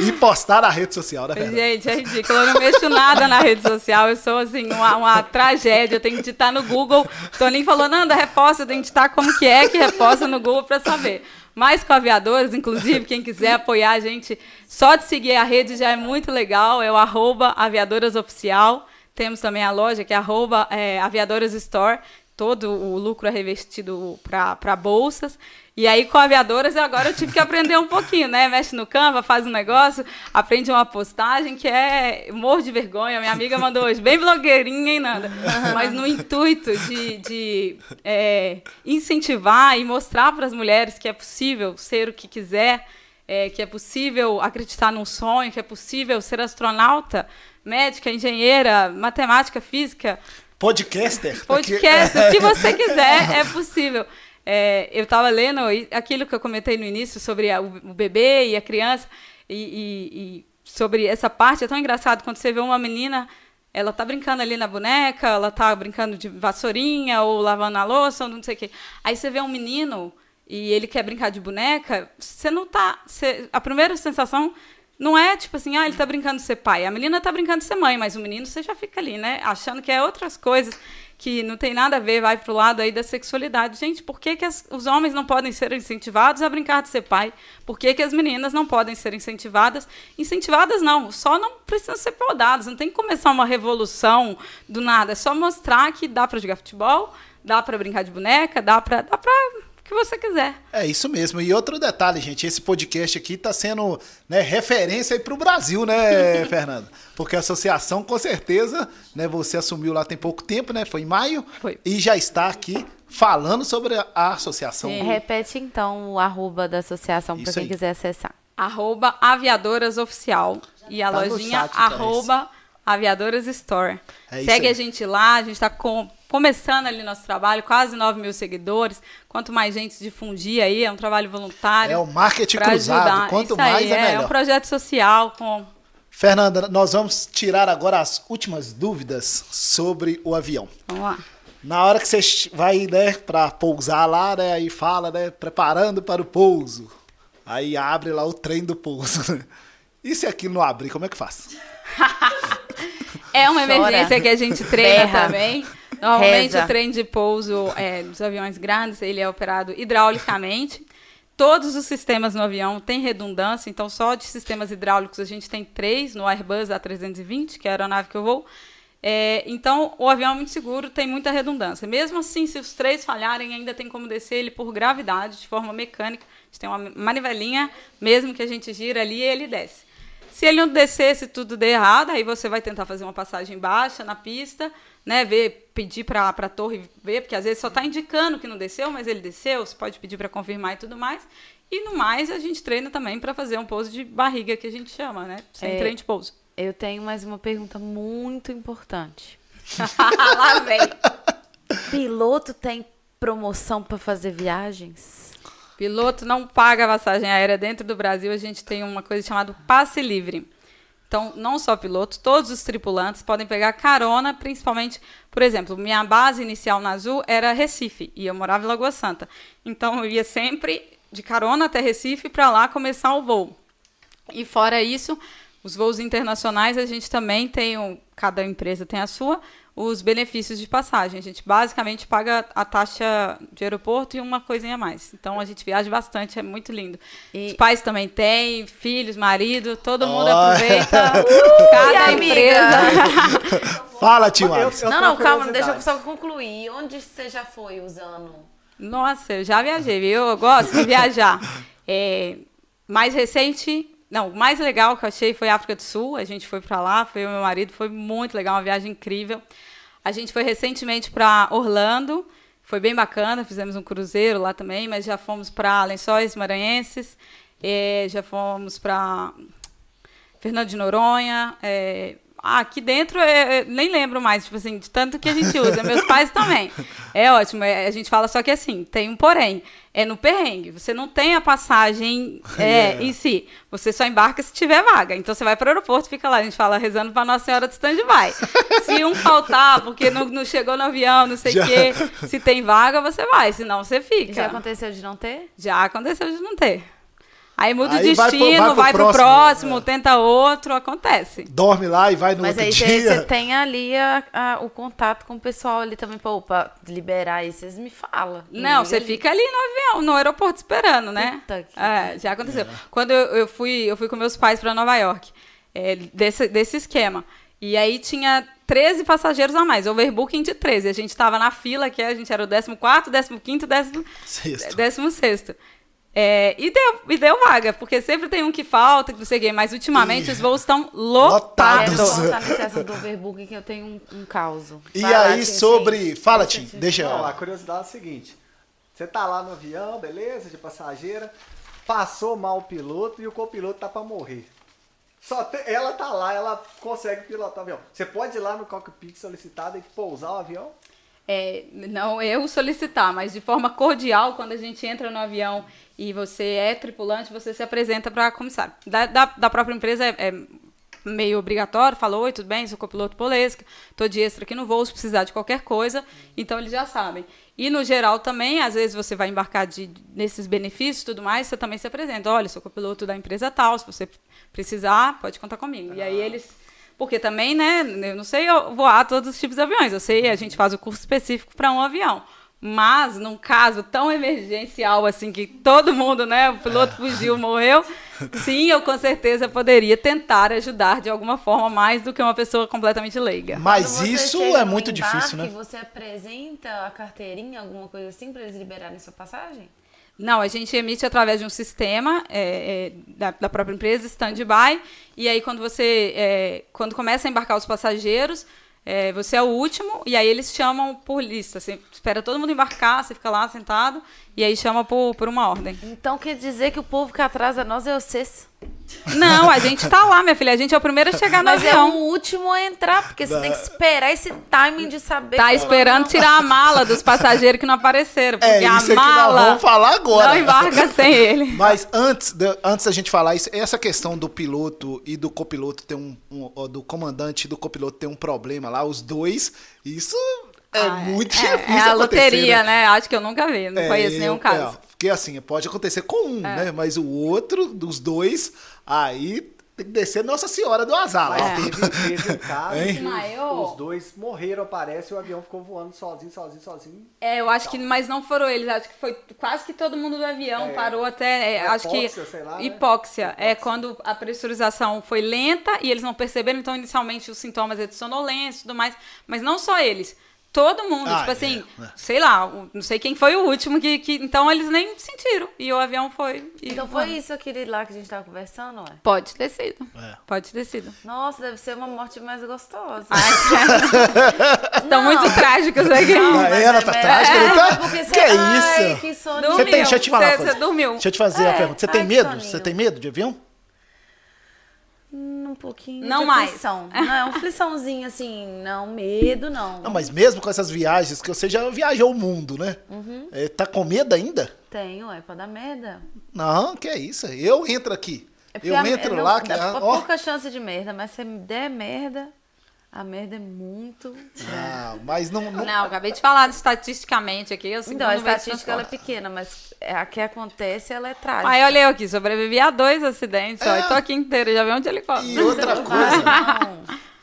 e postar na rede social, né? Gente, é ridículo. Eu não mexo nada na rede social. Eu sou, assim, uma, uma tragédia. Eu tenho que digitar no Google. Toninho falou, Nanda, reposta. Eu tenho que digitar como que é que reposta no Google para saber. Mais com aviadores, inclusive, quem quiser apoiar a gente, só de seguir a rede já é muito legal. É o arroba aviadorasoficial. Temos também a loja, que é arroba é, aviadoras store. Todo o lucro é revestido para bolsas. E aí, com aviadoras, agora eu tive que aprender um pouquinho, né? Mexe no Canva, faz um negócio, aprende uma postagem que é. Morro de vergonha. Minha amiga mandou hoje, bem blogueirinha, hein, Nanda? Mas no intuito de, de é, incentivar e mostrar para as mulheres que é possível ser o que quiser, é, que é possível acreditar num sonho, que é possível ser astronauta, médica, engenheira, matemática, física. Podcaster. Podcaster, o que você quiser é possível. É, eu estava lendo aquilo que eu comentei no início sobre a, o, bebê e a criança, e, e, e, sobre essa parte. É tão engraçado quando você vê uma menina, ela tá brincando ali na boneca, ela tá brincando de vassourinha, ou lavando a louça, ou não sei o quê. Aí você vê um menino e ele quer brincar de boneca, você não tá. Você, a primeira sensação não é tipo assim, ah, ele está brincando de ser pai. A menina está brincando de ser mãe, mas o menino você já fica ali, né? Achando que é outras coisas que não tem nada a ver, vai para o lado aí da sexualidade. Gente, por que, que as, os homens não podem ser incentivados a brincar de ser pai? Por que, que as meninas não podem ser incentivadas? Incentivadas não, só não precisam ser podadas. Não tem que começar uma revolução do nada. É só mostrar que dá para jogar futebol, dá para brincar de boneca, dá para dá para que você quiser. É isso mesmo. E outro detalhe, gente, esse podcast aqui está sendo né, referência para o Brasil, né, Fernanda? Porque a associação, com certeza, né, você assumiu lá tem pouco tempo, né? Foi em maio. Foi. E já está aqui falando sobre a associação. Sim. Repete então o arroba da associação para quem aí. quiser acessar. Arroba Aviadoras Oficial. E a tá lojinha arroba Aviadoras Store. É Segue a gente lá, a gente está com começando ali nosso trabalho, quase 9 mil seguidores. Quanto mais gente difundir aí, é um trabalho voluntário. É o marketing cruzado. Ajudar. Quanto Isso mais aí, é, é melhor. É um projeto social com. Fernanda, nós vamos tirar agora as últimas dúvidas sobre o avião. Vamos lá. Na hora que você vai, né, para pousar lá, né, aí fala, né, preparando para o pouso. Aí abre lá o trem do pouso. E se aquilo não abrir, como é que faz? é uma emergência que a gente treina Berra. também. Normalmente Reza. o trem de pouso é, dos aviões grandes ele é operado hidraulicamente. Todos os sistemas no avião têm redundância, então só de sistemas hidráulicos a gente tem três no Airbus A320, que é a aeronave que eu vou. É, então o avião é muito seguro, tem muita redundância. Mesmo assim, se os três falharem, ainda tem como descer ele por gravidade, de forma mecânica. A gente tem uma manivelinha, mesmo que a gente gira ali, ele desce. Se ele não descer, se tudo der errado, aí você vai tentar fazer uma passagem baixa na pista, né, ver, pedir para a torre ver, porque às vezes só está indicando que não desceu, mas ele desceu, você pode pedir para confirmar e tudo mais. E no mais, a gente treina também para fazer um pouso de barriga, que a gente chama, né? Sem é, treino de pouso. Eu tenho mais uma pergunta muito importante. Lá vem. Piloto tem promoção para fazer viagens? Piloto não paga passagem aérea dentro do Brasil, a gente tem uma coisa chamada passe livre. Então, não só pilotos, todos os tripulantes podem pegar carona, principalmente, por exemplo, minha base inicial na Azul era Recife e eu morava em Lagoa Santa. Então, eu ia sempre de carona até Recife para lá começar o voo. E fora isso, os voos internacionais a gente também tem, um, cada empresa tem a sua, os benefícios de passagem. A gente basicamente paga a taxa de aeroporto e uma coisinha a mais. Então a gente viaja bastante, é muito lindo. E... Os pais também têm, filhos, marido, todo mundo oh. aproveita. Uh, cada empresa. Fala, Tio Não, não, calma, deixa eu só concluir. Onde você já foi usando? Nossa, eu já viajei, viu? Eu gosto de viajar. É, mais recente, não, o mais legal que eu achei foi África do Sul. A gente foi para lá, foi o meu marido, foi muito legal, uma viagem incrível. A gente foi recentemente para Orlando, foi bem bacana, fizemos um cruzeiro lá também, mas já fomos para Lençóis Maranhenses, eh, já fomos para Fernando de Noronha. eh, ah, aqui dentro é, nem lembro mais, tipo assim, de tanto que a gente usa. Meus pais também. É ótimo. é, a gente fala só que assim, tem um porém. É no perrengue. Você não tem a passagem é, em si. Você só embarca se tiver vaga. Então você vai para o aeroporto, fica lá. A gente fala rezando para Nossa Senhora de stand-by. se um faltar, porque não, não chegou no avião, não sei o quê. Se tem vaga, você vai. Senão você fica. Já aconteceu de não ter? Já aconteceu de não ter. Aí muda Aí o vai pro- destino, vai vai, pro pro próximo, próximo, é. tenta outro, acontece. Dorme lá e vai no Mas outro aí você dia. você tem ali a- a- o contato com o pessoal ali também, pra, opa, liberar aí, vocês me falam. Não, você fica ali no avião, no aeroporto esperando, né? Puta que É, já aconteceu. Quando eu, eu fui, eu fui com meus pais para Nova York, é, desse, desse esquema. E aí tinha 13 passageiros a mais, overbooking de 13. A gente estava na fila, que a gente era o 14, 15, 16. É, e, deu, e deu vaga, porque sempre tem um que falta, que não sei o quê, mas ultimamente Ih, os voos estão lotados. É, lotados. assunto do overbooking que eu tenho um, um caos. E Vai lá, aí, Tim, sobre. Fala, Tim. Deixa Não, a eu. curiosidade é a seguinte: você tá lá no avião, beleza, de passageira, passou mal o piloto e o copiloto tá pra morrer. Só te- ela tá lá, ela consegue pilotar o avião. Você pode ir lá no cockpit solicitado e pousar o avião? É, não eu solicitar, mas de forma cordial, quando a gente entra no avião e você é tripulante, você se apresenta para comissário. Da, da, da própria empresa é, é meio obrigatório, falou, oi, tudo bem, sou copiloto Polesca, tô de extra aqui no voo, se precisar de qualquer coisa, então eles já sabem. E no geral também, às vezes você vai embarcar de, nesses benefícios e tudo mais, você também se apresenta, olha, sou copiloto da empresa tal, se você precisar, pode contar comigo. E aí eles porque também, né, eu não sei voar todos os tipos de aviões. Eu sei, a gente faz o curso específico para um avião. Mas, num caso tão emergencial assim, que todo mundo, né, o piloto fugiu, morreu, sim, eu com certeza poderia tentar ajudar de alguma forma mais do que uma pessoa completamente leiga. Mas isso é muito embarque, difícil, né? Você apresenta a carteirinha, alguma coisa assim, pra eles liberarem sua passagem? Não, a gente emite através de um sistema é, é, da, da própria empresa, stand-by, e aí quando você, é, quando começa a embarcar os passageiros, é, você é o último, e aí eles chamam por lista. Você espera todo mundo embarcar, você fica lá sentado, e aí chama por, por uma ordem. Então quer dizer que o povo que atrasa nós é vocês. Não, a gente tá lá, minha filha, a gente é o primeiro a chegar no Mas é avião. o último a entrar, porque você tem que esperar esse timing de saber. Tá esperando tirar a mala dos passageiros que não apareceram, porque É a isso nós mala vamos falar agora. não embarca sem ele. Mas antes, de, antes da gente falar isso, essa questão do piloto e do copiloto ter um, um- do comandante e do copiloto ter um problema lá, os dois, isso é Ah, muito é, difícil É a acontecer, loteria, né? né? Acho que eu nunca vi, não É, conheço nenhum eu- caso. é, porque assim, pode acontecer com um, né? Mas o outro, dos dois, aí tem que descer Nossa Senhora do azar. Mas teve, teve um caso que os, os dois morreram, parece, e o avião ficou voando sozinho, sozinho, sozinho. É, eu acho que, mas não foram eles, acho que foi quase que todo mundo do avião É. parou até, é, acho que Hipóxia, sei lá, né? hipóxia, é quando a pressurização foi lenta e eles não perceberam, então inicialmente os sintomas é de sonolência e tudo mais, mas não só eles, todo mundo, Ah, tipo é, assim, é. sei lá, não sei quem foi o último que, que então eles nem sentiram e o avião foi. e Então foi voando. isso aquele lá que a gente tava conversando, ué? Pode ter sido, É. pode ter sido. Nossa, deve ser uma morte mais gostosa. Estão muito trágicos aqui. Ah, ela tá trágica, É, ele tá- porque Que ai, isso? que sono. Dormiu. Você tem, deixa eu te falar uma Você- coisa. você dormiu. Deixa eu te fazer a É, pergunta. Você tem ai, que medo? soninho. Você tem medo de avião? Um pouquinho Não de mais. aflição. Não, é um afliçãozinho assim, não, medo não. Não, mas mesmo com essas viagens, que você já viajou o mundo, né? Uhum. É, tá com medo ainda? Tenho, é pra dar merda. Não, que é isso. Eu entro aqui. É eu a- entro não- lá, que, dá ó, pouca chance de merda, mas se der merda, a merda é muito. Ah, mas não, não- Não, acabei de falar estatisticamente aqui. Eu Então, a estatística ela é pequena, mas é, a que acontece, ela é trágica. Aí olha eu aqui, sobrevivi a dois acidentes, ó, É. e tô aqui inteiro, já vi onde helicóptero. E outra Não coisa,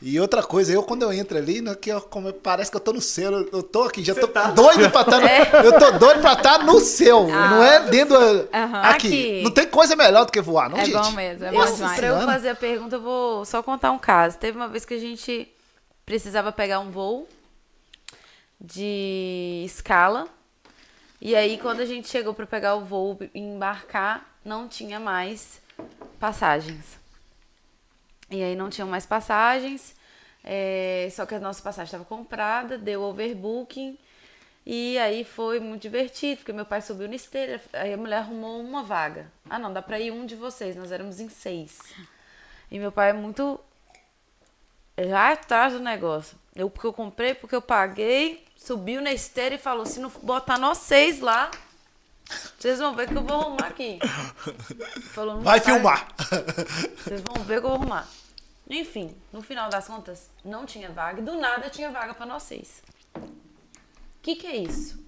e outra coisa, eu quando eu entro ali, né, que eu, como parece que eu tô no céu, eu, eu tô aqui, já Você tô tá- doido pra estar no, eu tô doido pra estar no céu, não é dentro do- Aham. aqui. Aqui. Não tem coisa melhor do que voar, não, É gente? bom mesmo, é bom demais. Pra eu fazer a pergunta, eu vou só contar um caso. Teve uma vez que a gente precisava pegar um voo de escala. E aí, quando a gente chegou para pegar o voo e embarcar, não tinha mais passagens. E aí não tinham mais passagens. É, só que a nossa passagem estava comprada, deu overbooking. E aí foi muito divertido, porque meu pai subiu na esteira, aí a mulher arrumou uma vaga. Ah, não, dá pra ir um de vocês, nós éramos em seis. E meu pai é muito. Já atrás do negócio. Eu, porque eu comprei, porque eu paguei, subiu na esteira e falou: se não botar nós seis lá, vocês vão ver que eu vou arrumar aqui. Falou, não Vai filmar. Vocês vão ver que eu vou arrumar. Enfim, no final das contas, não tinha vaga. E do nada tinha vaga pra nós seis. O que, que é isso?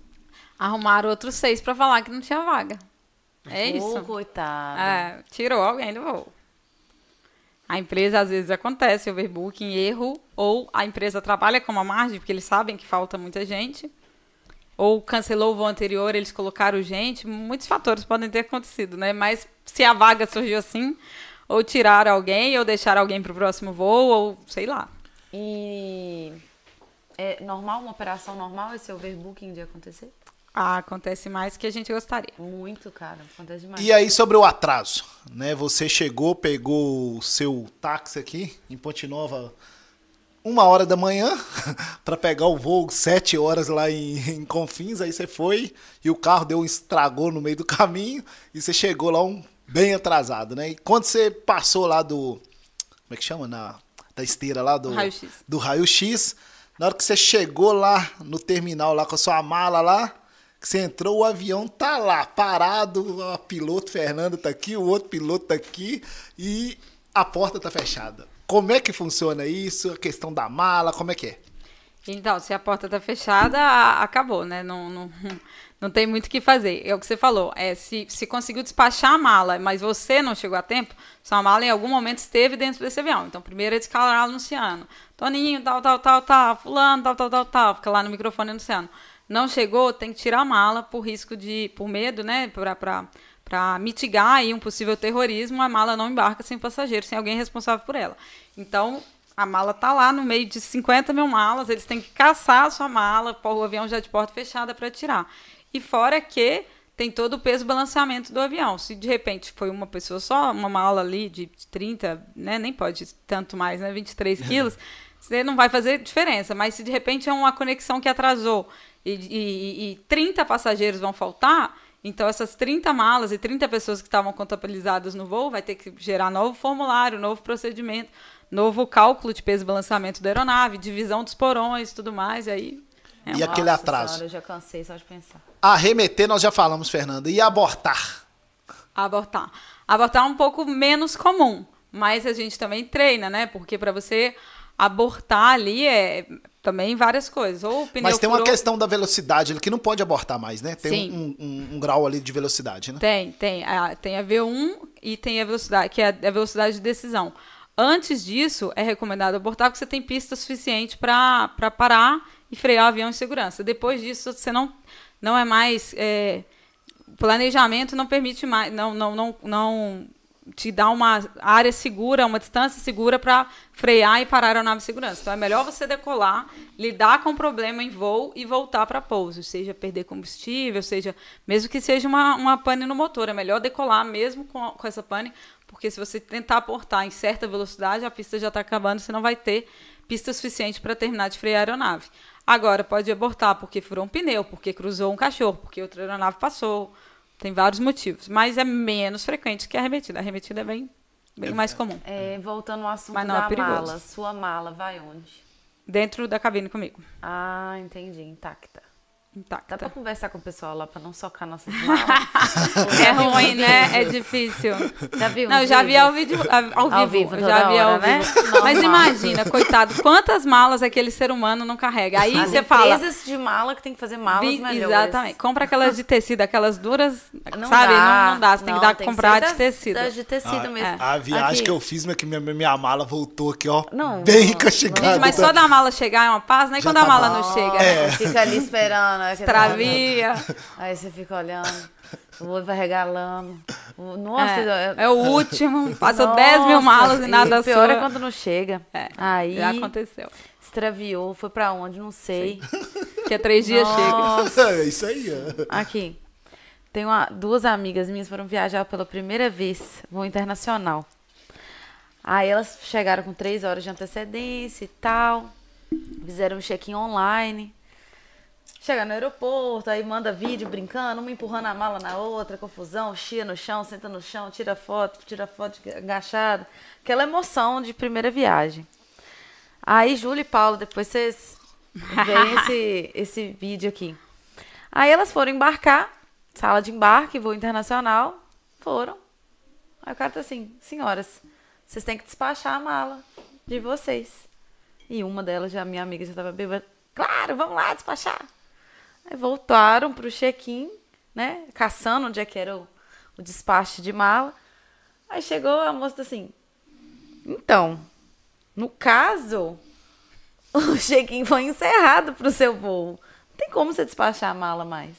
Arrumaram outros seis pra falar que não tinha vaga. É Ô, isso. coitado. É, tirou alguém do voo. A empresa, às vezes, acontece overbooking, erro, ou a empresa trabalha com uma margem, porque eles sabem que falta muita gente, ou cancelou o voo anterior, eles colocaram gente. Muitos fatores podem ter acontecido, né? Mas se a vaga surgiu assim, ou tiraram alguém, ou deixaram alguém para o próximo voo, ou sei lá. E é normal, uma operação normal esse overbooking de acontecer? Ah, acontece mais que a gente gostaria. Muito, cara. Acontece demais. E aí sobre o atraso, né? Você chegou, pegou o seu táxi aqui em Ponte Nova uma hora da manhã para pegar o voo sete horas lá em, em Confins, aí você foi e o carro deu um estragou no meio do caminho e você chegou lá um bem atrasado, né? E quando você passou lá do como é que chama na da esteira lá do Raio-X. do raio-x, na hora que você chegou lá no terminal lá com a sua mala lá, você entrou, o avião tá lá, parado, a piloto Fernanda tá aqui, o outro piloto tá aqui e a porta tá fechada. Como é que funciona isso? A questão da mala, como é que é? Então, se a porta tá fechada, acabou, né? Não, não, não tem muito o que fazer. É o que você falou. É, se, se conseguiu despachar a mala, mas você não chegou a tempo, sua mala em algum momento esteve dentro desse avião. Então, primeiro eles ficaram lá anunciando. Toninho, tal, tal, tal, tal. Fulano, tal, tal, tal, tal. Fica lá no microfone anunciando. Não chegou, tem que tirar a mala por risco de... Por medo, né? Para mitigar aí um possível terrorismo, a mala não embarca sem passageiro, sem alguém responsável por ela. Então, a mala tá lá no meio de 50 mil malas, eles têm que caçar a sua mala, o avião já de porta fechada para tirar. E fora que tem todo o peso balanceamento do avião. Se de repente foi uma pessoa só, uma mala ali de 30, né, nem pode tanto mais, né, 23 quilos, você não vai fazer diferença. Mas se de repente é uma conexão que atrasou e, e, e 30 passageiros vão faltar, então essas 30 malas e 30 pessoas que estavam contabilizadas no voo vai ter que gerar novo formulário, novo procedimento, novo cálculo de peso e balanceamento da aeronave, divisão dos porões, tudo mais, e aí é E aquele atraso? Senhora, eu já cansei só de pensar. Arremeter, nós já falamos, Fernanda. E abortar? abortar. Abortar é um pouco menos comum, mas a gente também treina, né? Porque para você abortar ali é também várias coisas. Ou pneu Mas tem uma furou- questão da velocidade, que não pode abortar mais, né? Tem um, um- um grau ali de velocidade, né? Tem, tem. A, tem a V1 e tem a velocidade, que é a velocidade de decisão. Antes disso, é recomendado abortar porque você tem pista suficiente para parar e frear o avião em segurança. Depois disso, você não, não é mais. é, planejamento não permite mais. Não, não, não, não te dá uma área segura, uma distância segura para frear e parar a aeronave em segurança. Então é melhor você decolar, lidar com o problema em voo e voltar para pouso, seja perder combustível, seja mesmo que seja uma, uma pane no motor, é melhor decolar mesmo com, com essa pane, porque se você tentar aportar em certa velocidade, a pista já está acabando, você não vai ter pista suficiente para terminar de frear a aeronave. Agora pode abortar porque furou um pneu, porque cruzou um cachorro, porque outra aeronave passou. Tem vários motivos, mas é menos frequente que a arremetida. A arremetida é bem, bem mais comum. É, voltando ao assunto Mas não, é da perigoso. mala. Sua mala vai onde? Dentro da cabine comigo. Ah, entendi. Intacta. Dá pra Intacta. conversar com o pessoal lá pra não socar nossas malas? É ruim, né? É difícil. Já viu? Não, já vi ao, vídeo, ao, ao Ao vivo. já vi ao hora, né? vivo. Normal. Mas imagina, coitado, quantas malas aquele ser humano não carrega. Aí As você fala. empresas de mala que tem que fazer malas vi- melhores. exatamente. Compra aquelas de tecido, aquelas duras, Não sabe? dá. Não, não dá. Você tem que dar, que comprar ser de das- tecido. das de tecido mesmo. é. A viagem Aqui. que eu fiz, minha, que minha, minha mala voltou aqui, ó. Não, bem não, castigada. Gente, mas só da mala chegar é uma paz, nem Já quando a tá mala bom. não chega. É. Você Fica ali esperando. Travia. Aí você fica olhando. O olho vai regalando. Nossa, É, é o último. Passou Nossa, 10 mil malas e nada o pior sua. é quando não chega. É, Aí Já aconteceu. extraviou, foi pra onde? Não sei. Que é três dias chega. Nossa. É isso aí, ó. Aqui. Tem uma, duas amigas minhas foram viajar pela primeira vez, voo internacional. Aí elas chegaram com três horas de antecedência e tal. Fizeram um check-in online. Chega no aeroporto, aí manda vídeo brincando, uma empurrando a mala na outra, confusão, chia no chão, senta no chão, tira foto, tira foto agachada. Aquela emoção de primeira viagem. Aí, Júlia e Paulo, depois vocês veem esse, esse vídeo aqui. Aí elas foram embarcar, sala de embarque, voo internacional, foram. Aí o cara tá assim, senhoras, vocês têm que despachar a mala de vocês. E uma delas, já minha amiga, já tava bêbada. Claro, vamos lá despachar. Aí voltaram pro check-in, né? Caçando onde é que era o, o despacho de mala. Aí chegou a moça assim. Então, no caso, o check-in foi encerrado pro seu voo. Não tem como você despachar a mala mais.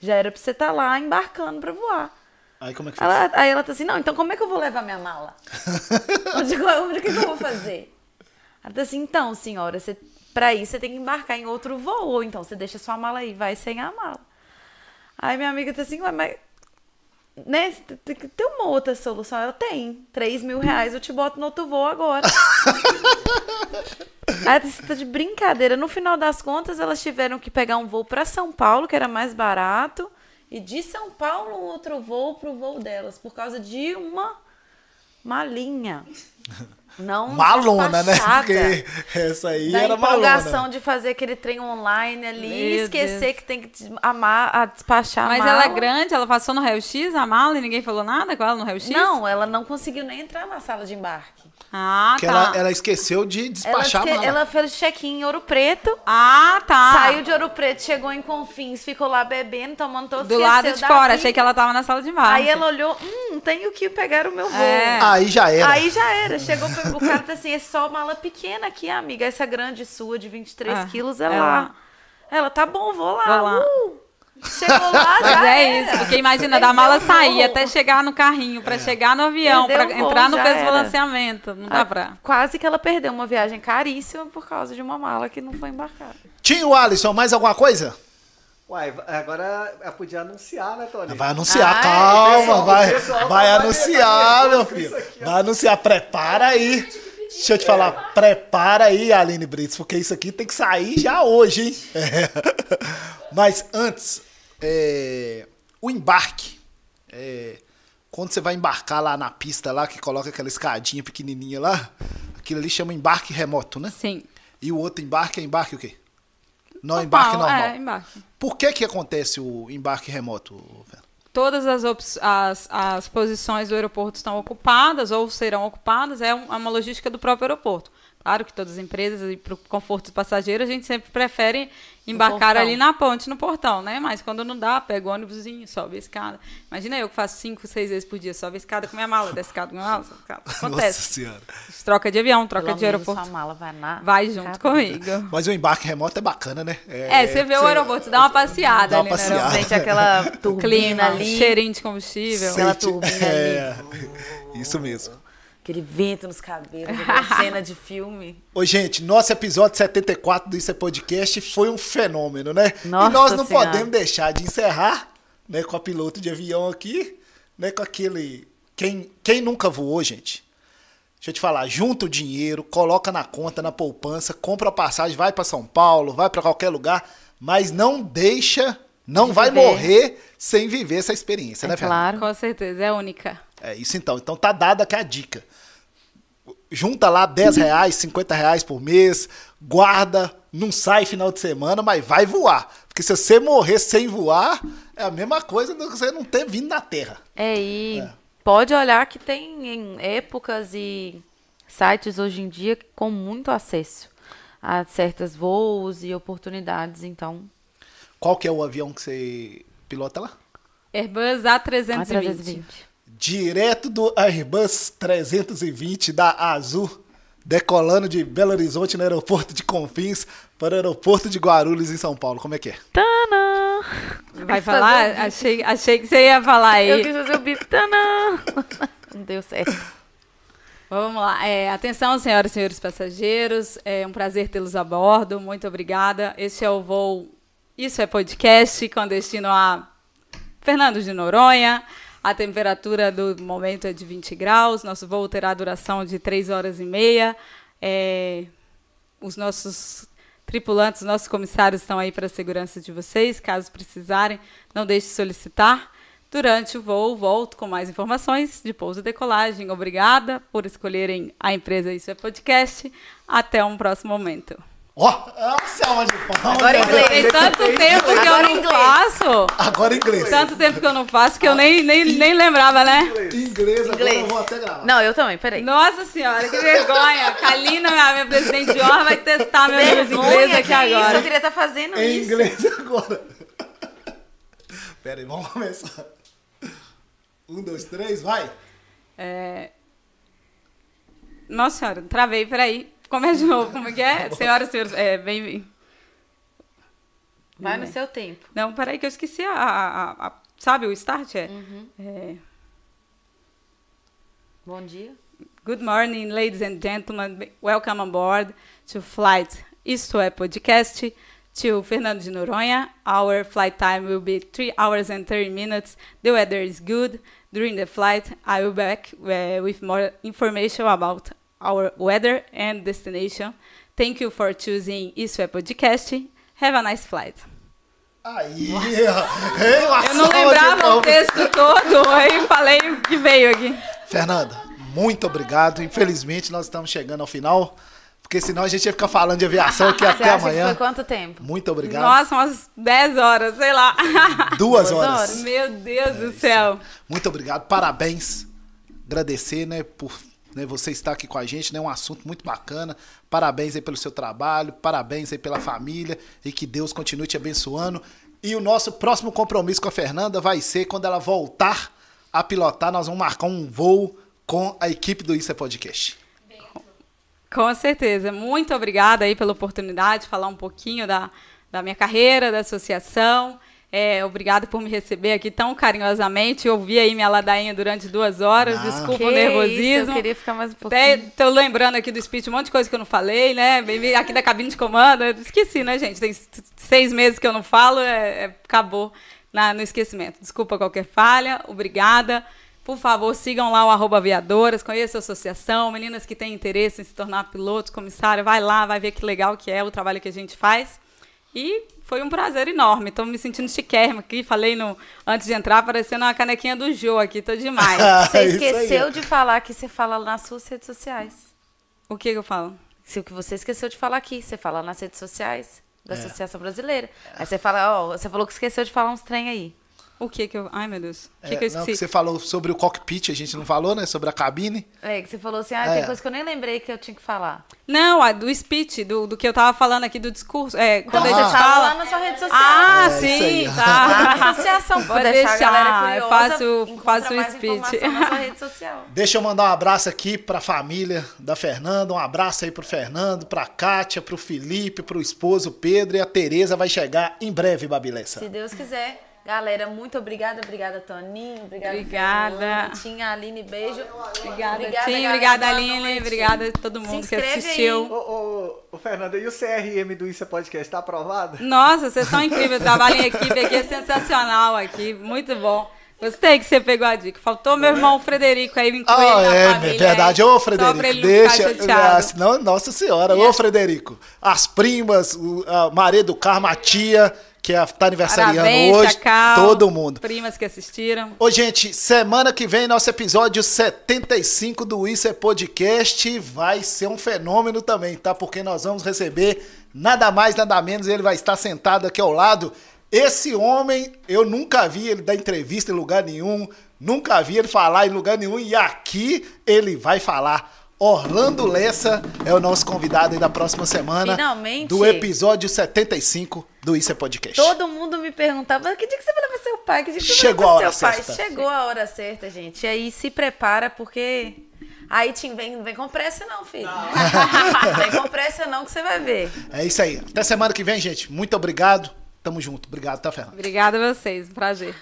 Já era pra você estar lá embarcando pra voar. Aí como é que? Ela, aí ela tá assim, não, então como é que eu vou levar minha mala? onde, onde que, que eu vou fazer? Ela tá assim, então, senhora, você, pra ir você tem que embarcar em outro voo, ou então você deixa sua mala aí, vai sem a mala. Aí minha amiga tá assim, "Ué, mas né, tem que ter uma outra solução. Ela tem, 3 mil reais eu te boto no outro voo agora. Aí você tá de brincadeira. No final das contas, elas tiveram que pegar um voo pra São Paulo, que era mais barato, e de São Paulo um outro voo pro voo delas, por causa de uma malinha. Não Malona, né? Porque essa aí Da era empolgação malona. de fazer aquele trem online ali e esquecer Deus. que tem que amar, a despachar a Mas mala. ela é grande, ela passou no raio-x, a mala, e ninguém falou nada com ela no raio-x? Não, ela não conseguiu nem entrar na sala de embarque. Ah, Porque tá. ela, ela esqueceu de Ela, despachar esque- a mala. ela fez check-in em Ouro Preto, Ah, tá. saiu de Ouro Preto, chegou em Confins, ficou lá bebendo, tomando todo Do lado de fora, achei que ela tava na sala de embarque. Aí ela olhou, hum, tenho que pegar o meu voo. É. Aí já era. Aí já era, chegou pro o cara tá assim, é só mala pequena aqui, amiga. Essa grande sua de 23 Ah, quilos é é lá. lá. Ela, tá bom, vou lá. Vou lá. Uh. Chegou lá, Mas já é era. isso, porque imagina, da mala sair até chegar no carrinho, pra chegar no avião, voo, entrar no peso balanceamento. Não dá Ah, pra. Quase que ela perdeu uma viagem caríssima por causa de uma mala que não foi embarcada. Tinha o Alisson, mais alguma coisa? Uai, agora eu podia anunciar, né, Tony? Vai anunciar, Ai, calma, pessoal, vai, pessoal, vai vai anunciar, meu filho. aqui. Vai anunciar, prepara aí. Deixa eu te falar, prepara aí, Aline Brits, porque isso aqui tem que sair já hoje, hein? É. Mas antes, é, o embarque. é, quando você vai embarcar lá na pista lá, que coloca aquela escadinha pequenininha lá, aquilo ali chama embarque remoto, né? Sim. E o outro embarque é embarque o quê? Não, Normal, embarque normal. É, embarque. Por que que acontece o embarque remoto, Fernando? Todas as, as, as posições do aeroporto estão ocupadas ou serão ocupadas, é é uma logística do próprio aeroporto. Claro que todas as empresas, e para o conforto do passageiro, a gente sempre prefere embarcar ali na ponte, no portão, né? Mas quando não dá, pega o ônibusinho, sobe a escada. Imagina eu que faço cinco, seis vezes por dia, sobe a escada com minha mala, desce a escada com minha mala, sobe a escada. Nossa Acontece. senhora. Troca de avião, troca Pelo de aeroporto. Sua mala vai na. Vai junto comigo. Mas o embarque remoto é bacana, né? É, você vê o aeroporto, dá uma passeada Dá uma ali no passeada. aeroporto. Sente aquela turbina Clima, ali. cheirinho de combustível. Aquela Sente- turbina é, Isso mesmo. Aquele vento nos cabelos, aquela cena de filme. Ô, gente, nosso episódio 74 do Isso é Podcast foi um fenômeno, né? Nossa e nós não Senhora. podemos deixar de encerrar, né, com a piloto de avião aqui, né, com aquele... Quem, quem nunca voou, gente? Deixa eu te falar, junta o dinheiro, coloca na conta, na poupança, compra a passagem, vai para São Paulo, vai para qualquer lugar, mas não deixa, não De vai viver. morrer sem viver essa experiência, É né, Fernanda? claro. Com certeza, é única. É isso então. Então tá dada aqui a dica. Junta lá 10 reais, 50 reais por mês, guarda, não sai final de semana, mas vai voar. Porque se você morrer sem voar, é a mesma coisa do que você não ter vindo na Terra. É, e É. pode olhar que tem em épocas e sites hoje em dia com muito acesso a certos voos e oportunidades, então. Qual que é o avião que você pilota lá? Airbus A320. a 320. Direto do Airbus 320 da Azul, decolando de Belo Horizonte no aeroporto de Confins para o aeroporto de Guarulhos em São Paulo. Como é que é? Tanã! Vai falar? bip. Achei, achei que você ia falar aí. Eu quis fazer o bip. Tanã! Não deu certo. Vamos lá. É, atenção, senhoras e senhores passageiros. É um prazer tê-los a bordo. Muito obrigada. Este é o voo Isso é Podcast com destino a Fernando de Noronha. A temperatura do momento é de 20 graus. Nosso voo terá duração de 3 horas e meia. É, os nossos tripulantes, nossos comissários estão aí para a segurança de vocês. Caso precisarem, não deixe de solicitar. Durante o voo, volto com mais informações de pouso e decolagem. Obrigada por escolherem a empresa Isso é Podcast. Até um próximo momento. Ó, oh, salva de palmas. Agora em inglês. Tem tanto tempo que eu Agora não em inglês. faço. Agora em inglês. Tanto tempo que eu não faço que eu nem, nem, nem lembrava, né? Em inglês, agora Inglês. eu vou até gravar. Não, eu também, peraí. Nossa senhora, que vergonha. Kalina, minha, minha presidente de honra, vai testar meu nível de Vergonha, inglês aqui que Isso, eu agora. queria estar fazendo Em isso. inglês agora. Pera aí, vamos começar. Um, dois, três, vai. É... Nossa senhora, travei, peraí. Começa de novo, como é que é? Senhoras e senhores, é, bem... Vai no seu tempo. Não, peraí que eu esqueci a... a- a- a- sabe o start? É, é... Bom dia. Good morning, ladies and gentlemen. Welcome on board to flight Isto é Podcast to Fernando de Noronha. Our flight time will be 3 hours and 30 minutes. The weather is good. During the flight, I will be back uh, with more information about our weather and destination. Thank you for choosing Isso é Podcast. Have a nice flight. Aí, Eu não lembrava o palmas. texto todo, aí falei o que veio aqui. Fernanda, muito obrigado. Infelizmente, nós estamos chegando ao final, porque senão a gente ia ficar falando de aviação aqui Você até amanhã. foi quanto tempo? Muito obrigado. Nossa, umas 10 horas, sei lá. Duas Duas horas. horas. Meu Deus do céu. Muito obrigado, parabéns. Agradecer, né, por né, você estar aqui com a gente, né, um assunto muito bacana. Parabéns aí pelo seu trabalho, parabéns aí pela família e que Deus continue te abençoando. E o nosso próximo compromisso com a Fernanda vai ser quando ela voltar a pilotar, nós vamos marcar um voo com a equipe do Isso é Podcast. Com certeza. Muito obrigada aí pela oportunidade de falar um pouquinho da, da minha carreira, da associação. É, obrigada por me receber aqui tão carinhosamente. Eu ouvi aí minha ladainha durante duas horas. Não. Desculpa Que o nervosismo. isso, eu queria ficar mais um Até pouquinho. tô lembrando aqui do speech um monte de coisa que eu não falei, né? Bem- Aqui da cabine de comando. Esqueci, né, gente? Tem seis meses que eu não falo, é, é- acabou na- no esquecimento. Desculpa qualquer falha, obrigada. Por favor, sigam lá o arroba aviadoras, conheçam a associação, meninas que têm interesse em se tornar piloto, comissário, vai lá, vai ver que legal que é o trabalho que a gente faz. E foi um prazer enorme. Estou me sentindo chiquérrima aqui. Falei no, antes de entrar, parecendo uma canequinha do Jô aqui. Tô demais. Você isso aí. esqueceu de falar que você fala nas suas redes sociais. o que, que eu falo? Se o que você esqueceu de falar aqui, você fala nas redes sociais da É. Associação Brasileira. Aí você fala, ó, você falou que esqueceu de falar uns trem aí. O que que eu. Ai, meu Deus. O que, É, que eu não, esqueci? que você falou sobre o cockpit, a gente não falou, né? Sobre a cabine. É, que você falou assim, ah, É. tem coisa que eu nem lembrei que eu tinha que falar. Não, a do speech, do, do que eu tava falando aqui do discurso. É, Então quando você a gente fala lá na sua rede social. Ah, É, sim, tá. na associação, Pode deixar, a galera deixar, eu curiosa, faço- faço o speech. na sua rede social. Deixa eu mandar um abraço aqui pra família da Fernanda, um abraço aí pro Fernando, pra Kátia, pro Felipe, pro esposo Pedro e a Tereza vai chegar em breve, Babilessa. Se Deus quiser. Galera, muito obrigada. Obrigada, Toninho. Obrigada, Obrigada. Tinha, Aline, beijo. Obrigada, Tim. galera. Obrigada, Aline. Obrigada a todo mundo que assistiu. Ô, ô, ô, Fernanda, e o CRM do Isso é Podcast tá aprovado? Nossa, vocês são incríveis. O trabalho em equipe aqui é sensacional aqui. Muito bom. Gostei que você pegou a dica. Faltou meu irmão Frederico aí me incluir Ah, na é família. verdade. aí, Ô, Frederico, ele não deixa. senão, nossa senhora, ô, Frederico. As primas, o- a Maria do Carmo, a tia, que é, tá aniversariando Parabéns, hoje. Todo mundo. Primas que assistiram. Ô, gente, semana que vem, nosso episódio 75 do Isso é Podcast vai ser um fenômeno também, tá? Porque nós vamos receber nada mais, nada menos, ele vai estar sentado aqui ao lado. Esse homem, eu nunca vi ele dar entrevista em lugar nenhum, nunca vi ele falar em lugar nenhum, e aqui ele vai falar. Orlando Lessa é o nosso convidado aí da próxima semana. Finalmente. Do episódio 75 do Isso é Podcast. Todo mundo me perguntava, que dia que você vai levar seu pai? Que dia que você Chegou vai a levar hora seu pai? certa. Chegou a hora certa, gente. E aí se prepara, porque... Aí, Tim, vem, vem com pressa não, filho. vem com pressa não, que você vai ver. É isso aí. Até semana que vem, gente. Muito obrigado. Tamo junto. Obrigado, tá, Fernando? Obrigada a vocês. Prazer.